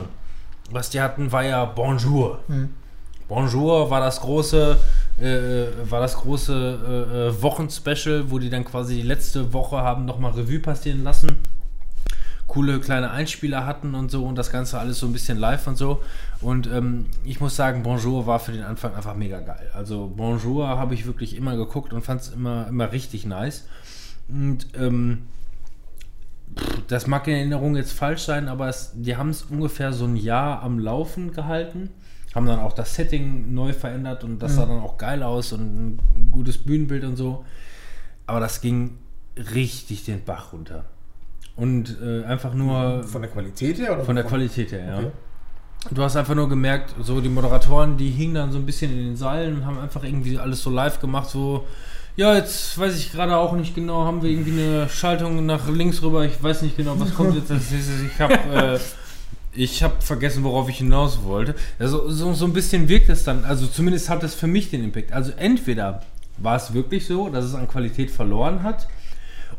was die hatten, war ja Bonjour. Mhm. Bonjour war das große, äh, war das große äh, äh, Wochenspecial, wo die dann quasi die letzte Woche haben nochmal Revue passieren lassen. Coole kleine Einspieler hatten und so und das Ganze alles so ein bisschen live und so. Und ähm, ich muss sagen, Bonjour war für den Anfang einfach mega geil. Also Bonjour habe ich wirklich immer geguckt und fand es immer, immer richtig nice. Und ähm, das mag in Erinnerung jetzt falsch sein, aber es, die haben es ungefähr so ein Jahr am Laufen gehalten. Haben dann auch das Setting neu verändert und das sah dann auch geil aus und ein gutes Bühnenbild und so. Aber das ging richtig den Bach runter. Und äh, einfach nur Von der Qualität her? Oder von der Qualität her, ja. Okay. Du hast einfach nur gemerkt, so die Moderatoren, die hingen dann so ein bisschen in den Seilen und haben einfach irgendwie alles so live gemacht, so, ja, jetzt weiß ich gerade auch nicht genau, haben wir irgendwie eine Schaltung nach links rüber, ich weiß nicht genau, was kommt jetzt. Das ist, ich habe äh, ich habe vergessen, worauf ich hinaus wollte. Also so, so ein bisschen wirkt es dann, also zumindest hat es für mich den Impact. Also entweder war es wirklich so, dass es an Qualität verloren hat,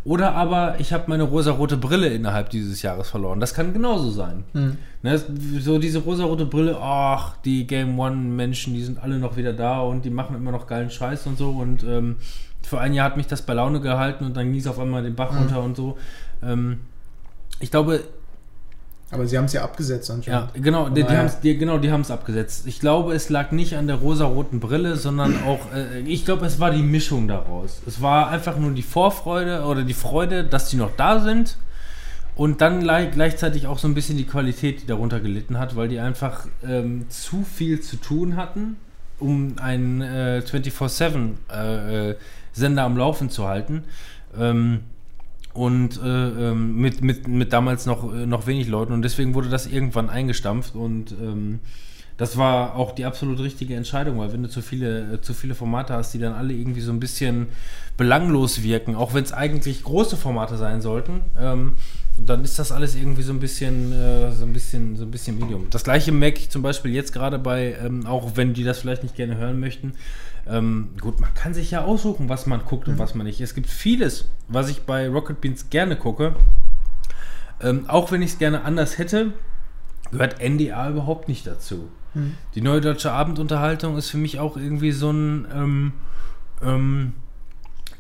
oder aber ich habe meine rosarote Brille innerhalb dieses Jahres verloren. Das kann genauso sein. Hm. Ne, so diese rosarote Brille, ach, die Game One-Menschen, die sind alle noch wieder da und die machen immer noch geilen Scheiß und so. Und ähm, für ein Jahr hat mich das bei Laune gehalten und dann ging es auf einmal den Bach runter und so. Ähm, ich glaube, Aber sie haben es ja abgesetzt ja, anscheinend. genau, die, die haben's, die, genau, die haben es abgesetzt. Ich glaube, es lag nicht an der rosaroten Brille, sondern auch, äh, ich glaube, es war die Mischung daraus. Es war einfach nur die Vorfreude oder die Freude, dass die noch da sind. Und dann gleich- gleichzeitig auch so ein bisschen die Qualität, die darunter gelitten hat, weil die einfach ähm, zu viel zu tun hatten, um einen äh, 24-7 äh, äh, Sender am Laufen zu halten. Ähm, und äh, ähm, mit, mit, mit damals noch, äh, noch wenig Leuten und deswegen wurde das irgendwann eingestampft und ähm, das war auch die absolut richtige Entscheidung, weil wenn du zu viele, äh, zu viele Formate hast, die dann alle irgendwie so ein bisschen belanglos wirken, auch wenn es eigentlich große Formate sein sollten, ähm, dann ist das alles irgendwie so ein bisschen, äh, so ein bisschen, so ein bisschen Medium. Das gleiche merke ich zum Beispiel jetzt gerade bei, ähm, auch wenn die das vielleicht nicht gerne hören möchten, ähm, gut, man kann sich ja aussuchen, was man guckt und was man nicht. Es gibt vieles, was ich bei Rocket Beans gerne gucke. Ähm, auch wenn ich es gerne anders hätte, gehört NDA überhaupt nicht dazu. Hm. Die Neue Deutsche Abendunterhaltung ist für mich auch irgendwie so ein. Ähm, ähm,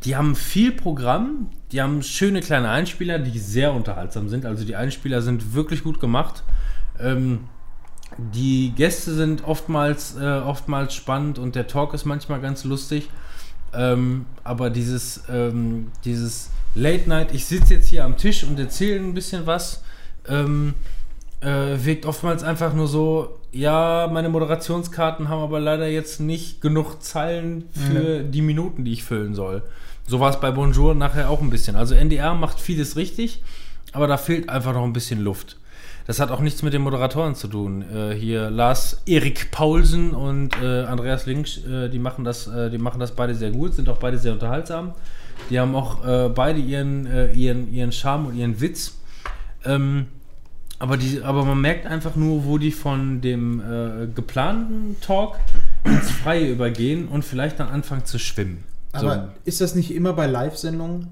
die haben viel Programm, die haben schöne kleine Einspieler, die sehr unterhaltsam sind. Also die Einspieler sind wirklich gut gemacht. Ähm, die Gäste sind oftmals, äh, oftmals spannend und der Talk ist manchmal ganz lustig. Ähm, aber dieses, ähm, dieses Late Night, ich sitze jetzt hier am Tisch und erzähle ein bisschen was. Ähm, äh, wirkt oftmals einfach nur so, ja, meine Moderationskarten haben aber leider jetzt nicht genug Zeilen für Ja. die Minuten, die ich füllen soll. So war es bei Bonjour nachher auch ein bisschen. Also NDR macht vieles richtig, aber da fehlt einfach noch ein bisschen Luft. Das hat auch nichts mit den Moderatoren zu tun. Äh, hier Lars Erik Paulsen und äh, Andreas Links, äh, die machen das, äh, die machen das beide sehr gut, sind auch beide sehr unterhaltsam. Die haben auch äh, beide ihren, äh, ihren, ihren Charme und ihren Witz. Ähm, aber, die, aber man merkt einfach nur, wo die von dem geplanten Talk ins Freie übergehen und vielleicht dann anfangen zu schwimmen. Aber ist das nicht immer bei Live-Sendungen?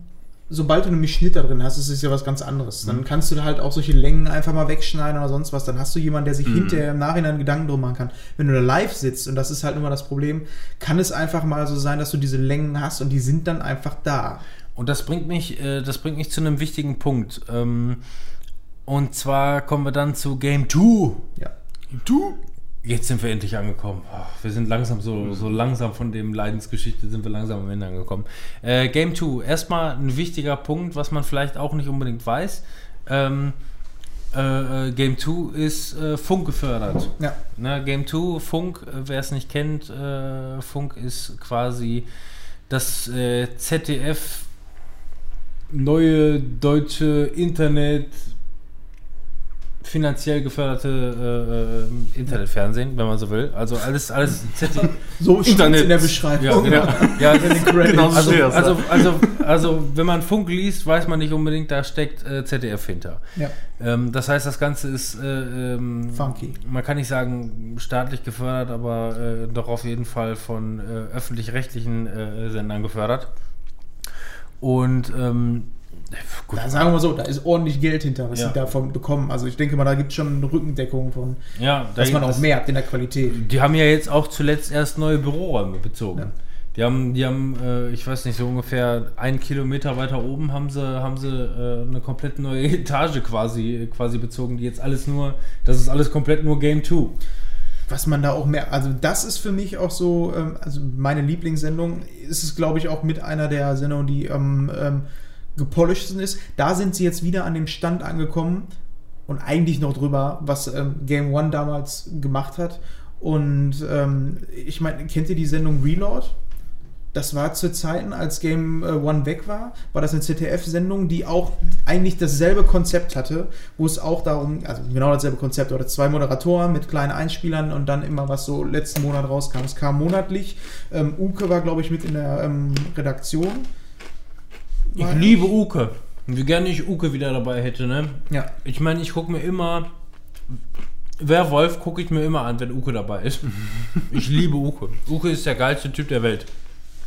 Sobald du nämlich Schnitt da drin hast, ist es ja was ganz anderes. Mhm. Dann kannst du halt auch solche Längen einfach mal wegschneiden oder sonst was. Dann hast du jemanden, der sich Mhm. hinterher im Nachhinein Gedanken drum machen kann. Wenn du da live sitzt, und das ist halt immer das Problem, kann es einfach mal so sein, dass du diese Längen hast und die sind dann einfach da. Und das bringt mich, äh, das bringt mich zu einem wichtigen Punkt. Ähm, und zwar kommen wir dann zu Game 2. Ja. Du? Jetzt sind wir endlich angekommen. Ach, wir sind langsam so, so langsam von dem Leidensgeschichte sind wir langsam am Ende angekommen. Äh, Game 2. Erstmal ein wichtiger Punkt, was man vielleicht auch nicht unbedingt weiß. Ähm, äh, äh, Game 2 ist äh, Funk gefördert. Ja. Na, Game 2, Funk, äh, wer es nicht kennt, äh, Funk ist quasi das ZDF neue deutsche Internet finanziell geförderte äh, äh, Internetfernsehen, wenn man so will. Also alles, alles ZDF. So Internet. in der Beschreibung. Ja, genau. Ja, In den Credits. Genau so also, also, also, also, wenn man Funk liest, weiß man nicht unbedingt, da steckt äh, ZDF hinter. Ja. Ähm, das heißt, das Ganze ist äh, ähm, Funky. Man kann nicht sagen staatlich gefördert, aber äh, doch auf jeden Fall von äh, öffentlich-rechtlichen Sendern gefördert. Und ähm, gut, Da sagen wir mal so, da ist ordentlich Geld hinter, was Ja. sie davon bekommen. Also ich denke mal, da gibt es schon eine Rückendeckung von, ja, da dass man auch das- merkt in der Qualität. Die haben ja jetzt auch zuletzt erst neue Büroräume bezogen. Ja. Die haben, die haben, äh, ich weiß nicht, so ungefähr einen Kilometer weiter oben haben sie, haben sie äh, eine komplett neue Etage quasi, quasi bezogen, die jetzt alles nur, das ist alles komplett nur Game 2. was man da auch mehr, also das ist für mich auch so, ähm, also meine Lieblingssendung ist es, glaube ich, auch mit einer der Sendungen, die am ähm, gepolishten ist. Da sind sie jetzt wieder an dem Stand angekommen und eigentlich noch drüber, was ähm, Game One damals gemacht hat. Und ähm, ich meine, kennt ihr die Sendung Reload? Das war zu Zeiten, als Game äh, One weg war, war das eine ZDF-Sendung, die auch eigentlich dasselbe Konzept hatte, wo es auch darum, also genau dasselbe Konzept, oder zwei Moderatoren mit kleinen Einspielern und dann immer was so letzten Monat rauskam. Es kam monatlich. Ähm, Uke war, glaube ich, mit in der ähm, Redaktion. Ich liebe Uke. Wie gerne ich Uke wieder dabei hätte, ne? Ja, Ich meine, ich gucke mir immer. Werwolf gucke ich mir immer an, wenn Uke dabei ist. Ich liebe Uke. Uke ist der geilste Typ der Welt.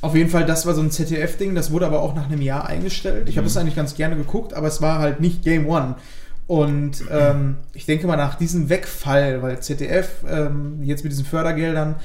Auf jeden Fall, das war so ein ZDF-Ding, das wurde aber auch nach einem Jahr eingestellt. Ich habe es eigentlich ganz gerne geguckt, aber es war halt nicht Game One. Und ähm, ich denke mal, nach diesem Wegfall, weil ZDF ähm, jetzt mit diesen Fördergeldern,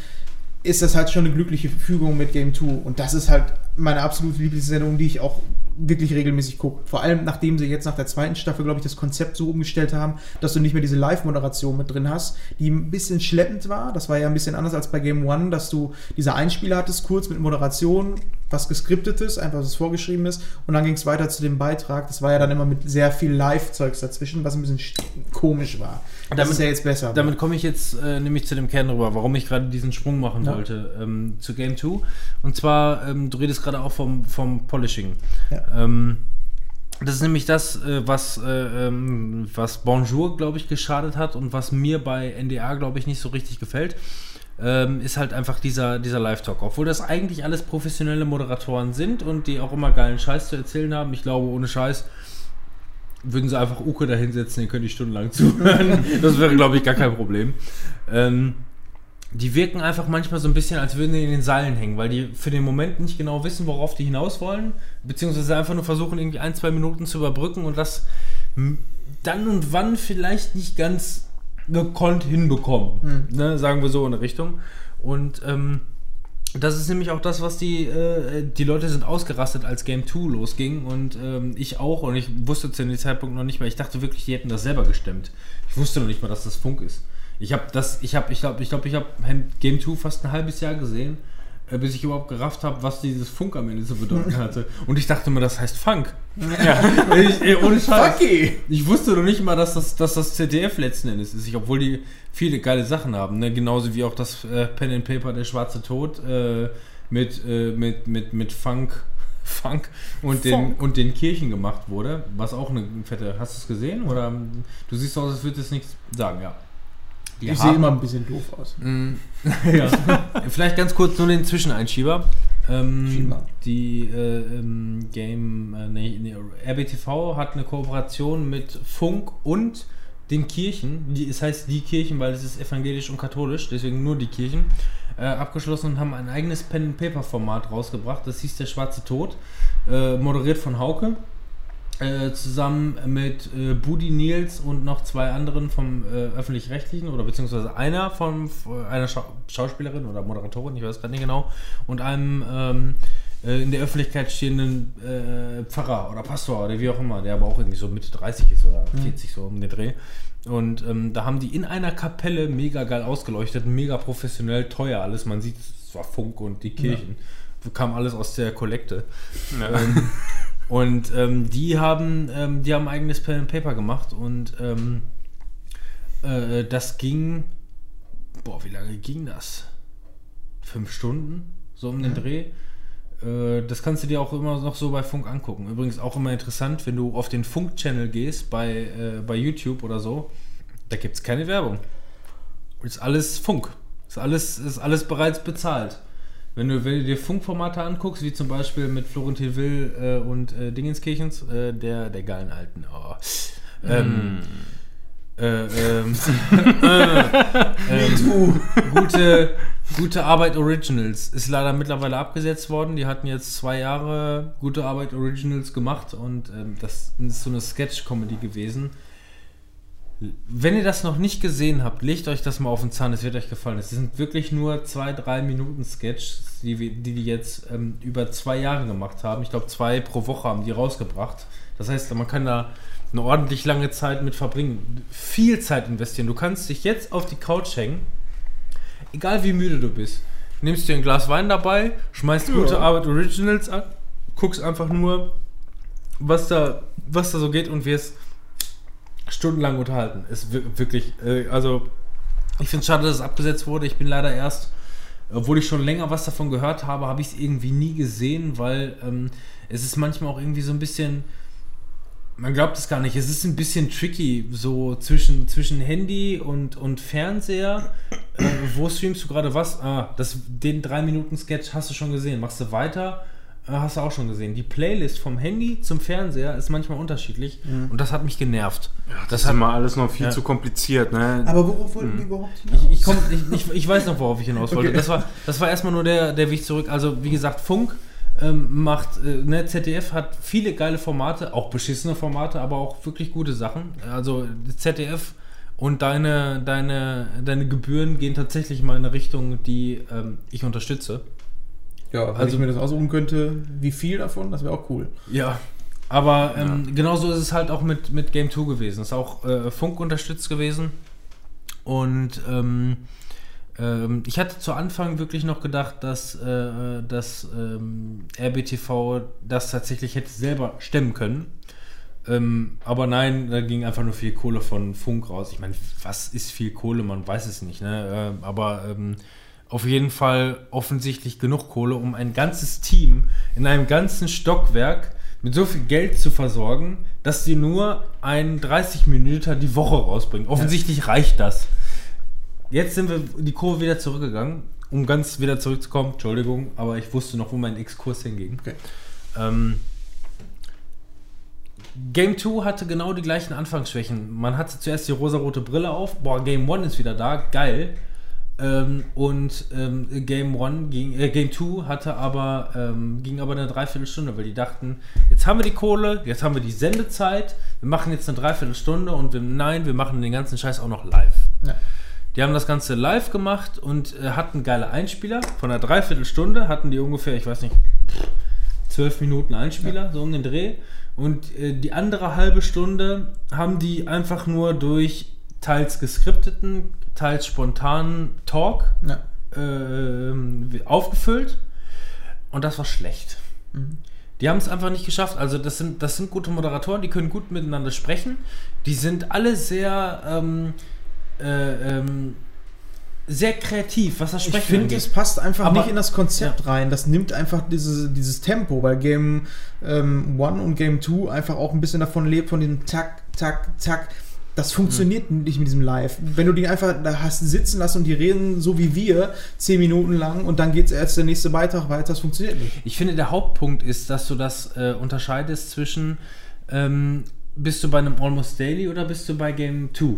ist das halt schon eine glückliche Fügung mit Game 2. Und das ist halt meine absolute Lieblingssendung, die ich auch wirklich regelmäßig gucke. Vor allem, nachdem sie jetzt nach der zweiten Staffel, glaube ich, das Konzept so umgestellt haben, dass du nicht mehr diese Live-Moderation mit drin hast, die ein bisschen schleppend war. Das war ja ein bisschen anders als bei Game One, dass du diese Einspieler hattest, kurz mit Moderation, was geskriptetes, einfach was vorgeschrieben ist. Und dann ging es weiter zu dem Beitrag. Das war ja dann immer mit sehr viel Live-Zeugs dazwischen, was ein bisschen sch- komisch war. Das Damit- ist ja jetzt besser. Damit komme ich jetzt äh, nämlich zu dem Kern rüber, warum ich gerade diesen Sprung machen Ja. wollte ähm, zu Game 2. Und zwar, ähm, du redest gerade auch vom, vom Polishing. Ja. Ähm, das ist nämlich das, äh, was, äh, ähm, was Bonjour, glaube ich, geschadet hat und was mir bei NDA, glaube ich, nicht so richtig gefällt. Ähm, ist halt einfach dieser, dieser Live-Talk. Obwohl das eigentlich alles professionelle Moderatoren sind und die auch immer geilen Scheiß zu erzählen haben. Ich glaube, ohne Scheiß würden sie einfach Uke da hinsetzen, den könnte ich stundenlang zuhören. Das wäre, glaube ich, gar kein Problem. Ähm, die wirken einfach manchmal so ein bisschen, als würden die in den Seilen hängen, weil die für den Moment nicht genau wissen, worauf die hinaus wollen, beziehungsweise einfach nur versuchen, irgendwie ein, zwei Minuten zu überbrücken und das dann und wann vielleicht nicht ganz gekonnt hinbekommen. Ne, sagen wir so in der Richtung. Und ähm, das ist nämlich auch das, was die, äh, die Leute sind ausgerastet, als Game 2 losging und ähm, ich auch und ich wusste zu dem Zeitpunkt noch nicht mehr. Ich dachte wirklich, die hätten das selber gestemmt. Ich wusste noch nicht mal, dass das Funk ist. Ich habe das, ich habe, ich glaube, ich glaube, ich habe Game 2 fast ein halbes Jahr gesehen. Äh, bis ich überhaupt gerafft habe, was dieses Funk am Ende zu bedeuten hatte. Und ich dachte mir, das heißt Funk. Ja. Ich, ey, ohne Scheiß. Funky! Ich wusste noch nicht mal, dass das, dass das ZDF letzten Endes ist, ich, obwohl die viele geile Sachen haben. Ne? Genauso wie auch das äh, Pen and Paper Der Schwarze Tod äh, mit, äh, mit, mit, mit Funk, Funk und den, Funk. und den Kirchen gemacht wurde. Was auch eine fette. Hast du es gesehen? Oder du siehst aus, als würdest du nichts sagen, ja. Die Ich sehe immer ein bisschen doof aus. Mm, ja. Vielleicht ganz kurz nur den Zwischeneinschieber. Ähm, die äh, ähm, Game, äh, nee, nee, RBTV hat eine Kooperation mit Funk und den Kirchen. Die, es heißt die Kirchen, weil es ist evangelisch und katholisch, deswegen nur die Kirchen. Äh, abgeschlossen und haben ein eigenes Pen-and-Paper-Format rausgebracht. Das hieß Der Schwarze Tod, äh, moderiert von Hauke. Äh, zusammen mit äh, Budi Nils und noch zwei anderen vom äh, öffentlich-rechtlichen oder beziehungsweise einer von f- einer Schau Schauspielerin oder Moderatorin, ich weiß gerade nicht genau, und einem ähm, äh, in der Öffentlichkeit stehenden äh, Pfarrer oder Pastor oder wie auch immer, der aber auch irgendwie so Mitte 30 ist oder 40 so um den Dreh. Und ähm, da haben die in einer Kapelle mega geil ausgeleuchtet, mega professionell, teuer alles. Man sieht, es war Funk und die Kirchen. Kam alles aus der Kollekte. Ja. Ähm, und ähm, die haben, ähm, die haben ein eigenes Pen and Paper gemacht und ähm, äh, das ging, boah, wie lange ging das? Fünf Stunden, so um den Dreh. Äh, das kannst du dir auch immer noch so bei Funk angucken. Übrigens auch immer interessant, wenn du auf den Funk-Channel gehst, bei, äh, bei YouTube oder so, da gibt es keine Werbung. Ist alles Funk. Ist alles, ist alles bereits bezahlt. Wenn du, wenn du dir Funkformate anguckst, wie zum Beispiel mit Florentin Will äh, und äh, Dingenskirchens, äh, der, der geilen Alten. Oh. Ähm, äh, ähm, äh, ähm, gute, gute Arbeit Originals ist leider mittlerweile abgesetzt worden. Die hatten jetzt zwei Jahre gute Arbeit Originals gemacht und ähm, das ist so eine Sketch-Comedy gewesen. Wenn ihr das noch nicht gesehen habt, legt euch das mal auf den Zahn, es wird euch gefallen. Es sind wirklich nur zwei, drei Minuten Sketches, die wir- die, die jetzt ähm, über zwei Jahre gemacht haben. Ich glaube, zwei pro Woche haben die rausgebracht. Das heißt, man kann da eine ordentlich lange Zeit mit verbringen. Viel Zeit investieren. Du kannst dich jetzt auf die Couch hängen, egal wie müde du bist. Nimmst dir ein Glas Wein dabei, schmeißt gute Arbeit Originals an, guckst einfach nur, was da, was da so geht und wirst stundenlang unterhalten. Ist wir- wirklich, äh, also ich finde es schade, dass es abgesetzt wurde. Ich bin leider erst, obwohl ich schon länger was davon gehört habe, habe ich es irgendwie nie gesehen, weil ähm, es ist manchmal auch irgendwie so ein bisschen, man glaubt es gar nicht, es ist ein bisschen tricky, so zwischen, zwischen Handy und, und Fernseher. Äh, wo streamst du gerade was? Ah, das, den 3-Minuten-Sketch hast du schon gesehen. Machst du weiter? Äh, Hast du auch schon gesehen. Die Playlist vom Handy zum Fernseher ist manchmal unterschiedlich und das hat mich genervt. Das ist immer alles noch viel Ja. zu kompliziert, ne? Aber worauf wollten wir überhaupt hinaus? Ich, ich, komm, ich, ich, ich weiß noch, worauf ich hinaus wollte. Okay. Das, war, das war erstmal nur der, der Weg zurück. Also, wie gesagt, Funk ähm, macht, äh, ne, ZDF hat viele geile Formate, auch beschissene Formate, aber auch wirklich gute Sachen. Also, ZDF und deine, deine, deine Gebühren gehen tatsächlich mal in eine Richtung, die ähm, ich unterstütze. Ja, wenn Also- ich mir das aussuchen könnte, wie viel davon, das wäre auch cool. Ja. Aber ähm, genauso ist es halt auch mit, mit Game 2 gewesen. Ist auch äh, Funk unterstützt gewesen. Und ähm, ähm, ich hatte zu Anfang wirklich noch gedacht, dass, äh, dass ähm, RBTV das tatsächlich hätte selber stemmen können. Ähm, aber nein, da ging einfach nur viel Kohle von Funk raus. Ich meine, was ist viel Kohle? Man weiß es nicht. Ne? Ähm, aber ähm, auf jeden Fall offensichtlich genug Kohle, um ein ganzes Team in einem ganzen Stockwerk mit so viel Geld zu versorgen, dass sie nur einen 30 Minuten die Woche rausbringen. Offensichtlich reicht das. Jetzt sind wir die Kurve wieder zurückgegangen, um ganz wieder zurückzukommen. Entschuldigung, aber ich wusste noch, wo mein Exkurs hinging. Okay. Ähm, Game 2 hatte genau die gleichen Anfangsschwächen. Man hatte zuerst die rosarote Brille auf. Boah, Game 1 ist wieder da. Geil. Ähm, und ähm, Game 1 ging, äh, Game 2 hatte aber, ähm, ging aber eine Dreiviertelstunde, weil die dachten, jetzt haben wir die Kohle, jetzt haben wir die Sendezeit, wir machen jetzt eine Dreiviertelstunde und wir, nein, wir machen den ganzen Scheiß auch noch live. Ja. Die haben das Ganze live gemacht und äh, hatten geile Einspieler. Von einer Dreiviertelstunde hatten die ungefähr, ich weiß nicht, zwölf Minuten Einspieler, so um den Dreh. Und äh, die andere halbe Stunde haben die einfach nur durch teils geskripteten, teils spontanen Talk Ja. äh, aufgefüllt und das war schlecht. Mhm. Die haben es einfach nicht geschafft. Also das sind, das sind gute Moderatoren, die können gut miteinander sprechen. Die sind alle sehr, ähm, äh, ähm, sehr kreativ, was das Sprechen Ich finde, es passt einfach Aber, nicht in das Konzept ja. rein. Das nimmt einfach dieses, dieses Tempo, weil Game ähm, 1 und Game 2 einfach auch ein bisschen davon lebt, von diesem Tack, Tack, Tack. Das funktioniert mhm. nicht mit diesem Live. Wenn du die einfach da hast sitzen lassen und die reden so wie wir, zehn Minuten lang und dann geht es erst der nächste Beitrag weiter, das funktioniert nicht. Ich finde, der Hauptpunkt ist, dass du das äh, unterscheidest zwischen ähm, bist du bei einem Almost Daily oder bist du bei Game 2?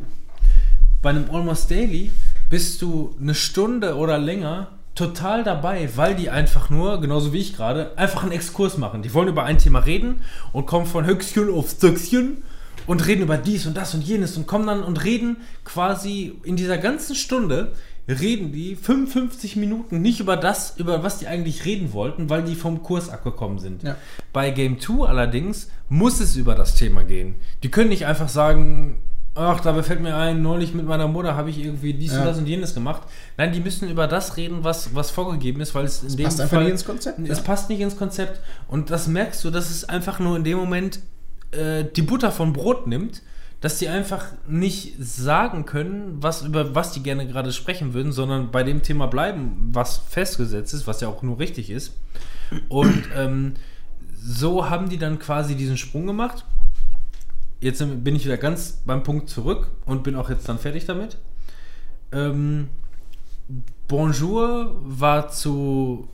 Bei einem Almost Daily bist du eine Stunde oder länger total dabei, weil die einfach nur, genauso wie ich gerade, einfach einen Exkurs machen. Die wollen über ein Thema reden und kommen von Höchstchen auf Stöckchen und reden über dies und das und jenes und kommen dann und reden quasi in dieser ganzen Stunde reden die 55 Minuten nicht über das, über was die eigentlich reden wollten, weil die vom Kurs abgekommen sind. Ja. Bei Game 2 allerdings muss es über das Thema gehen. Die können nicht einfach sagen, ach, dabei fällt mir ein, neulich mit meiner Mutter habe ich irgendwie dies ja. und das und jenes gemacht. Nein, die müssen über das reden, was, was vorgegeben ist, weil es in das dem passt Fall nicht ins Konzept. Es ja. passt nicht ins Konzept und das merkst du, dass es einfach nur in dem Moment äh, die Butter von Brot nimmt, dass die einfach nicht sagen können, was über was die gerne gerade sprechen würden, sondern bei dem Thema bleiben, was festgesetzt ist, was ja auch nur richtig ist. Und ähm, so haben die dann quasi diesen Sprung gemacht. Jetzt bin ich wieder ganz beim Punkt zurück und bin auch jetzt dann fertig damit. Ähm, Bonjour war zu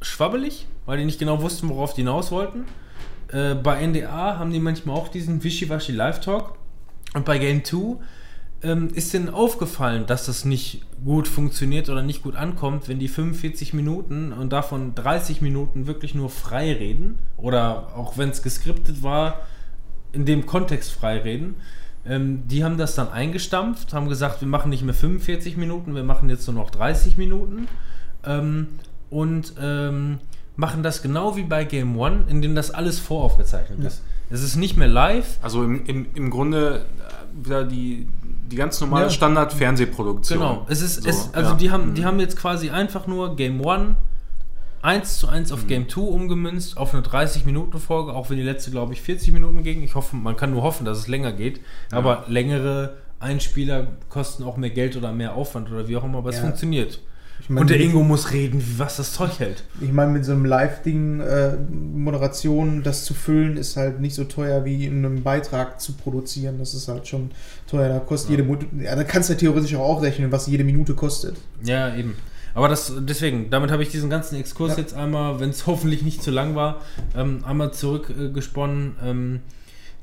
schwabbelig, weil die nicht genau wussten, worauf die hinaus wollten. Äh, bei NDA haben die manchmal auch diesen Wischiwaschi Live-Talk. Und bei Game 2 ähm, ist denen aufgefallen, dass das nicht gut funktioniert oder nicht gut ankommt, wenn die 45 Minuten und davon 30 Minuten wirklich nur frei reden. Oder auch wenn es geskriptet war, in dem Kontext frei reden. Ähm, die haben das dann eingestampft, haben gesagt, wir machen nicht mehr 45 Minuten, wir machen jetzt nur noch 30 Minuten. Ähm, und ähm, machen das genau wie bei Game One, in dem das alles voraufgezeichnet ja. ist. Es ist nicht mehr live. Also im, im, im Grunde äh, wieder die, die ganz normale ja. Standard-Fernsehproduktion. Genau. Es ist, so, es, also ja. die, haben, die mhm. haben jetzt quasi einfach nur Game One 1 zu 1 auf mhm. Game 2 umgemünzt, auf eine 30-Minuten-Folge, auch wenn die letzte, glaube ich, 40 Minuten ging. Ich hoffe, man kann nur hoffen, dass es länger geht. Aber längere Einspieler kosten auch mehr Geld oder mehr Aufwand oder wie auch immer, aber es funktioniert. Ich mein, und der Ingo muss reden, was das Zeug hält. Ich meine, mit so einem Live-Ding, äh, Moderation, das zu füllen, ist halt nicht so teuer wie in einem Beitrag zu produzieren. Das ist halt schon teuer. Da kostet ja. jede ja, da kannst du ja theoretisch auch rechnen, was jede Minute kostet. Ja, eben. Aber das, deswegen, damit habe ich diesen ganzen Exkurs ja. jetzt einmal, wenn es hoffentlich nicht zu lang war, ähm, einmal zurückgesponnen. Äh, ähm,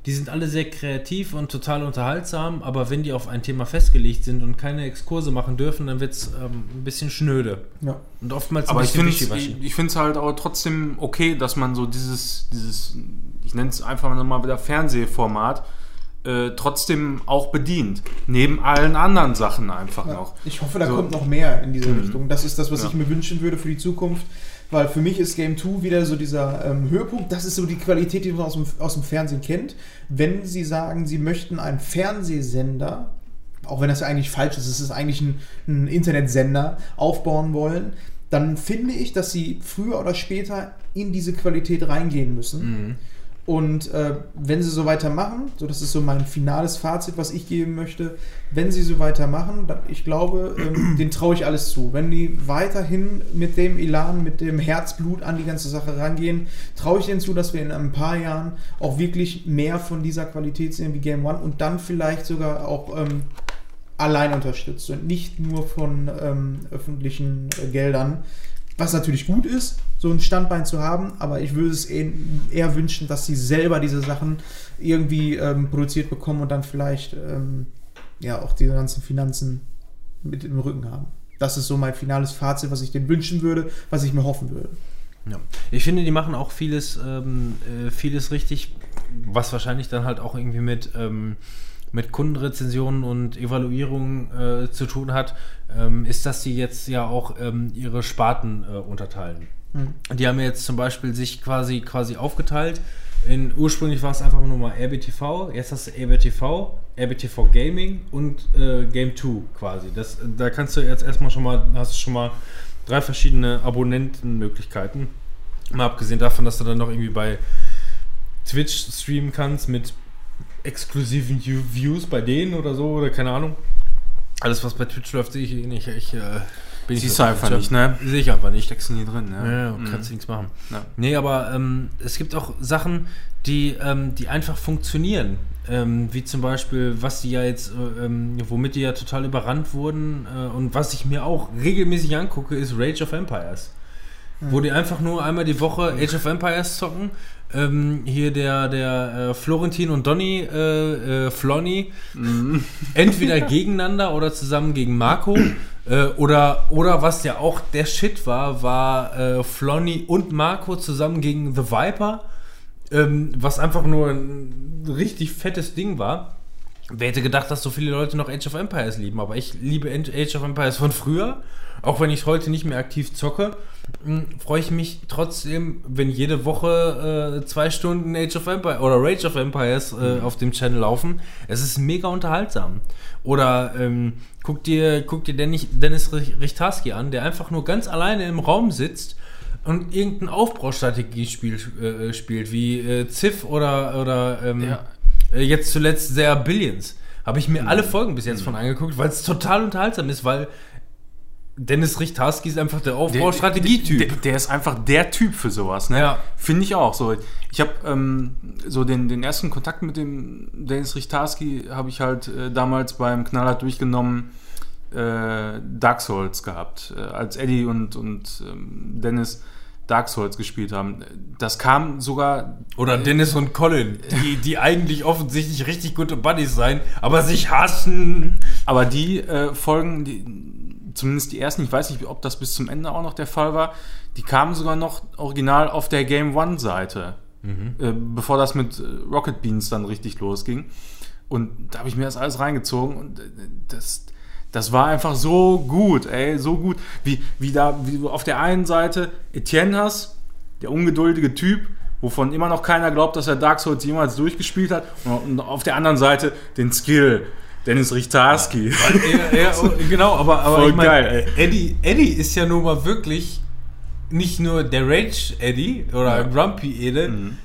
die sind alle sehr kreativ und total unterhaltsam, aber wenn die auf ein Thema festgelegt sind und keine Exkurse machen dürfen, dann wird es ähm, ein bisschen schnöde. Ja. Und oftmals aber ein bisschen ich Ich, finde es halt auch trotzdem okay, dass man so dieses, dieses ich nenne es einfach mal wieder Fernsehformat, äh, trotzdem auch bedient. Neben allen anderen Sachen einfach ja. noch. Ich hoffe, da so. kommt noch mehr in diese mhm. Richtung. Das ist das, was ja. ich mir wünschen würde für die Zukunft weil für mich ist Game 2 wieder so dieser ähm, Höhepunkt. Das ist so die Qualität, die man aus dem, aus dem Fernsehen kennt. Wenn Sie sagen, Sie möchten einen Fernsehsender, auch wenn das ja eigentlich falsch ist, es ist eigentlich ein, ein Internetsender, aufbauen wollen, dann finde ich, dass Sie früher oder später in diese Qualität reingehen müssen. Mhm. Und äh, wenn sie so weitermachen, so das ist so mein finales Fazit, was ich geben möchte, wenn sie so weitermachen, dann, ich glaube, ähm, denen traue ich alles zu. Wenn die weiterhin mit dem Elan, mit dem Herzblut an die ganze Sache rangehen, traue ich denen zu, dass wir in ein paar Jahren auch wirklich mehr von dieser Qualität sehen wie Game One und dann vielleicht sogar auch ähm, allein unterstützt und nicht nur von ähm, öffentlichen äh, Geldern. Was natürlich gut ist, so ein Standbein zu haben, aber ich würde es eher wünschen, dass sie selber diese Sachen irgendwie ähm, produziert bekommen und dann vielleicht ähm, ja auch die ganzen Finanzen mit im Rücken haben. Das ist so mein finales Fazit, was ich denen wünschen würde, was ich mir hoffen würde. Ja. Ich finde, die machen auch vieles, ähm, äh, vieles richtig, was wahrscheinlich dann halt auch irgendwie mit, ähm, mit Kundenrezensionen und Evaluierungen äh, zu tun hat, ähm, ist, dass sie jetzt ja auch ähm, ihre Sparten äh, unterteilen. Mhm. Die haben jetzt zum Beispiel sich quasi, quasi aufgeteilt. In, ursprünglich war es einfach nur mal RBTV, jetzt hast du RBTV RBTV Gaming und äh, Game 2 quasi. Das, da kannst du jetzt erstmal schon mal, hast du schon mal drei verschiedene Abonnentenmöglichkeiten. Mal abgesehen davon, dass du dann noch irgendwie bei Twitch streamen kannst mit exklusiven Views bei denen oder so oder keine Ahnung. Alles, was bei Twitch läuft, sehe ich eh nicht. Ich, äh, bin Siehst du einfach nicht, ne? Sehe ich einfach nicht. Steckst du nie drin, ne? Ja, ja mhm. kannst nichts machen. Ja. Nee, aber ähm, es gibt auch Sachen, die, ähm, die einfach funktionieren. Ähm, wie zum Beispiel, was die ja jetzt, äh, ähm, womit die ja total überrannt wurden äh, und was ich mir auch regelmäßig angucke, ist Rage of Empires. Mhm. Wo die einfach nur einmal die Woche Age of Empires zocken ähm, hier der, der äh, Florentin und Donny, äh, äh, Flonny, mhm. entweder gegeneinander oder zusammen gegen Marco. Äh, oder, oder was ja auch der Shit war, war äh, Flonny und Marco zusammen gegen The Viper. Ähm, was einfach nur ein richtig fettes Ding war. Wer hätte gedacht, dass so viele Leute noch Age of Empires lieben? Aber ich liebe Age of Empires von früher. Auch wenn ich heute nicht mehr aktiv zocke, freue ich mich trotzdem, wenn jede Woche äh, zwei Stunden Age of Empires oder Rage of Empires äh, mhm. auf dem Channel laufen. Es ist mega unterhaltsam. Oder ähm, guck dir, guck dir Dennis Richtarski an, der einfach nur ganz alleine im Raum sitzt und irgendein Aufbaustrategiespiel äh, spielt, wie äh, Civ oder, oder ähm, ja. Äh, jetzt zuletzt sehr Billions. Habe ich mir mhm. alle Folgen bis jetzt mhm. von angeguckt, weil es total unterhaltsam ist, weil Dennis Richtarski ist einfach der Aufbaustrategietyp. Der, der, der, ist einfach der Typ für sowas, ne? Ja. Finde ich auch. So, ich habe ähm, so den, den ersten Kontakt mit dem Dennis Richtarski habe ich halt äh, damals beim Knaller durchgenommen äh, Dark Souls gehabt, äh, als Eddie und, und ähm, Dennis Dark Souls gespielt haben. Das kam sogar. Oder Dennis und Colin, die, die eigentlich offensichtlich richtig gute Buddies sein, aber sich hassen. Aber die äh, Folgen, die zumindest die ersten, ich weiß nicht, ob das bis zum Ende auch noch der Fall war, die kamen sogar noch original auf der Game One-Seite, mhm. äh, bevor das mit äh, Rocket Beans dann richtig losging. Und da habe ich mir das alles reingezogen und äh, das, das war einfach so gut, ey, so gut. Wie, wie, da, wie du auf der einen Seite Etienne hast, der ungeduldige Typ, wovon immer noch keiner glaubt, dass er Dark Souls jemals durchgespielt hat. Und auf der anderen Seite den Skill, Dennis Richtarski. Ja, ja, genau, aber, aber Voll ich mein, geil, ey. Eddie, Eddie ist ja nun mal wirklich nicht nur der Rage Eddie oder ja. Grumpy Eddie. Mhm.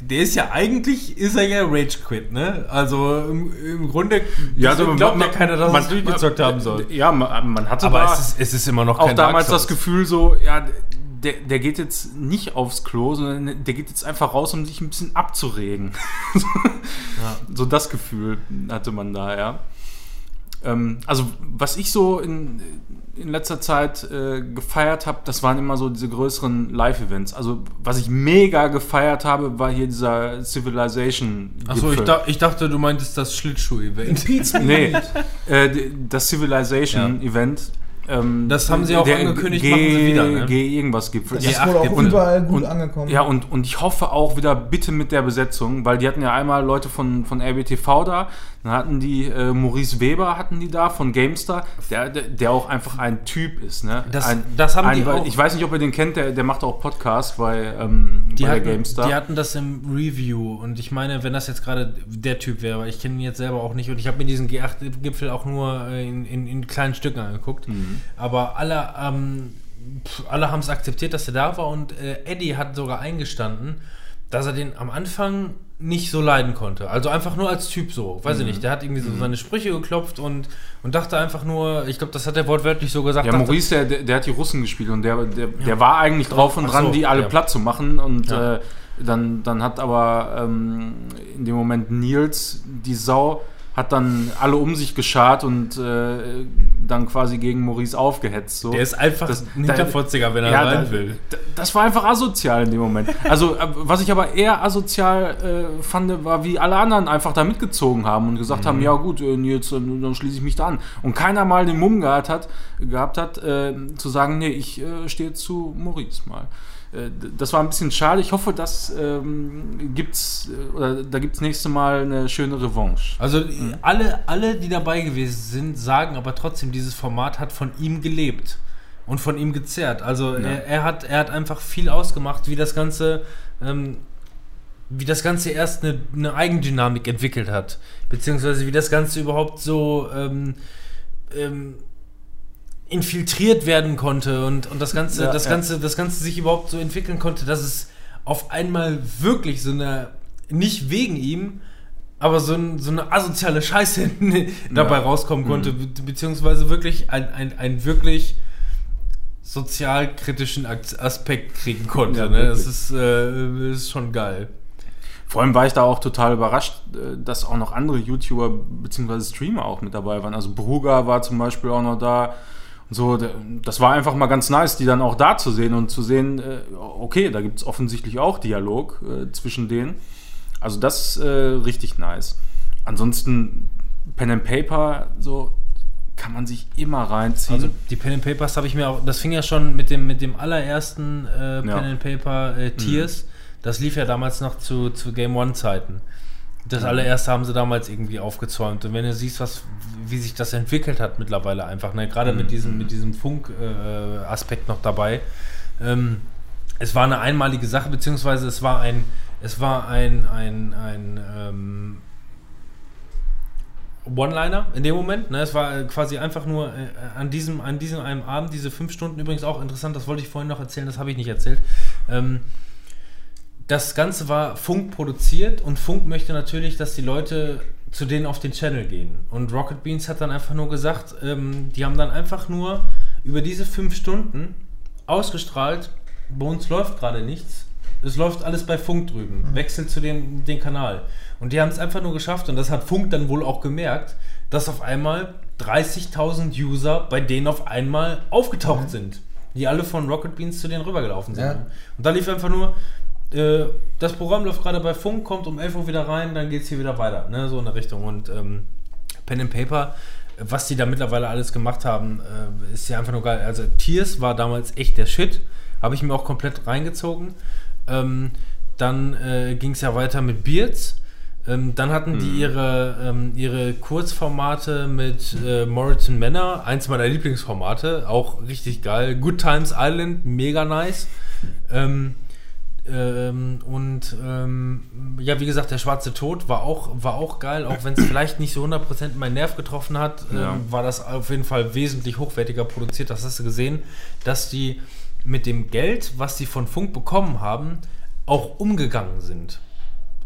Der ist ja eigentlich, ist er ja Rage Quit, ne? Also im, im Grunde ja, also glaubt man, ja keiner, dass man, es durchgezockt haben soll. Ja, man, man hatte aber es ist, es ist immer noch kein auch damals das Gefühl so, ja, der, der geht jetzt nicht aufs Klo, sondern der geht jetzt einfach raus, um sich ein bisschen abzuregen. ja. So das Gefühl hatte man da, ja. Ähm, also, was ich so in, in letzter Zeit äh, gefeiert habe, das waren immer so diese größeren Live-Events. Also, was ich mega gefeiert habe, war hier dieser Civilization. Achso, ich, da, ich, dachte, du meintest das Schlittschuh-Event. nee, äh, das Civilization-Event. Ähm, das haben sie auch angekündigt, G, machen sie wieder. Ne? G irgendwas Gipfel. Das ist wohl auch überall gut und, angekommen. Ja, und, und ich hoffe auch wieder bitte mit der Besetzung, weil die hatten ja einmal Leute von, von RBTV da, dann hatten die äh, Maurice Weber hatten die da von GameStar, der, der, der auch einfach ein Typ ist. Ne? Das, ein, das haben ein, die auch. Ich weiß nicht, ob ihr den kennt, der, der macht auch Podcasts bei, ähm, die bei hatten, GameStar. Die hatten das im Review und ich meine, wenn das jetzt gerade der Typ wäre, weil ich kenne ihn jetzt selber auch nicht und ich habe mir diesen G8-Gipfel auch nur in, in, in, kleinen Stücken angeguckt. Mhm. Aber alle, ähm, alle haben es akzeptiert, dass er da war und äh, Eddie hat sogar eingestanden, dass er den am Anfang nicht so leiden konnte. Also einfach nur als Typ so, weiß mhm. ich nicht. Der hat irgendwie so mhm. seine Sprüche geklopft und, und dachte einfach nur, ich glaube, das hat er wortwörtlich so gesagt. Ja, dachte, Maurice, der, der hat die Russen gespielt und der, der, ja. der war eigentlich drauf und dran, so, die alle ja. platt zu machen und ja. äh, dann, dann hat aber ähm, in dem Moment Nils die Sau hat dann alle um sich geschart und äh, dann quasi gegen Maurice aufgehetzt. So. Der ist einfach das, ein Hinterfotziger, wenn er ja, rein will. Das war einfach asozial in dem Moment. Also, äh, was ich aber eher asozial äh, fand, war, wie alle anderen einfach da mitgezogen haben und gesagt mhm. haben, ja gut, äh, Nils, dann, schließe ich mich da an. Und keiner mal den Mumm gehabt hat, gehabt hat äh, zu sagen, nee, ich äh, stehe zu Maurice mal. Äh, das war ein bisschen schade. Ich hoffe, dass ähm, gibt's äh, oder da gibt es nächste Mal eine schöne Revanche. Also mhm. alle, alle, die dabei gewesen sind, sagen aber trotzdem, dieses Format hat von ihm gelebt und von ihm gezerrt. Also ja. er, er, hat, er hat einfach viel ausgemacht, wie das Ganze ähm, wie das Ganze erst eine, eine Eigendynamik entwickelt hat. Beziehungsweise wie das Ganze überhaupt so ähm, ähm, infiltriert werden konnte und, und das Ganze, Ja, das ja. Ganze, das Ganze sich überhaupt so entwickeln konnte, dass es auf einmal wirklich so eine, nicht wegen ihm, aber so, ein, so eine asoziale Scheiße dabei Ja. rauskommen Mhm. konnte, be beziehungsweise wirklich ein, ein, ein wirklich sozialkritischen Aspekt kriegen konnte. Ne? Das ist, äh, ist schon geil. Vor allem war ich da auch total überrascht, äh, dass auch noch andere YouTuber bzw. Streamer auch mit dabei waren. Also Bruger war zum Beispiel auch noch da. Und so, das war einfach mal ganz nice, die dann auch da zu sehen und zu sehen, äh, okay, da gibt es offensichtlich auch Dialog äh, zwischen denen. Also das ist äh, richtig nice. Ansonsten Pen and Paper, so kann man sich immer reinziehen. Also die Pen and Papers habe ich mir auch, das fing ja schon mit dem, mit dem allerersten äh, Pen Ja. and Paper äh, Tiers. Das lief ja damals noch zu, zu Game One Zeiten. Das allererste haben sie damals irgendwie aufgezäumt. Und wenn du siehst, was, wie sich das entwickelt hat mittlerweile einfach, ne? gerade mit diesem, mit diesem Funk-Aspekt äh, noch dabei. Ähm, es war eine einmalige Sache, beziehungsweise es war ein, es war ein, ein, ein ähm, One-Liner in dem Moment. Ne? Es war quasi einfach nur äh, an, diesem, an diesem einem Abend, diese fünf Stunden, übrigens auch interessant, das wollte ich vorhin noch erzählen, das habe ich nicht erzählt. Ähm, das Ganze war Funk produziert und Funk möchte natürlich, dass die Leute zu denen auf den Channel gehen. Und Rocket Beans hat dann einfach nur gesagt, ähm, die haben dann einfach nur über diese fünf Stunden ausgestrahlt, bei uns läuft gerade nichts. Es läuft alles bei Funk drüben. Wechselt zu dem den Kanal. Und die haben es einfach nur geschafft, und das hat Funk dann wohl auch gemerkt, dass auf einmal 30.000 User bei denen auf einmal aufgetaucht sind. Die alle von Rocket Beans zu denen rübergelaufen sind. Ja. Und da lief einfach nur, äh, das Programm läuft gerade bei Funk, kommt um 11 Uhr wieder rein, dann geht es hier wieder weiter. Ne? So in der Richtung. Und ähm, Pen and Paper, was die da mittlerweile alles gemacht haben, äh, ist ja einfach nur geil. Also Tears war damals echt der Shit. Habe ich mir auch komplett reingezogen. Ähm, dann äh, ging es ja weiter mit Beards. Ähm, dann hatten die ihre, ähm, ihre Kurzformate mit äh, Moriton Manor, eins meiner Lieblingsformate, auch richtig geil. Good Times Island, mega nice. Ähm, ähm, und ähm, ja, wie gesagt, der schwarze Tod war auch, war auch geil, auch wenn es vielleicht nicht so 100% meinen Nerv getroffen hat, ähm, Ja. war das auf jeden Fall wesentlich hochwertiger produziert. Das hast du gesehen, dass die mit dem Geld, was die von Funk bekommen haben, auch umgegangen sind.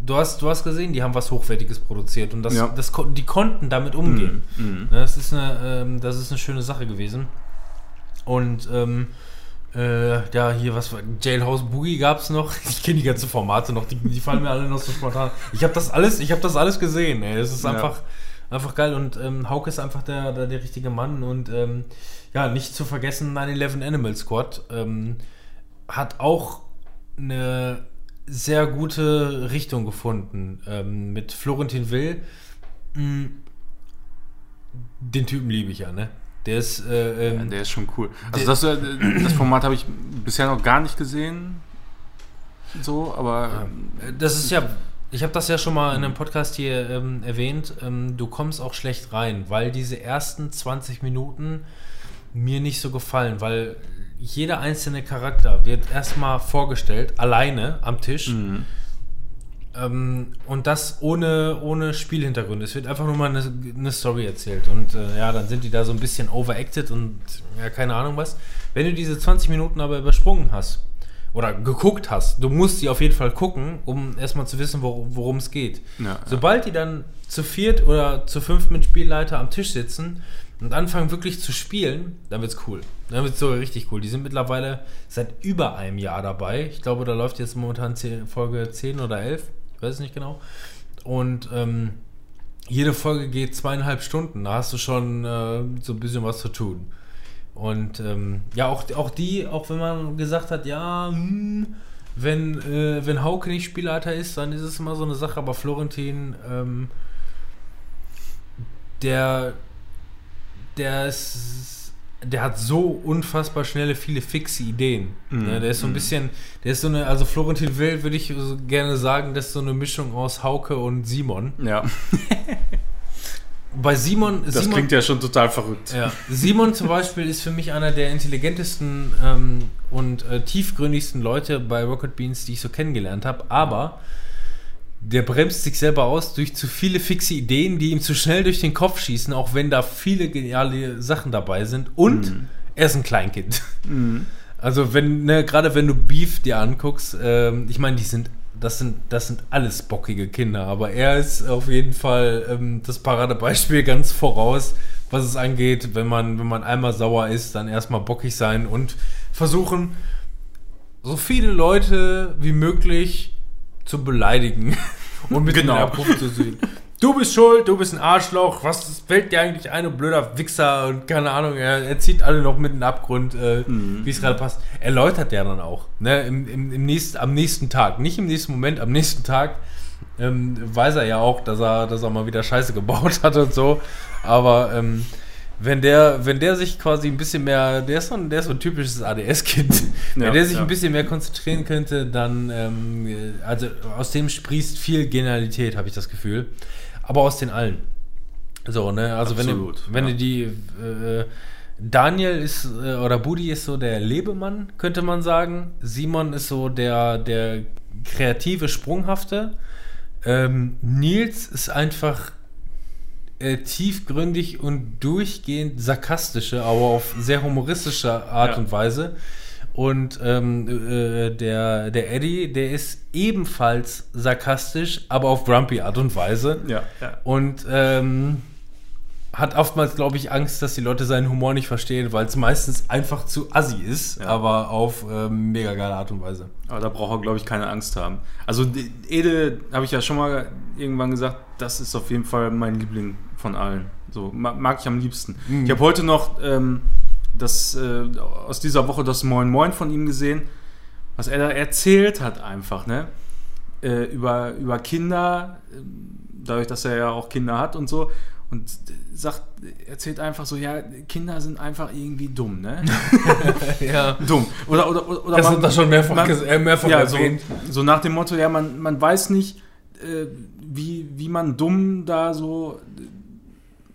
Du hast, du hast gesehen, die haben was Hochwertiges produziert und das, Ja. das, die konnten damit umgehen. Mhm. Ne, Das, ist eine, ähm, das ist eine schöne Sache gewesen. Und ähm, äh, ja, hier, was war Jailhouse Boogie gab es noch. Ich kenne die ganzen Formate noch, die, die fallen mir alle noch so spontan. Ich habe das alles, ich habe das alles gesehen, ey. Es ist Ja. einfach, einfach geil. Und ähm, Hauke ist einfach der, der, der richtige Mann. Und ähm, ja, nicht zu vergessen, 9-11 Animal Squad ähm, hat auch eine sehr gute Richtung gefunden. Ähm, mit Florentin Will. Mh, den Typen liebe ich ja, ne? Der ist, äh, ähm, Ja, der ist schon cool. Also das, äh, das Format habe ich bisher noch gar nicht gesehen. So, aber Äh, Das ist ja, ich habe das ja schon mal in einem Podcast hier ähm, erwähnt, ähm, du kommst auch schlecht rein, weil diese ersten 20 Minuten mir nicht so gefallen, weil jeder einzelne Charakter wird erstmal vorgestellt, alleine am Tisch. Mhm. Ähm, und das ohne, ohne Spielhintergrund. Es wird einfach nur mal eine, eine Story erzählt. Und äh, ja, dann sind die da so ein bisschen overacted und ja, keine Ahnung was. Wenn du diese 20 Minuten aber übersprungen hast oder geguckt hast, du musst die auf jeden Fall gucken, um erstmal zu wissen, wor worum es geht. Ja, Sobald die dann zu viert oder zu fünf mit Spielleiter am Tisch sitzen und anfangen wirklich zu spielen, dann wird's cool. Dann wird's so richtig cool. Die sind mittlerweile seit über einem Jahr dabei. Ich glaube, da läuft jetzt momentan 10, Folge 10 oder 11. Weiß es nicht genau. Und ähm, jede Folge geht zweieinhalb Stunden. Da hast du schon äh, so ein bisschen was zu tun. Und ähm, ja, auch, auch die, auch wenn man gesagt hat, ja, hm, wenn, äh, wenn Hauke nicht Spielleiter ist, dann ist es immer so eine Sache, aber Florentin, ähm, der, der ist, der hat so unfassbar schnelle, viele fixe Ideen. Mhm, Ne, der ist so ein mhm. bisschen, der ist so eine, also Florentin Will würde ich so gerne sagen, das ist so eine Mischung aus Hauke und Simon. ja, Bei Simon, das Simon klingt ja schon total verrückt. ja. Simon zum Beispiel ist für mich einer der intelligentesten ähm, und äh, tiefgründigsten Leute bei Rocket Beans, die ich so kennengelernt habe. Aber der bremst sich selber aus durch zu viele fixe Ideen, die ihm zu schnell durch den Kopf schießen, auch wenn da viele geniale Sachen dabei sind. Und Mhm. er ist ein Kleinkind. Also wenn, ne, gerade wenn du Beef dir anguckst, ähm, ich meine, die sind, das sind, das sind alles bockige Kinder, aber er ist auf jeden Fall ähm, das Paradebeispiel ganz voraus, was es angeht, wenn man, wenn man einmal sauer ist, dann erstmal bockig sein und versuchen, so viele Leute wie möglich zu beleidigen und mit Genau. genau. Abruf zu sehen. Du bist schuld, du bist ein Arschloch, was fällt dir eigentlich ein, du blöder Wichser und keine Ahnung, er, er zieht alle noch mit in den Abgrund, äh, wie es gerade passt. Erläutert der dann auch, ne, im, im, im nächsten, am nächsten Tag, nicht im nächsten Moment, am nächsten Tag ähm, weiß er ja auch, dass er, dass er mal wieder Scheiße gebaut hat und so, aber ähm, wenn der, wenn der sich quasi ein bisschen mehr, der ist so ein, der ist so ein typisches ADS-Kind, Ja, wenn der sich ja. ein bisschen mehr konzentrieren könnte, dann, ähm, äh, also aus dem sprießt viel Genialität, habe ich das Gefühl. Aber aus den allen. So, ne, also Absolut, wenn du, wenn ja. du die, äh, Daniel ist, äh, oder Budi ist so der Lebemann, könnte man sagen. Simon ist so der, der kreative, sprunghafte. Ähm, Nils ist einfach äh, tiefgründig und durchgehend sarkastische, aber auf sehr humoristische Art Ja. und Weise. Und ähm, äh, der, der Eddie, der ist ebenfalls sarkastisch, aber auf grumpy Art und Weise. Ja, ja. Und ähm, hat oftmals, glaube ich, Angst, dass die Leute seinen Humor nicht verstehen, weil es meistens einfach zu assi ist, Ja. aber auf ähm, mega geile Art und Weise. Aber da braucht er, glaube ich, keine Angst haben. Also Ede, habe ich ja schon mal irgendwann gesagt, das ist auf jeden Fall mein Liebling von allen. So ma- mag ich am liebsten. Mhm. Ich habe heute noch ähm, das, äh, aus dieser Woche das Moin Moin von ihm gesehen, was er da erzählt hat einfach, ne? Äh, über, über Kinder, ähm, dadurch, dass er ja auch Kinder hat und so. Und sagt, erzählt einfach so, ja, Kinder sind einfach irgendwie dumm, ne? ja. dumm. Oder, oder, oder, oder Das man- hat er schon mehrfach, man- äh, mehrfach ja, so, erwähnt. so nach dem Motto, ja, man, man weiß nicht, äh, wie, wie man dumm da so äh,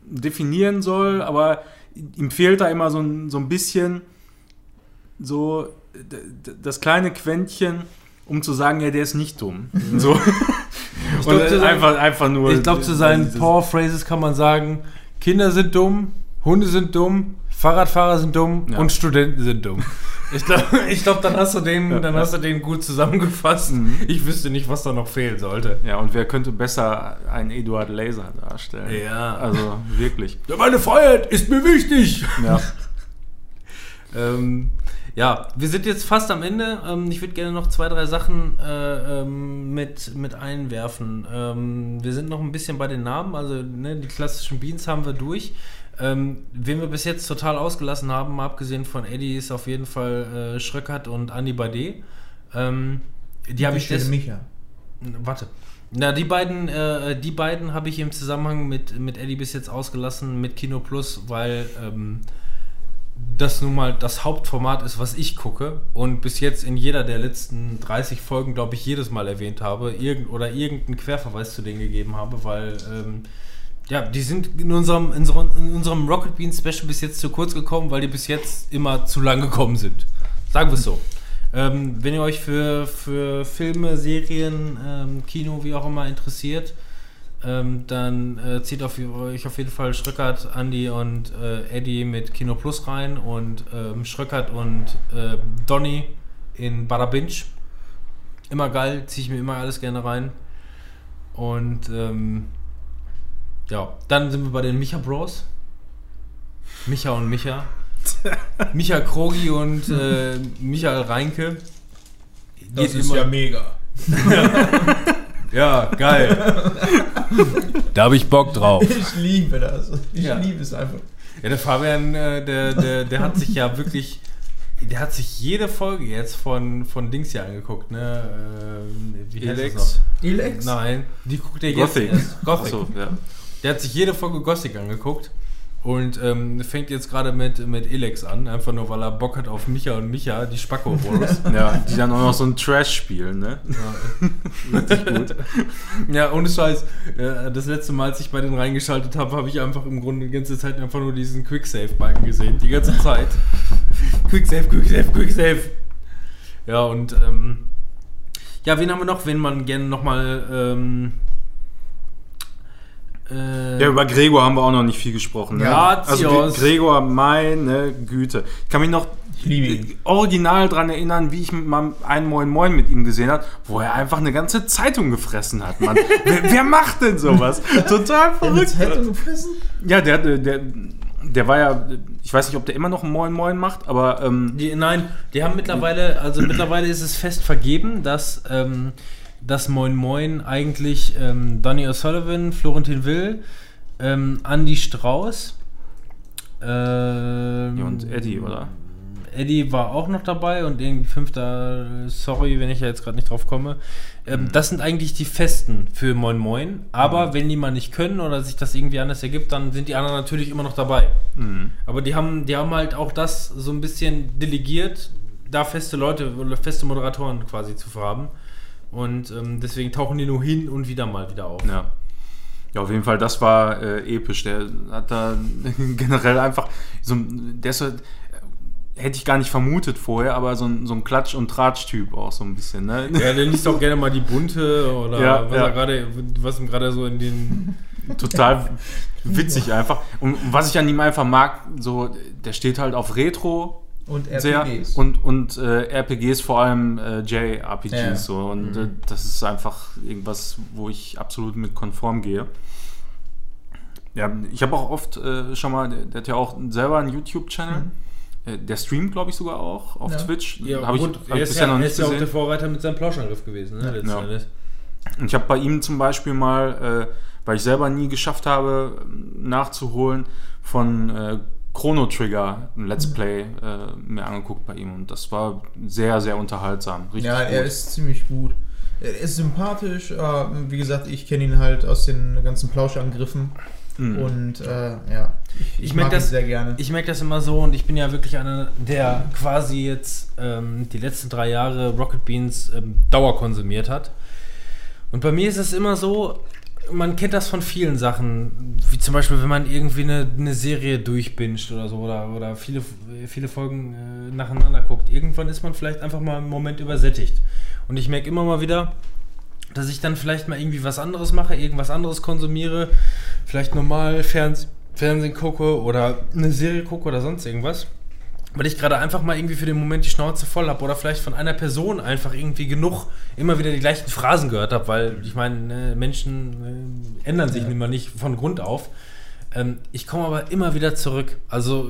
definieren soll, aber ihm fehlt da immer so ein, so ein bisschen so das kleine Quäntchen, um zu sagen, ja, der ist nicht dumm. So. Ich Und glaub, zu sein- einfach, einfach nur. Ich glaube, zu seinen Power Phrases kann man sagen: Kinder sind dumm, Hunde sind dumm, Fahrradfahrer sind dumm Ja. und Studenten sind dumm. Ich glaube, ich glaub, dann, hast du den, dann hast du den gut zusammengefasst. Mhm. Ich wüsste nicht, was da noch fehlen sollte. Ja, und wer könnte besser einen Eduard Laser darstellen? Ja. Also wirklich. Ja, meine Freiheit ist mir wichtig. Ja. Ähm, ja, wir sind jetzt fast am Ende. Ähm, ich würde gerne noch zwei, drei Sachen äh, ähm, mit, mit einwerfen. Ähm, wir sind noch ein bisschen bei den Namen, also ne, die klassischen Beans haben wir durch. Ähm, wen wir bis jetzt total ausgelassen haben, mal abgesehen von Eddie, ist auf jeden Fall äh, Schröckert und Andy Bade. Ähm, die habe ich des Micha. Warte. Na, die beiden, äh, die beiden habe ich im Zusammenhang mit, mit Eddie bis jetzt ausgelassen, mit Kino Plus, weil ähm, das nun mal das Hauptformat ist, was ich gucke und bis jetzt in jeder der letzten 30 Folgen, glaube ich, jedes Mal erwähnt habe irgend, oder irgendeinen Querverweis zu denen gegeben habe, weil ähm, ja, die sind in unserem, in unserem, in unserem Rocket Bean Special bis jetzt zu kurz gekommen, weil die bis jetzt immer zu lang gekommen sind. Sagen wir es so. Ähm, wenn ihr euch für, für Filme, Serien, ähm, Kino, wie auch immer interessiert, ähm, dann äh, zieht auf, euch auf jeden Fall Schröckert, Andy und äh, Eddie mit Kino Plus rein und ähm, Schröckert und äh, Donny in Bada Binge. Immer geil, ziehe ich mir immer alles gerne rein. Und ähm, ja, dann sind wir bei den Micha Bros. Micha und Micha. Micha Krogi und äh, Michael Reinke. Das Geht ist immer- ja mega. ja, geil. da habe ich Bock drauf. Ich liebe das. Ich Ja. liebe es einfach. Ja, der Fabian, äh, der, der, der hat sich ja wirklich, der hat sich jede Folge jetzt von, von Dings hier angeguckt, ne? Äh, wie heißt Elex? das Elex? noch? Nein, die guckt er jetzt Gothic. erst. Gothic. Achso, ja. Der hat sich jede Folge Gothic angeguckt und ähm, fängt jetzt gerade mit, mit Elex an, einfach nur weil er Bock hat auf Micha und Micha, die Spacko Bros. ja, die dann auch noch so ein Trash spielen, ne? Richtig gut. Ja, ohne Scheiß. äh, Das letzte Mal, als ich bei denen reingeschaltet habe, habe ich einfach im Grunde die ganze Zeit einfach nur diesen Quicksave-Balken gesehen. Die ganze Zeit. Quicksave, Quicksave, Quicksave. Ja, und ähm, Ja, wen haben wir noch, wen man gerne nochmal. Ähm, äh, Ja, über Gregor haben wir auch noch nicht viel gesprochen. Ne? Ja, also Gregor, meine Güte. Ich kann mich noch original dran erinnern, wie ich mal einen Moin Moin mit ihm gesehen habe, wo er einfach eine ganze Zeitung gefressen hat, Mann. wer, wer macht denn sowas? Total Eine verrückt. Zeitung gefressen? Ja, der, der, der, der war ja, ich weiß nicht, ob der immer noch ein Moin Moin macht, aber ähm, Die, nein, die haben mittlerweile, also mittlerweile ist es fest vergeben, dass ähm, das Moin Moin eigentlich ähm, Donny O'Sullivan, Florentin Will, ähm, Andy Strauß ähm, ja, und Eddie, oder? Eddie war auch noch dabei und irgendwie fünfter, sorry, wenn ich ja jetzt gerade nicht drauf komme. Ähm, Das sind eigentlich die Festen für Moin Moin. Aber wenn die mal nicht können oder sich das irgendwie anders ergibt, dann sind die anderen natürlich immer noch dabei. Mhm. Aber die haben, die haben halt auch das so ein bisschen delegiert, da feste Leute oder feste Moderatoren quasi zu haben. Und ähm, deswegen tauchen die nur hin und wieder mal wieder auf. Ja. Ja, auf jeden Fall, das war äh, episch. Der hat da generell einfach so ein- der ist so, äh, hätte ich gar nicht vermutet vorher, aber so ein, so ein Klatsch- und Tratsch-Typ auch so ein bisschen, ne? Ja, der liest auch gerne mal die bunte oder Ja, was, ja. er gerade, was ihm gerade so in den. Total witzig einfach. Und was ich an ihm einfach mag, so, der steht halt auf Retro Und sehr RPGs. und, und äh, RPGs, vor allem äh, JRPGs Ja. so. Und äh, das ist einfach irgendwas, wo ich absolut mit konform gehe. Ja, ich habe auch oft äh, schon mal, der, der hat ja auch selber einen YouTube-Channel. Äh, der streamt, glaube ich, sogar auch auf Ja. Twitch. Ja, Hab ich, gut, hab er ist, ja, noch er nicht ist ja auch der. Vorreiter mit seinem Plauschangriff gewesen, ne? Ja. Ich habe bei ihm zum Beispiel mal, äh, weil ich selber nie geschafft habe, nachzuholen, von äh, Chrono Trigger ein Let's Play äh, mir angeguckt bei ihm. Und das war sehr, sehr unterhaltsam. Richtig Ja, er gut. ist ziemlich gut. Er ist sympathisch. Äh, wie gesagt, ich kenne ihn halt aus den ganzen Plauschangriffen. Mhm. Und äh, ja, ich, Ich merk mag das- sehr gerne. Ich merke das immer so und ich bin ja wirklich einer, der quasi jetzt ähm, die letzten drei Jahre Rocket Beans ähm, Dauer konsumiert hat. Und bei mir ist es immer so, man kennt das von vielen Sachen, wie zum Beispiel, wenn man irgendwie eine, eine Serie durchbinscht oder so oder, oder viele, viele Folgen äh, nacheinander guckt. Irgendwann ist man vielleicht einfach mal einen Moment übersättigt. Und ich merke immer mal wieder, dass ich dann vielleicht mal irgendwie was anderes mache, irgendwas anderes konsumiere, vielleicht normal Fernseh Fernsehen gucke oder eine Serie gucke oder sonst irgendwas, weil ich gerade einfach mal irgendwie für den Moment die Schnauze voll habe oder vielleicht von einer Person einfach irgendwie genug immer wieder die gleichen Phrasen gehört habe, weil ich meine, ne, Menschen äh, ändern sich Ja. immer nicht von Grund auf. Ähm, ich komme aber immer wieder zurück. Also,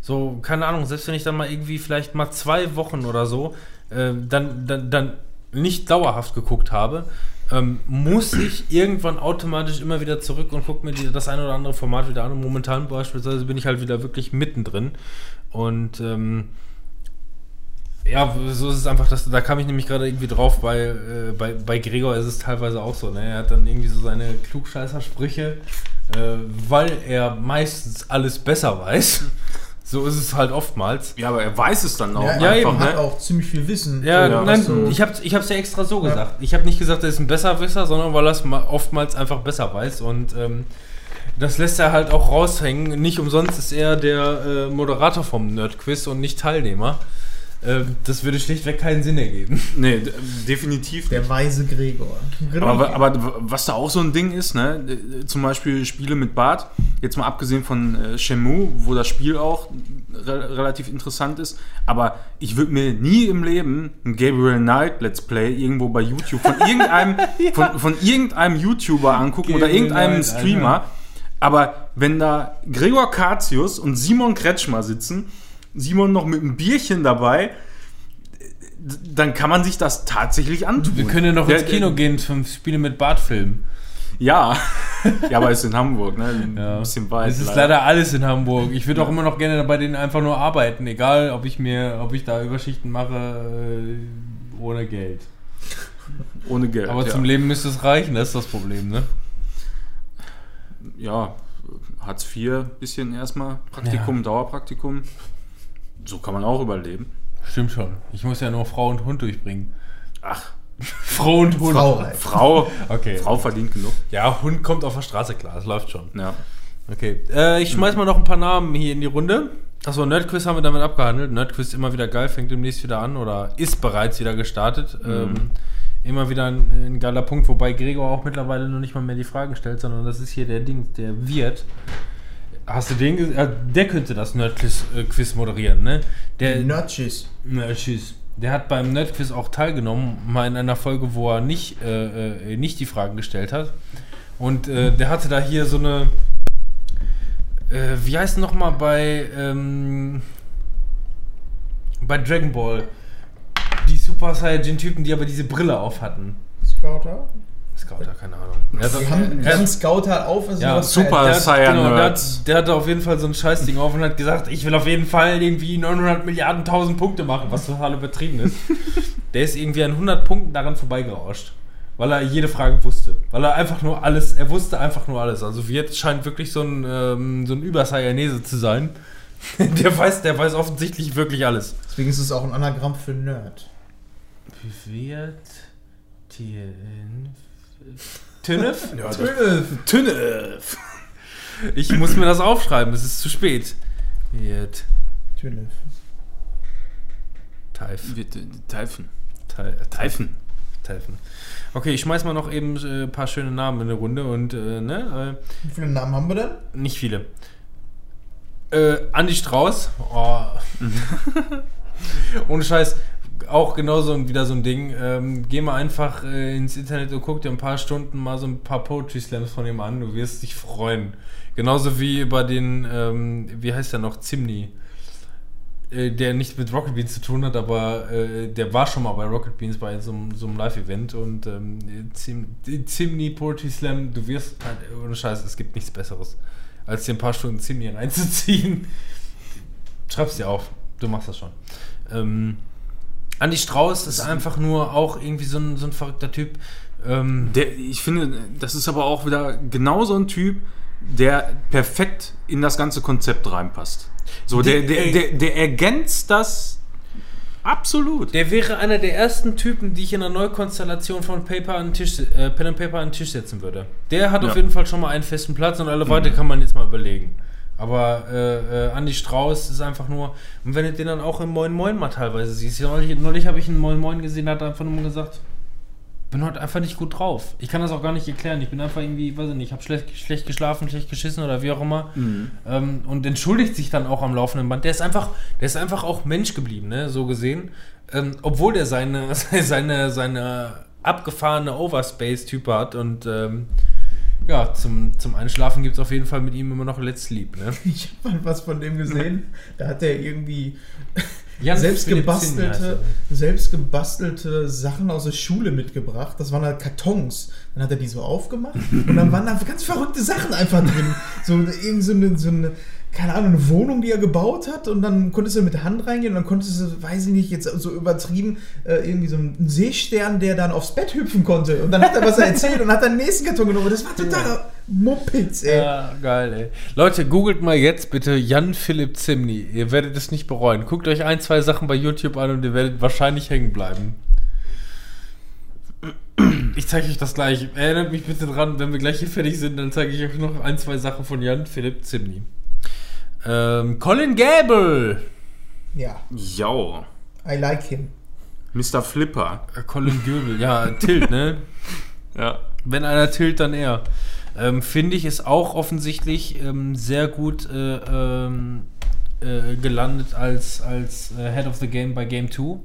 so, keine Ahnung, selbst wenn ich dann mal irgendwie vielleicht mal zwei Wochen oder so äh, dann, dann, dann nicht dauerhaft geguckt habe, ähm, muss ich irgendwann automatisch immer wieder zurück und gucke mir die, das eine oder andere Format wieder an. Und momentan beispielsweise bin ich halt wieder wirklich mittendrin. Und ähm, ja, so ist es einfach, dass, da kam ich nämlich gerade irgendwie drauf, bei, äh, bei, bei Gregor ist es teilweise auch so. Ne? Er hat dann irgendwie so seine Klugscheißer-Sprüche, äh, weil er meistens alles besser weiß. So ist es halt oftmals. ja, aber er weiß es dann auch ja, ja, er eben, hat ne? auch ziemlich viel Wissen. Ja, Ja, nein, so- ich habe ich hab's ja extra so Ja. gesagt. Ich habe nicht gesagt, er ist ein Besserwisser, sondern weil er es ma- oftmals einfach besser weiß. Und ähm, das lässt er halt auch raushängen. Nicht umsonst ist er der äh, Moderator vom Nerdquiz und nicht Teilnehmer. Ähm, das würde schlichtweg keinen Sinn ergeben. Nee, definitiv Der nicht. weise Gregor. Genau. Aber, aber was da auch so ein Ding ist, ne, äh, zum Beispiel Spiele mit Bart, jetzt mal abgesehen von äh, Shenmue, wo das Spiel auch re relativ interessant ist, aber ich würde mir nie im Leben ein Gabriel Knight Let's Play irgendwo bei YouTube von irgendeinem, von, von irgendeinem YouTuber angucken oder Gabriel irgendeinem Knight, Streamer. Alter. Aber wenn da Gregor Katius und Simon Kretschmer sitzen, Simon noch mit einem Bierchen dabei, dann kann man sich das tatsächlich antun. Wir können ja noch Der- ins Kino gehen zum Spiele mit Bart filmen. ja, ja, aber es ist in Hamburg, ne? Ein Ja. bisschen weit. Es ist leider alles in Hamburg. Ich würde auch immer noch gerne bei denen einfach nur arbeiten, egal ob ich mir, ob ich da Überschichten mache äh, ohne Geld. ohne Geld. Aber ja. zum Leben müsste es reichen, das ist das Problem, ne? Ja, Hartz IV, bisschen erstmal Praktikum, Dauerpraktikum. So kann man auch überleben. Stimmt schon. Ich muss ja nur Frau und Hund durchbringen. Ach, Frau und Hund. Frau halt. Frau, Okay. Frau verdient genug. Ja, Hund kommt auf der Straße klar, das läuft schon. Ja. Okay. Äh, ich schmeiß mal noch ein paar Namen hier in die Runde. Achso, Nerdquiz haben wir damit abgehandelt. Nerdquiz immer wieder geil, fängt demnächst wieder an oder ist bereits wieder gestartet. Ähm, immer wieder ein, ein, geiler Punkt, wobei Gregor auch mittlerweile noch nicht mal mehr die Fragen stellt, sondern das ist hier der Ding, der wird. Hast du den gesehen? Der könnte das Nerdquiz moderieren, ne? Der Nerdquiz. Nerdquiz. Der hat beim Nerdquiz auch teilgenommen, mal in einer Folge, wo er nicht, äh, nicht die Fragen gestellt hat. Und äh, der hatte da hier so eine. Äh, wie heißt nochmal bei. Ähm, bei Dragon Ball? Super Saiyajin-Typen, die aber diese Brille auf hatten. Scouter? Scouter, keine Ahnung. Also, die haben, haben Scouter auf. Also ja, Super Saiyan genau, der, hat, der hatte auf jeden Fall so ein Scheißding auf und hat gesagt, ich will auf jeden Fall irgendwie 900 Milliarden 1000 Punkte machen, was total übertrieben ist. der ist irgendwie an 100 Punkten daran vorbeigerauscht. Weil er jede Frage wusste. Weil er einfach nur alles, er wusste einfach nur alles. Also Wirt scheint wirklich so ein, ähm, so ein Übersaiyanese zu sein. der, weiß, der weiß offensichtlich wirklich alles. Deswegen ist es auch ein Anagramm für Nerd. Wirt Tünnef? Ja, Tünnef. Tünnef. Ich muss mir das aufschreiben, es ist zu spät. Wirt. Tünnef. Teif. Teifen. Teifen. Teifen. Okay, ich schmeiß mal noch eben ein äh, paar schöne Namen in eine Runde und äh, ne? Äh, Wie viele Namen haben wir denn? Nicht viele. Äh, Andi Strauß. Oh. Ohne Scheiß. Auch genauso wieder so ein Ding. Ähm, geh mal einfach äh, ins Internet und guck dir ein paar Stunden mal so ein paar Poetry Slams von ihm an. Du wirst dich freuen. Genauso wie über den, ähm, wie heißt der noch, Zimni. Äh, der nichts mit Rocket Beans zu tun hat, aber äh, der war schon mal bei Rocket Beans bei so, so einem Live-Event und ähm, Zimni Poetry Slam, du wirst ohne Scheiß, es gibt nichts Besseres, als dir ein paar Stunden Zimni reinzuziehen. Schreib's dir auf, du machst das schon. Ähm, Andi Strauß ist einfach nur auch irgendwie so ein, so ein verrückter Typ. Ähm, der, ich finde, das ist aber auch wieder genau so ein Typ, der perfekt in das ganze Konzept reinpasst. So, der, der, der, der ergänzt das absolut. Der wäre einer der ersten Typen, die ich in einer Neukonstellation von Paper an Tisch, äh, Pen and Paper an den Tisch setzen würde. Der hat ja. auf jeden Fall schon mal einen festen Platz und alle mhm. weiter kann man jetzt mal überlegen. Aber äh, äh, Andy Strauß ist einfach nur, und wenn du den dann auch im Moin Moin mal teilweise siehst, neulich, neulich habe ich einen Moin Moin gesehen, da hat er einfach nur gesagt, bin heute einfach nicht gut drauf. Ich kann das auch gar nicht erklären. Ich bin einfach irgendwie, weiß ich nicht, ich habe schlecht, schlecht geschlafen, schlecht geschissen oder wie auch immer. Mhm. Ähm, und entschuldigt sich dann auch am laufenden Band. Der ist einfach, der ist einfach auch Mensch geblieben, ne? so gesehen. Ähm, obwohl der seine, seine, seine abgefahrene Overspace-Type hat und ähm, ja, zum, zum Einschlafen gibt es auf jeden Fall mit ihm immer noch Let's Sleep. Ne? Ich habe mal was von dem gesehen. Da hat er irgendwie Jan selbst gebastelte, selbst gebastelte Sachen aus der Schule mitgebracht. Das waren halt Kartons. Dann hat er die so aufgemacht und dann waren da ganz verrückte Sachen einfach drin. So irgend so eine, so eine keine Ahnung, eine Wohnung, die er gebaut hat und dann konntest du mit der Hand reingehen und dann konntest du, weiß ich nicht, jetzt so übertrieben, äh, irgendwie so einen Seestern, der dann aufs Bett hüpfen konnte und dann hat er was erzählt und hat dann den nächsten Karton genommen. Das war totaler Muppitz, ey. Ja, geil, ey. Leute, googelt mal jetzt bitte Jan Philipp Zimni. Ihr werdet es nicht bereuen. Guckt euch ein, zwei Sachen bei YouTube an und ihr werdet wahrscheinlich hängen bleiben. Ich zeige euch das gleich. Erinnert mich bitte dran, wenn wir gleich hier fertig sind, dann zeige ich euch noch ein, zwei Sachen von Jan Philipp Zimni. Ähm, Colin Gable. Ja. Jo. I like him. Mr. Flipper. Äh, Colin Gable, ja, Tilt, ne? ja. Wenn einer tilt, dann er. Ähm, Finde ich, ist auch offensichtlich ähm, sehr gut äh, ähm, äh, gelandet als, als äh, Head of the Game bei Game 2.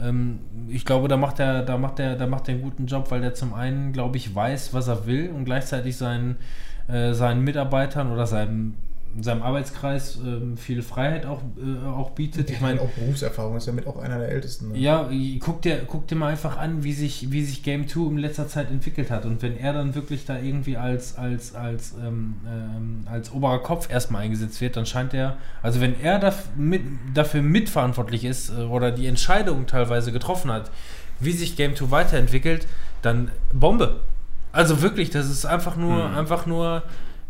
Ähm, ich glaube, da macht er, da macht er, da macht er einen guten Job, weil er zum einen, glaube ich, weiß, was er will und gleichzeitig seinen, äh, seinen Mitarbeitern oder seinem in seinem Arbeitskreis ähm, viel Freiheit auch, äh, auch bietet. ich meine auch Berufserfahrung ist damit auch einer der ältesten. Ne? Ja, guck dir, guck dir mal einfach an, wie sich, wie sich Game 2 in letzter Zeit entwickelt hat. Und wenn er dann wirklich da irgendwie als, als, als, ähm, ähm, als oberer Kopf erstmal eingesetzt wird, dann scheint er, also wenn er dafür, mit, dafür mitverantwortlich ist äh, oder die Entscheidung teilweise getroffen hat, wie sich Game 2 weiterentwickelt, dann Bombe. Also wirklich, das ist einfach nur, mhm. einfach nur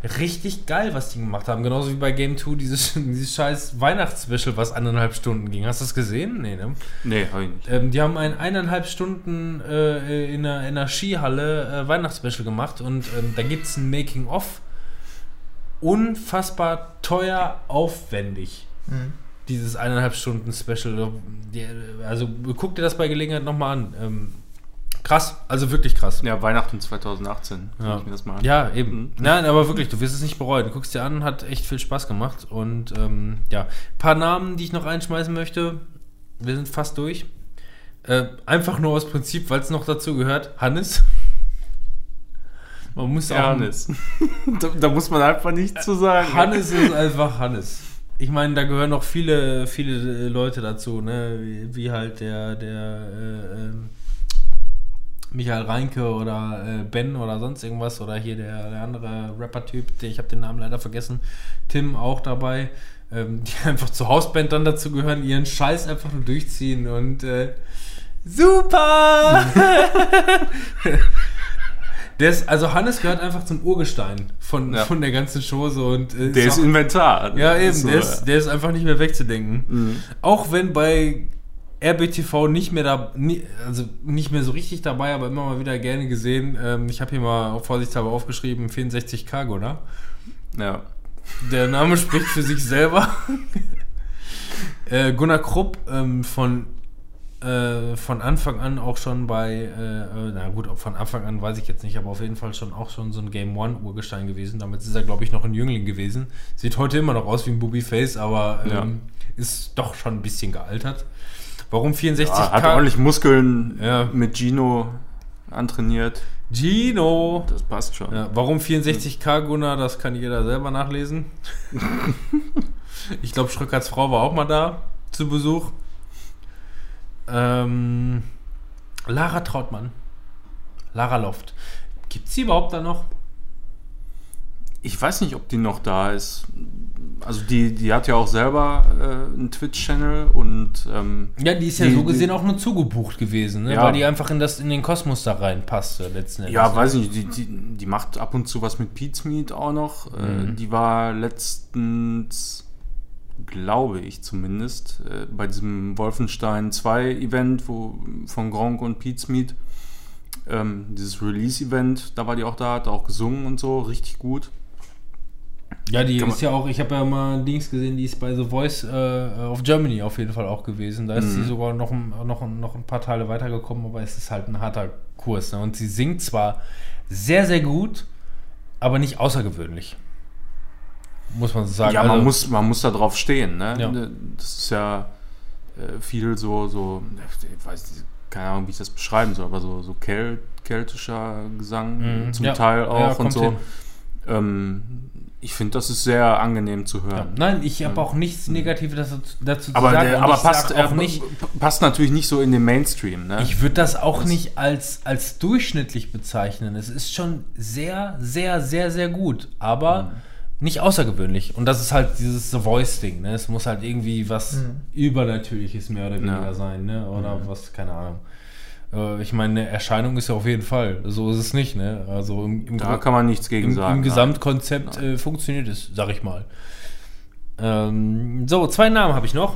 richtig geil, was die gemacht haben. Genauso wie bei Game 2 dieses, dieses scheiß Weihnachtsspecial, was eineinhalb Stunden ging. Hast du das gesehen? Nee, ne? Nee, hab ich nicht. Ähm, die haben ein eineinhalb Stunden äh, in, einer, in einer Skihalle äh, Weihnachtsspecial gemacht und ähm, da gibt es ein Making-of. Unfassbar teuer, aufwendig. Mhm. Dieses eineinhalb Stunden Special. Also guck dir das bei Gelegenheit nochmal an. Ähm, Krass, also wirklich krass. Ja, Weihnachten 2018. Ja, Ich mir das mal an. ja eben. Nein, aber wirklich, du wirst es nicht bereuen. Du guckst dir an, hat echt viel Spaß gemacht. Und ähm, ja, ein paar Namen, die ich noch einschmeißen möchte. Wir sind fast durch. Äh, einfach nur aus Prinzip, weil es noch dazu gehört. Hannes. Man muss auch. Hannes. da, da muss man einfach nichts zu sagen. Hannes ist einfach Hannes. Ich meine, da gehören noch viele, viele Leute dazu, ne? Wie, wie halt der, der äh, ähm, Michael Reinke oder äh, Ben oder sonst irgendwas oder hier der, der andere Rapper-Typ, der- ich habe den Namen leider vergessen, Tim auch dabei, ähm, die einfach zur Hausband dann dazu gehören, ihren Scheiß einfach nur durchziehen und äh, super! der ist, also Hannes gehört einfach zum Urgestein von, Ja. von der ganzen Chose und äh, Der ist auch- Inventar. ja, eben, So, der, ist, der ist einfach nicht mehr wegzudenken. Mhm. Auch wenn bei RBTV nicht mehr da, also nicht mehr so richtig dabei, aber immer mal wieder gerne gesehen. Ähm, ich habe hier mal vorsichtshalber aufgeschrieben, 64 Cargo, ne? ja. Der Name spricht für sich selber. äh, Gunnar Krupp ähm, von, äh, von Anfang an auch schon bei, äh, na gut, ob von Anfang an weiß ich jetzt nicht, aber auf jeden Fall schon auch schon so ein Game One Urgestein gewesen. Damit ist er, glaube ich, noch ein Jüngling gewesen. Sieht heute immer noch aus wie ein Booby Face, aber ähm, Ja. ist doch schon ein bisschen gealtert. Warum 64 Ah, hat ordentlich Muskeln Ja. mit Gino antrainiert. Gino! Das passt schon. Ja, warum 64k Gunnar, das kann jeder selber nachlesen. ich glaube, Schröckers Frau war auch mal da zu Besuch. Ähm, Lara Trautmann. Lara Loft. Gibt sie überhaupt da noch? Ich weiß nicht, ob die noch da ist. Also die, die hat ja auch selber äh, einen Twitch-Channel und ähm, Ja, die ist ja Die- so gesehen die- auch nur zugebucht gewesen, ne? Ja. weil die einfach in, das, in den Kosmos da reinpasste letzten Endes. ja, ne? weiß nicht, die, die, die macht ab und zu was mit Pete's Meat auch noch. Äh, die war letztens, glaube ich zumindest, äh, bei diesem Wolfenstein 2 Event wo, von Gronk und Pete's Meat. Ähm, dieses Release-Event, da war die auch da, hat auch gesungen und so, richtig gut. Ja, die ist ja auch, ich habe ja mal Dings gesehen, die ist bei The Voice äh, of Germany auf jeden Fall auch gewesen. Da ist Mhm. sie sogar noch, ein- noch, ein- noch ein paar Teile weitergekommen, aber es ist halt ein harter Kurs. Ne? Und sie singt zwar sehr, sehr gut, aber nicht außergewöhnlich. Muss man so sagen. Ja, man, Also- muss, man muss da drauf stehen. Ne? Ja. Das ist ja äh, viel so, so, ich weiß nicht, keine Ahnung, wie ich das beschreiben soll, aber so, so kel keltischer Gesang Mhm. zum Ja. Teil Ja, auch und kommt so. Ähm, ich finde, das ist sehr angenehm zu Ja. hören. Nein, ich habe auch nichts Negatives dazu, dazu Aber, zu sagen. der, aber passt, sag auch äh, nicht. passt natürlich nicht so in den Mainstream. Ne? Ich würde das auch nicht als, als durchschnittlich bezeichnen. Es ist schon sehr, sehr, sehr, sehr gut, aber Mhm. nicht außergewöhnlich. Und das ist halt dieses The Voice-Ding. Ne? Es muss halt irgendwie was Übernatürliches mehr oder weniger Ja. Mhm. sein. Ne? Oder was, keine Ahnung. Äh, Ich meine, eine Erscheinung ist ja auf jeden Fall. So ist es nicht. Ne? Also im, im, da kann man nichts gegen im, sagen. im Gesamtkonzept äh, funktioniert es, sag ich mal. Ähm, so, zwei Namen habe ich noch.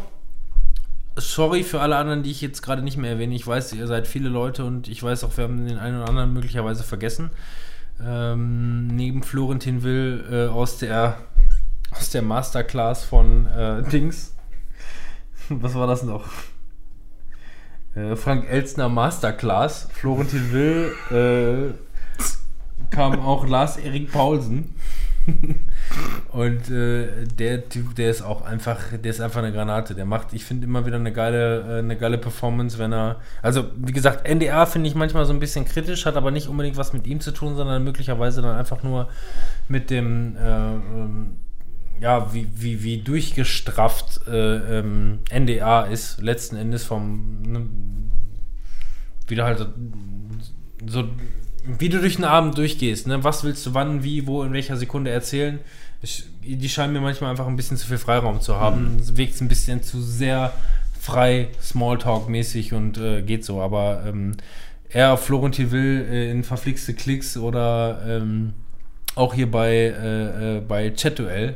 Sorry für alle anderen, die ich jetzt gerade nicht mehr erwähne. Ich weiß, ihr seid viele Leute und ich weiß auch, wir haben den einen oder anderen möglicherweise vergessen. Ähm, neben Florentin Will äh, aus der aus der Masterclass von äh, Dings. Was war das noch? Äh, Frank Elstner Masterclass. Florentin Will äh, kam auch Lars Erik Paulsen. Und äh, der Typ, der ist auch einfach, der ist einfach eine Granate. Der macht, ich finde immer wieder eine geile, äh, eine geile Performance, wenn er. Also, wie gesagt, NDA finde ich manchmal so ein bisschen kritisch, hat aber nicht unbedingt was mit ihm zu tun, sondern möglicherweise dann einfach nur mit dem, äh, ähm, ja, wie, wie, wie durchgestrafft äh, ähm, NDA ist, letzten Endes vom, ne, wieder halt so, wie du durch den Abend durchgehst, ne? Was willst du wann, wie, wo, in welcher Sekunde erzählen? Ich, die scheinen mir manchmal einfach ein bisschen zu viel Freiraum zu haben. Es wirkt ein bisschen zu sehr frei, Smalltalk-mäßig und äh, geht so. Aber ähm, er, Florentin Will äh, in verflixte Klicks oder ähm, auch hier bei, äh, äh, bei Chat-Duell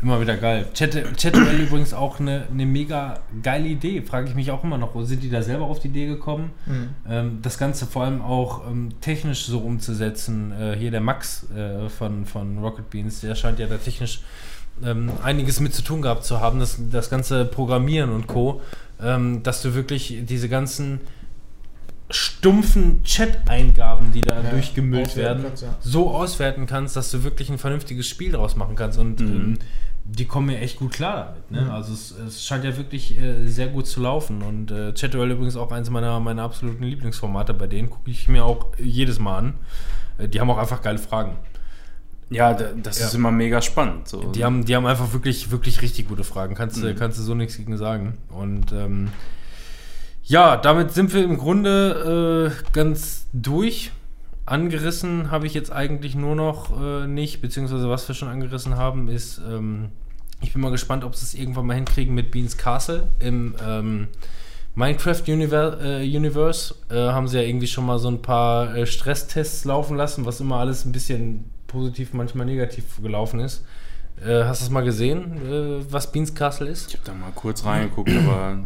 Immer wieder geil. Chat- Chatwell übrigens auch eine, eine mega geile Idee. Frage ich mich auch immer noch, wo sind die da selber auf die Idee gekommen? Mhm. Ähm, das Ganze vor allem auch ähm, technisch so umzusetzen. Äh, hier der Max äh, von, von Rocket Beans, der scheint ja da technisch ähm, einiges mit zu tun gehabt zu haben, das, das ganze Programmieren und Co., ähm, dass du wirklich diese ganzen stumpfen Chat-Eingaben, die da Ja, durchgemüllt werden, kannst, ja. so auswerten kannst, dass du wirklich ein vernünftiges Spiel draus machen kannst. Und ähm, die kommen mir echt gut klar damit. Ne? Also es, es scheint ja wirklich äh, sehr gut zu laufen. Und äh, Chatduel übrigens auch eins meiner, meiner absoluten Lieblingsformate. Bei denen gucke ich mir auch jedes Mal an. Äh, die haben auch einfach geile Fragen. Ja, da- das ist Ja. immer mega spannend. So. Die haben, die haben einfach wirklich, wirklich richtig gute Fragen. Kannst, du Mhm. kannst du so nichts gegen sagen. Und ähm, ja, damit sind wir im Grunde äh, ganz durch. Angerissen habe ich jetzt eigentlich nur noch äh, nicht, beziehungsweise was wir schon angerissen haben, ist, ähm, ich bin mal gespannt, ob sie es irgendwann mal hinkriegen mit Beans Castle im ähm, Minecraft Univer äh, Universe. Äh, haben sie ja irgendwie schon mal so ein paar äh, Stresstests laufen lassen, was immer alles ein bisschen positiv, manchmal negativ gelaufen ist. Äh, hast du es mal gesehen, äh, was Beans Castle ist? ich habe da mal kurz reingeguckt, aber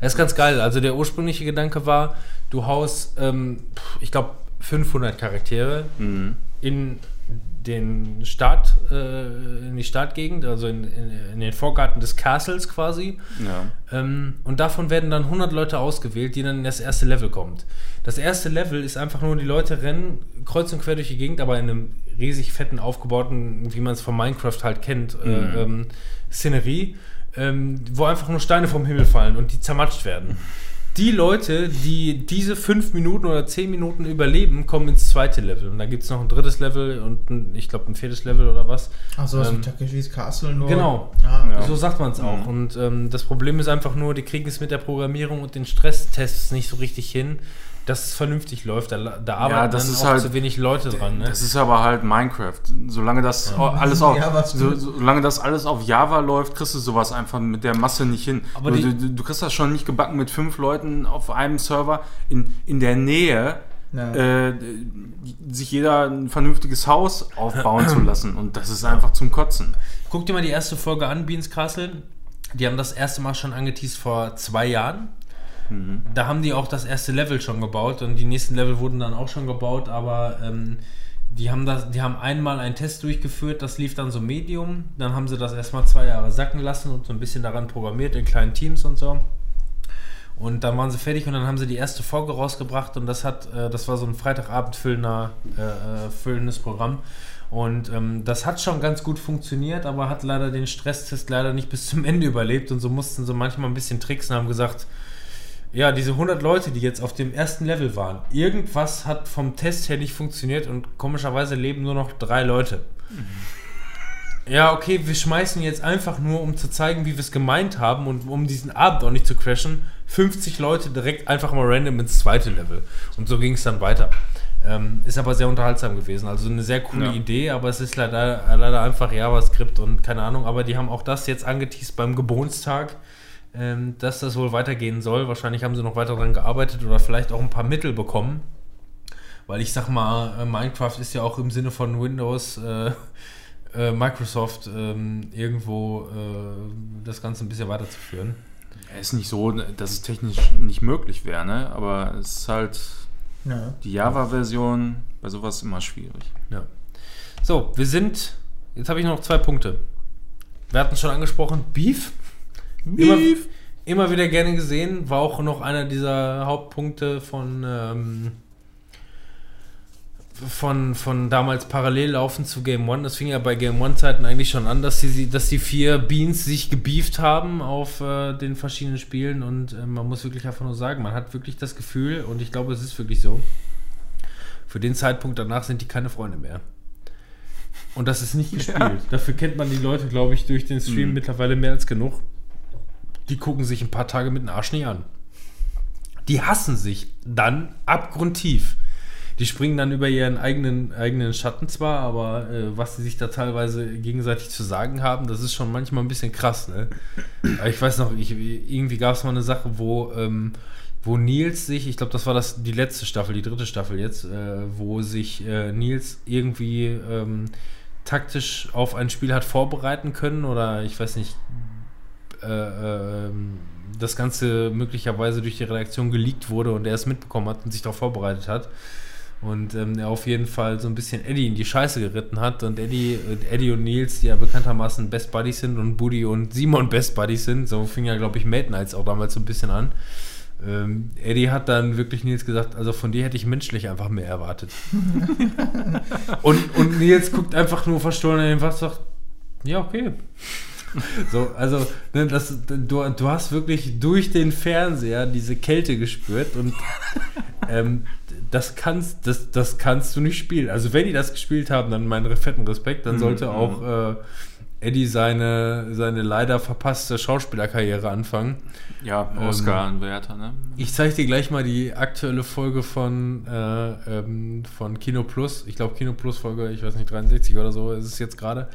Das ist ganz geil. Also der ursprüngliche Gedanke war, du haust, ähm, ich glaube, 500 Charaktere mh. in den Start, äh, in die Startgegend, also in, in, in den Vorgarten des Castles quasi. ja. Ähm, und davon werden dann 100 Leute ausgewählt, die dann in das erste Level kommt. Das erste Level ist einfach nur, die Leute rennen kreuz und quer durch die Gegend, aber in einem riesig fetten, aufgebauten, wie man es von Minecraft halt kennt, äh, ähm, Szenerie, ähm, wo einfach nur Steine vom Himmel fallen und die zermatscht werden. Die Leute, die diese fünf Minuten oder zehn Minuten überleben, kommen ins zweite Level. Und da gibt es noch ein drittes Level und ein, ich glaube ein viertes Level oder was. Ach so, was Ähm, Takeshis Castle nur. Genau. Ah, Ja. So sagt man es auch. Und ähm, das Problem ist einfach nur, die kriegen es mit der Programmierung und den Stresstests nicht so richtig hin, dass es vernünftig läuft. Da, da arbeiten das dann ist auch halt- zu wenig Leute dran. Ne? Das ist aber halt Minecraft. Solange das au- alles auf, Ja, so, solange das alles auf Java läuft, kriegst du sowas einfach mit der Masse nicht hin. Aber du, die- du, du kriegst das schon nicht gebacken mit fünf Leuten auf einem Server in, in der Nähe. Ja. Äh, sich jeder ein vernünftiges Haus aufbauen zu lassen und das ist einfach zum Kotzen. Guck dir mal die erste Folge an, Beans Castle. Die haben das erste Mal schon angeteased vor zwei Jahren. Da haben die auch das erste Level schon gebaut und die nächsten Level wurden dann auch schon gebaut, aber ähm, die, haben das, die haben einmal einen Test durchgeführt, das lief dann so Medium. Dann haben sie das erstmal zwei Jahre sacken lassen und so ein bisschen daran programmiert in kleinen Teams und so. Und dann waren sie fertig und dann haben sie die erste Folge rausgebracht und das hat, äh, das war so ein Freitagabend füllender, äh, äh, füllendes Programm. Und ähm, das hat schon ganz gut funktioniert, aber hat leider den Stresstest leider nicht bis zum Ende überlebt und so mussten sie manchmal ein bisschen tricksen, haben gesagt, ja, diese 100 Leute, die jetzt auf dem ersten Level waren, irgendwas hat vom Test her nicht funktioniert und komischerweise leben nur noch drei Leute. Ja, okay, wir schmeißen jetzt einfach nur, um zu zeigen, wie wir es gemeint haben und um diesen Abend auch nicht zu crashen, 50 Leute direkt einfach mal random ins zweite Level. Und so ging es dann weiter. Ähm, ist aber sehr unterhaltsam gewesen. Also eine sehr coole Ja. Idee, aber es ist leider, leider einfach JavaScript und keine Ahnung. Aber die haben auch das jetzt angeteased beim Geburtstag, ähm, dass das wohl weitergehen soll. Wahrscheinlich haben sie noch weiter daran gearbeitet oder vielleicht auch ein paar Mittel bekommen. Weil ich sag mal, äh, Minecraft ist ja auch im Sinne von Windows, äh, äh, Microsoft ähm, irgendwo äh, das Ganze ein bisschen weiterzuführen. Es ist nicht so, dass es technisch nicht möglich wäre, ne? aber es ist halt Ja. die Java-Version bei sowas immer schwierig. Ja. So, wir sind. Jetzt habe ich noch zwei Punkte. Wir hatten schon angesprochen, Beef. Immer, immer wieder gerne gesehen. War auch noch einer dieser Hauptpunkte von. Ähm, von, von damals parallel laufen zu Game One. Das fing ja bei Game One-Zeiten eigentlich schon an, dass die, dass die vier Beans sich gebieft haben auf äh, den verschiedenen Spielen. Und äh, man muss wirklich einfach nur sagen, man hat wirklich das Gefühl, und ich glaube, es ist wirklich so, für den Zeitpunkt danach sind die keine Freunde mehr. Und das ist nicht gespielt. Dafür kennt man die Leute, glaube ich, durch den Stream Mhm. mittlerweile mehr als genug. Die gucken sich ein paar Tage mit dem Arsch nie an. Die hassen sich dann abgrundtief. Die springen dann über ihren eigenen, eigenen Schatten zwar, aber äh, was sie sich da teilweise gegenseitig zu sagen haben, das ist schon manchmal ein bisschen krass. Ne? Ich weiß noch, ich, irgendwie gab es mal eine Sache, wo, ähm, wo Nils sich, ich glaube, das war das, die letzte Staffel, die dritte Staffel jetzt, äh, wo sich äh, Nils irgendwie ähm, taktisch auf ein Spiel hat vorbereiten können oder ich weiß nicht, äh, ähm, das Ganze möglicherweise durch die Redaktion geleakt wurde und er es mitbekommen hat und sich darauf vorbereitet hat. Und ähm, er auf jeden Fall so ein bisschen Eddie in die Scheiße geritten hat. Und Eddie, Eddie und Nils, die ja bekanntermaßen Best Buddies sind und Buddy und Simon Best Buddies sind, so fing ja, glaube ich, Mate Nights auch damals so ein bisschen an. ähm, Eddie hat dann wirklich Nils gesagt, also von dir hätte ich menschlich einfach mehr erwartet. und, und Nils guckt einfach nur verstohlen in den Wasser und sagt, ja, okay. So, also, ne, das, du, du hast wirklich durch den Fernseher diese Kälte gespürt und ähm, das, kannst, das, das kannst du nicht spielen. Also, wenn die das gespielt haben, dann meinen fetten Respekt, dann sollte Mhm. auch äh, Eddie seine, seine leider verpasste Schauspielerkarriere anfangen. Ja, Ähm, Oscar-Anwärter, ne? Ich zeige dir gleich mal die aktuelle Folge von, äh, ähm, von Kino Plus. Ich glaube, Kino Plus Folge, ich weiß nicht, 63 oder so ist es jetzt gerade.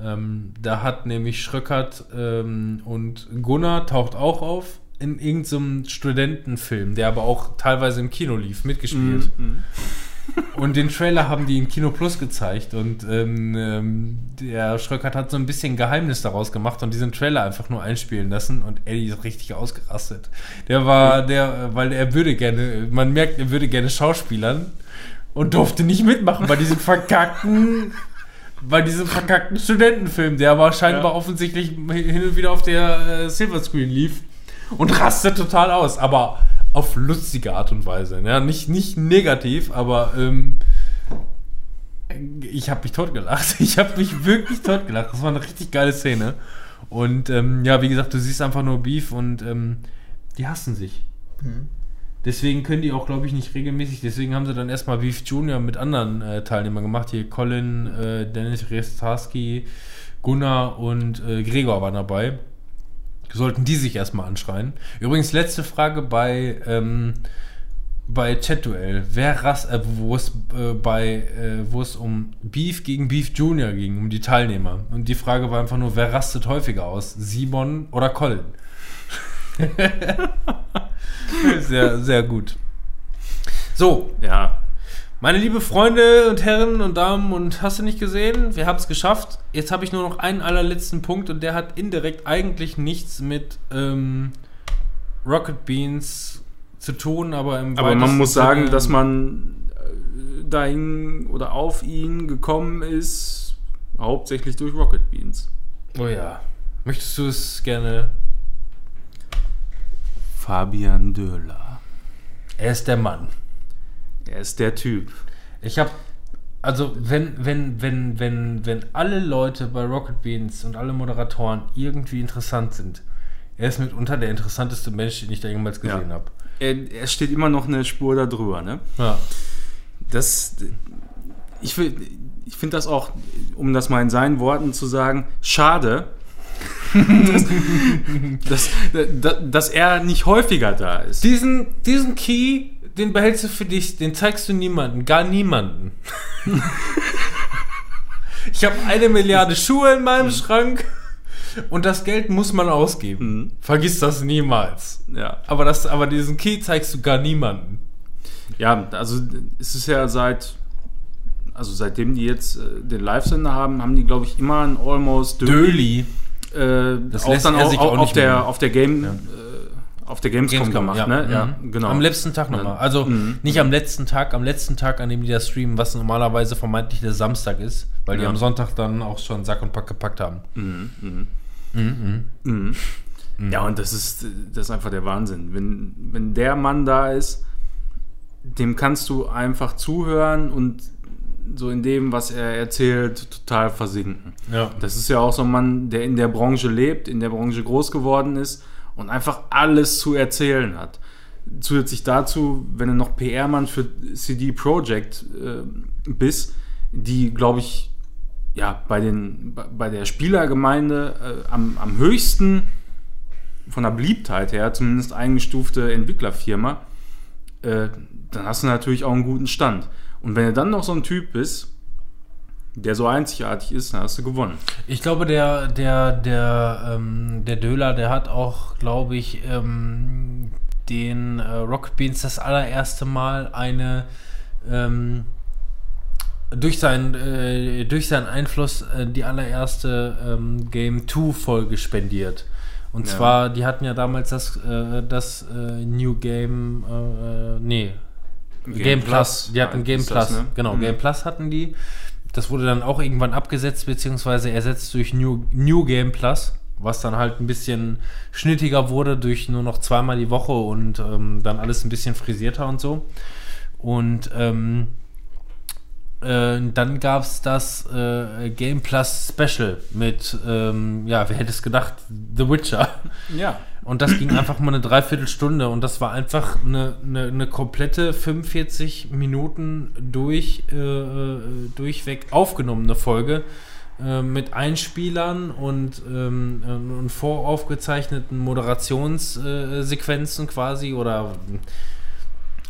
Ähm, da hat nämlich Schröckert ähm, und Gunnar taucht auch auf in irgendeinem Studentenfilm, der aber auch teilweise im Kino lief, mitgespielt. Mhm. Und den Trailer haben die in Kino Plus gezeigt und ähm, ähm, der Schröckert hat so ein bisschen Geheimnis daraus gemacht und diesen Trailer einfach nur einspielen lassen und Eddie ist richtig ausgerastet. Der war, der, weil er würde gerne, man merkt, er würde gerne Schauspielern und durfte nicht mitmachen bei diesem verkackten, bei diesem verkackten Studentenfilm, der aber scheinbar Ja. offensichtlich hin und wieder auf der äh, Silverscreen lief und rastet total aus, aber auf lustige Art und Weise. Ja, nicht, nicht negativ, aber ähm, ich habe mich totgelacht. Ich habe mich wirklich totgelacht. Das war eine richtig geile Szene. Und ähm, ja, wie gesagt, du siehst einfach nur Beef und ähm, die hassen sich. Mhm. Deswegen können die auch, glaube ich, nicht regelmäßig. Deswegen haben sie dann erstmal Beef Junior mit anderen äh, Teilnehmern gemacht. Hier Colin, äh, Dennis Restarski, Gunnar und äh, Gregor waren dabei. Sollten die sich erstmal anschreien. Übrigens, letzte Frage bei, ähm, bei Chat-Duell. Wer rast, äh, wo es äh, bei, äh, wo es um Beef gegen Beef Junior ging, um die Teilnehmer. Und die Frage war einfach nur, wer rastet häufiger aus? Simon oder Colin? sehr, sehr gut. So, Ja, meine liebe Freunde und Herren und Damen und hast du nicht gesehen? Wir haben es geschafft. Jetzt habe ich nur noch einen allerletzten Punkt und der hat indirekt eigentlich nichts mit ähm, Rocket Beans zu tun, aber im aber man muss sagen, dass man äh, dahin oder auf ihn gekommen ist, hauptsächlich durch Rocket Beans. Oh ja. Möchtest du es gerne? Fabian Döhler. Er ist der Mann. Er ist der Typ. Ich habe also wenn wenn wenn wenn wenn alle Leute bei Rocket Beans und alle Moderatoren irgendwie interessant sind, er ist mitunter der interessanteste Mensch, den ich da jemals gesehen Ja. habe. Er, er steht immer noch eine Spur da drüber, ne? Ja. Das, ich, ich finde das auch, um das mal in seinen Worten zu sagen, schade, dass, dass, dass, er nicht häufiger da ist. Diesen, diesen Key, den behältst du für dich, den zeigst du niemanden, gar niemanden. ich habe eine Milliarde Schuhe in meinem Schrank und das Geld muss man ausgeben. Mhm. Vergiss das niemals. Ja. Aber, das, aber diesen Key zeigst du gar niemanden. ja, also es ist ja seit, also seitdem die jetzt äh, den Live-Sender haben, haben die, glaube ich, immer ein Almost Döli. Äh, Das auch lässt dann auch, sich auch, auf, nicht der, auf der Game, Ja. äh, auf der Gamescom, gemacht, ja. ne? Ja, Mhm. genau. Am letzten Tag nochmal. Also Mhm. nicht am letzten Tag, am letzten Tag, an dem die das streamen, was normalerweise vermeintlich der Samstag ist, weil die am Sonntag dann auch schon Sack und Pack gepackt haben. Mhm, mhm. Mhm. Mhm. Ja, und das ist, das ist einfach der Wahnsinn. Wenn, wenn der Mann da ist, dem kannst du einfach zuhören und so in dem, was er erzählt, total versinken. Ja. Das ist ja auch so ein Mann, der in der Branche lebt, in der Branche groß geworden ist und einfach alles zu erzählen hat. Zusätzlich dazu, wenn du noch PR-Mann für CD Projekt äh, bist, die, glaube ich, ja, bei, den, bei- der Spielergemeinde äh, am, am höchsten von der Beliebtheit her, zumindest eingestufte Entwicklerfirma, äh, dann hast du natürlich auch einen guten Stand. Und wenn du dann noch so ein Typ bist, der so einzigartig ist, dann hast du gewonnen. Ich glaube, der, der, der, ähm, der Döler, der hat auch, glaube ich, ähm, den äh, Rocket Beans das allererste Mal eine ähm, durch, sein, äh, durch seinen Einfluss äh, die allererste ähm, Game 2 Folge spendiert. Und Ja. zwar, die hatten ja damals das, äh, das äh, New Game, äh, nee, Game, Plus. Die hatten Game ist Plus. das, ne? Genau, Mhm. Game Plus hatten die. Das wurde dann auch irgendwann abgesetzt, beziehungsweise ersetzt durch New, New Game Plus. was dann halt ein bisschen schnittiger wurde durch nur noch zweimal die Woche und ähm, dann alles ein bisschen frisierter und so. Und ähm, äh, dann gab es das äh, Game Plus Special mit, ähm, ja, wer hätte es gedacht, The Witcher. Ja. Und das ging einfach mal eine Dreiviertelstunde und das war einfach eine, eine, eine komplette 45 Minuten durch, äh, äh, durchweg aufgenommene Folge äh, mit Einspielern und, ähm, und voraufgezeichneten Moderationssequenzen quasi oder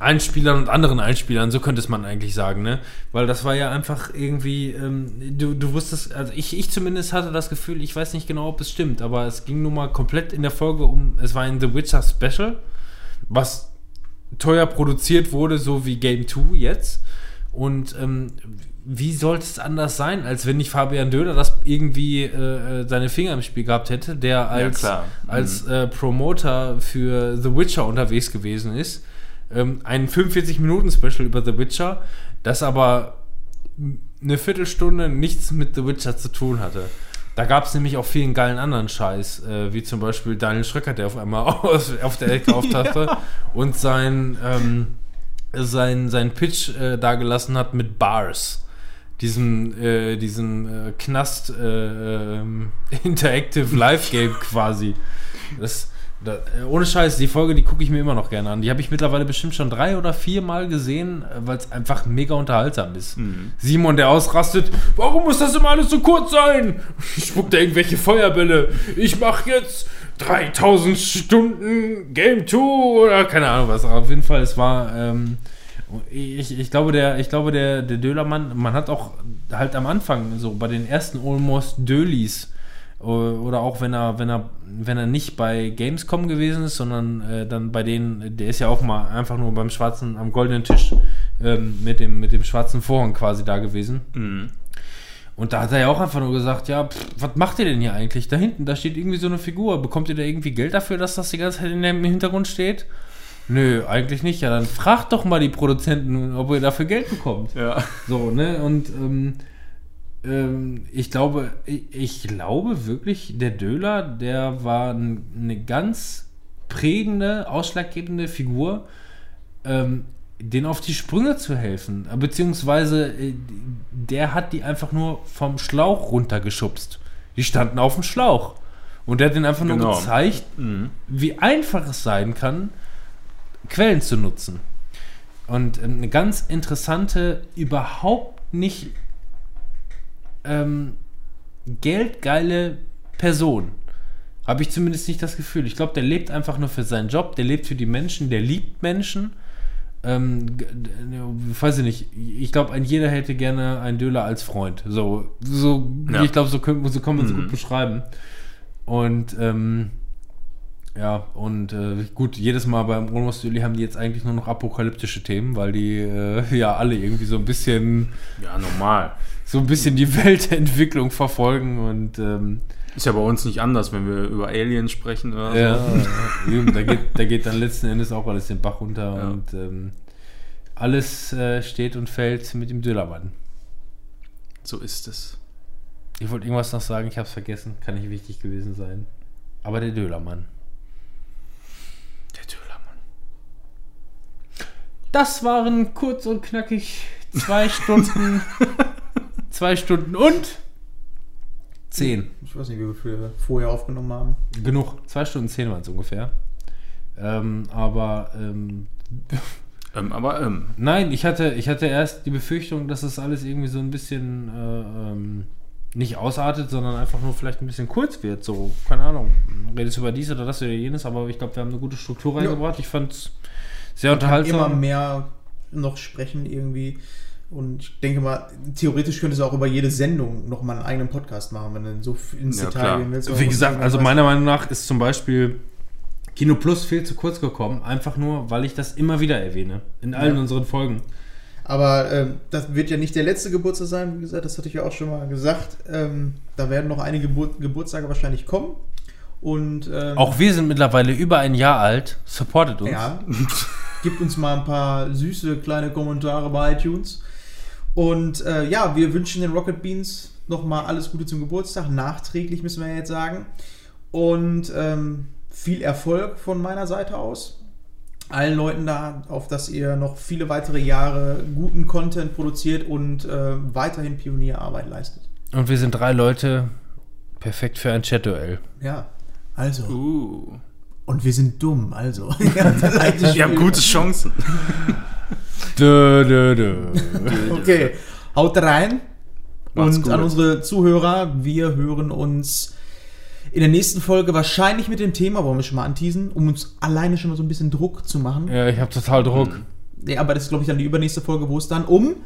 Einspielern und anderen Einspielern, so könnte es man eigentlich sagen, ne? Weil das war ja einfach irgendwie, ähm, du, du wusstest, also ich, ich zumindest hatte das Gefühl, ich weiß nicht genau, ob es stimmt, aber es ging nun mal komplett in der Folge um, es war ein The Witcher Special, was teuer produziert wurde, so wie Game 2 jetzt. Und ähm, wie sollte es anders sein, als wenn nicht Fabian Döder das irgendwie äh, äh seine Finger im Spiel gehabt hätte, der als, Ja, als äh, Promoter für The Witcher unterwegs gewesen ist ähm, ein 45-Minuten-Special über The Witcher, das aber eine Viertelstunde nichts mit The Witcher zu tun hatte. Da gab es nämlich auch vielen geilen anderen Scheiß, äh, wie zum Beispiel Daniel Schröcker, der auf einmal aus, auf der Ecke auftauchte und sein, ähm, sein, sein Pitch äh, dagelassen hat mit Bars. Diesem, äh, diesem äh, Knast äh, ähm, Interactive Live Game quasi. Das, da, äh, ohne Scheiß, die Folge, die gucke ich mir immer noch gerne an. Die habe ich mittlerweile bestimmt schon drei oder vier Mal gesehen, äh, weil es einfach mega unterhaltsam ist. Simon, der ausrastet, warum muss das immer alles so kurz sein? Spuckt da irgendwelche Feuerbälle. Ich mache jetzt 3000 Stunden Game 2 oder keine Ahnung was. Auf jeden Fall, es war. Ähm, ich, ich glaube, der, ich glaube der, der Dölermann, man hat auch halt am Anfang, so bei den ersten Almost Dölis, oder auch wenn er, wenn er, wenn er nicht bei Gamescom gewesen ist, sondern äh, dann bei denen, der ist ja auch mal einfach nur beim schwarzen, am goldenen Tisch ähm, mit, dem, mit dem schwarzen Vorhang quasi da gewesen. Mhm. Und da hat er ja auch einfach nur gesagt, ja, pff, was macht ihr denn hier eigentlich? Da hinten, da steht irgendwie so eine Figur. Bekommt ihr da irgendwie Geld dafür, dass das die ganze Zeit in dem Hintergrund steht? Nö, eigentlich nicht. Ja, dann fragt doch mal die Produzenten, ob ihr dafür Geld bekommt. Ja. So, ne? Und ähm, ähm, ich glaube, ich, ich glaube wirklich, der Döler, der war eine ganz prägende, ausschlaggebende Figur, ähm, denen auf die Sprünge zu helfen. Äh, Beziehungsweise äh, der hat die einfach nur vom Schlauch runtergeschubst. Die standen auf dem Schlauch. Und der hat denen einfach nur Genau. gezeigt, Mhm. wie einfach es sein kann, Quellen zu nutzen. Und ähm, eine ganz interessante, überhaupt nicht ähm, geldgeile Person. Habe ich zumindest nicht das Gefühl. Ich glaube, der lebt einfach nur für seinen Job, der lebt für die Menschen, der liebt Menschen. Ähm, d- weiß ich nicht. Ich glaube, ein jeder hätte gerne einen Döler als Freund. So, so Ja. ich glaube, so, können- so kann man es Mhm. gut beschreiben. Und ähm, ja, und äh, gut, jedes Mal beim Almost Daily haben die jetzt eigentlich nur noch apokalyptische Themen, weil die äh, ja alle irgendwie so ein bisschen Ja, normal. so ein bisschen die Weltentwicklung verfolgen und ähm, Ist ja bei uns nicht anders, wenn wir über Aliens sprechen oder ja, so. eben, da, geht, da geht dann letzten Endes auch alles den Bach runter Ja. und ähm, alles äh, steht und fällt mit dem Dölermann. So ist es. Ich wollte irgendwas noch sagen, ich habe es vergessen, kann nicht wichtig gewesen sein. Aber der Dölermann. Der Dölermann. Das waren kurz und knackig zwei Stunden, zwei Stunden und zehn. Ich weiß nicht, wie viel wir vorher aufgenommen haben. Genug. Zwei Stunden zehn waren es ungefähr. Ähm, aber ähm, Ähm, aber, ähm, nein, ich hatte, ich hatte erst die Befürchtung, dass das alles irgendwie so ein bisschen äh, ähm, nicht ausartet, sondern einfach nur vielleicht ein bisschen kurz wird. So, keine Ahnung. Redest über dies oder das oder jenes, aber ich glaube, wir haben eine gute Struktur reingebracht. Ich fand es sehr Immer unterhaltsam. mehr noch sprechen irgendwie. Und ich denke mal, theoretisch könntest du auch über jede Sendung noch mal einen eigenen Podcast machen, wenn du so viel ins Ja, Detail klar. gehen willst. Wie gesagt, also meiner Meinung nach ist zum Beispiel Kino Plus viel zu kurz gekommen, einfach nur, weil ich das immer wieder erwähne. In allen Ja. unseren Folgen. Aber ähm, das wird ja nicht der letzte Geburtstag sein, wie gesagt, das hatte ich ja auch schon mal gesagt. Ähm, da werden noch einige Gebur Geburtstage wahrscheinlich kommen. Und ähm, Auch wir sind mittlerweile über ein Jahr alt. Supportet uns. Ja. Gibt uns mal ein paar süße kleine Kommentare bei iTunes. Und äh, ja, wir wünschen den Rocket Beans nochmal alles Gute zum Geburtstag. Nachträglich müssen wir jetzt sagen. und ähm, viel Erfolg von meiner Seite aus. Allen Leuten da, auf dass ihr noch viele weitere Jahre guten Content produziert und äh, weiterhin Pionierarbeit leistet. Und wir sind drei Leute, perfekt für ein Chat-Duell. Ja, also. Uh. Und wir sind dumm, also. Wir haben gute Chancen. Dö, dö, dö. Okay, haut rein. Macht's und gut. an unsere Zuhörer, wir hören uns in der nächsten Folge wahrscheinlich mit dem Thema, wollen wir schon mal anteasen, um uns alleine schon mal so ein bisschen Druck zu machen. Ja, ich habe total Druck. Ja, aber das ist, glaube ich, dann die übernächste Folge, wo es dann um.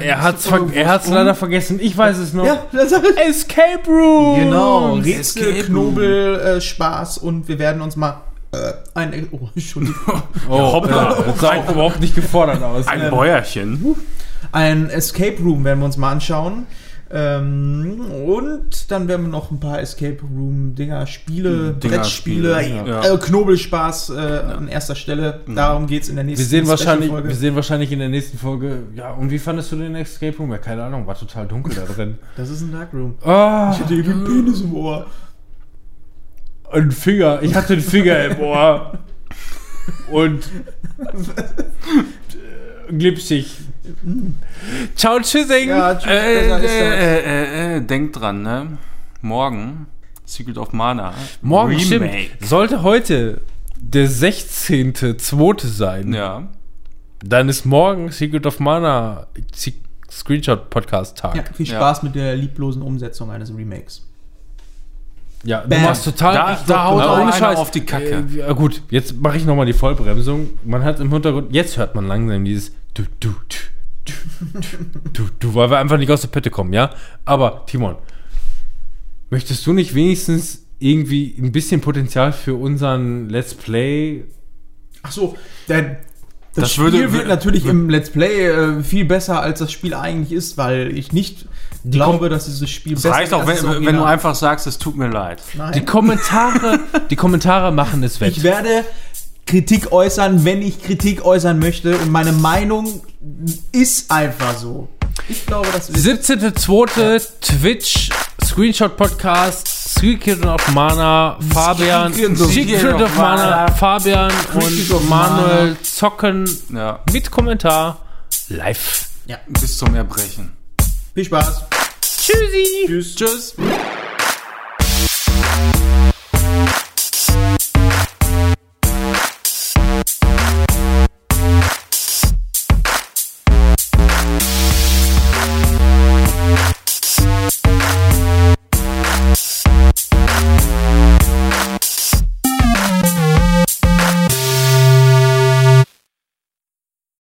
Er hat's, ver er hat's leider vergessen. Ich weiß es noch. Ja, das Escape Room. Genau, Rätsel, Escape Room. Knobel, äh, Spaß und wir werden uns mal äh, ein. Oh, Entschuldigung. Oh, Hoppla. das sah auch überhaupt nicht gefordert aus. Ein Bäuerchen. Ein Escape Room werden wir uns mal anschauen. Ähm, und dann werden wir noch ein paar Escape Room Dinger, Spiele, Dinger, Brettspiele, Spiele, ja. äh, Knobelspaß äh, an erster Stelle. Darum geht es in der nächsten Wir sehen, wahrscheinlich, Special-Folge. wir sehen wahrscheinlich in der nächsten Folge. Ja, und wie fandest du den Escape Room? Ja, keine Ahnung, war total dunkel da drin. Das ist ein Darkroom. Ah, Ich hatte einen Penis im Ohr. ein Finger. Ich hatte einen Finger im Ohr. Und. glitschig. Ciao, tschüssing. Ja, tschüss, Äh, das. äh, äh, äh, denkt dran, ne? Morgen, Secret of Mana. Morgen Remake. stimmt. Sollte heute der 16.2. sein, Ja. dann ist morgen Secret of Mana Screenshot Podcast Tag. Ja, viel Ja. Spaß mit der lieblosen Umsetzung eines Remakes. Ja, du Bam. machst total. Da- da haut da er ohne einer Scheiß auf die Kacke. Äh, ja, gut, jetzt mache ich nochmal die Vollbremsung. Man hat im Hintergrund, jetzt hört man langsam dieses du, du, du, du, du, weil wir einfach nicht aus der Pötte kommen, ja? Aber, Timon, möchtest du nicht wenigstens irgendwie ein bisschen Potenzial für unseren Let's Play Ach so, der, das, Das Spiel würde- wird natürlich im Let's Play äh, viel besser, als das Spiel eigentlich ist, weil ich nicht glaube, dass dieses Spiel Das reicht auch, ist wenn, wenn du einfach sagst, es tut mir leid. Nein. Die Kommentare, die Kommentare machen es wett. Ich werde Kritik äußern, wenn ich Kritik äußern möchte. Und meine Meinung ist einfach so. Ich glaube, das ist. 17.2. Twitch, Screenshot Podcast, Secret of Mana, Fabian, Secret of Secret of Mana, Mana. Fabian Secret und of Manuel Mana. zocken Ja. mit Kommentar live. Ja. Bis zum Erbrechen. Viel Spaß. Tschüssi! Tschüss. Tschüss.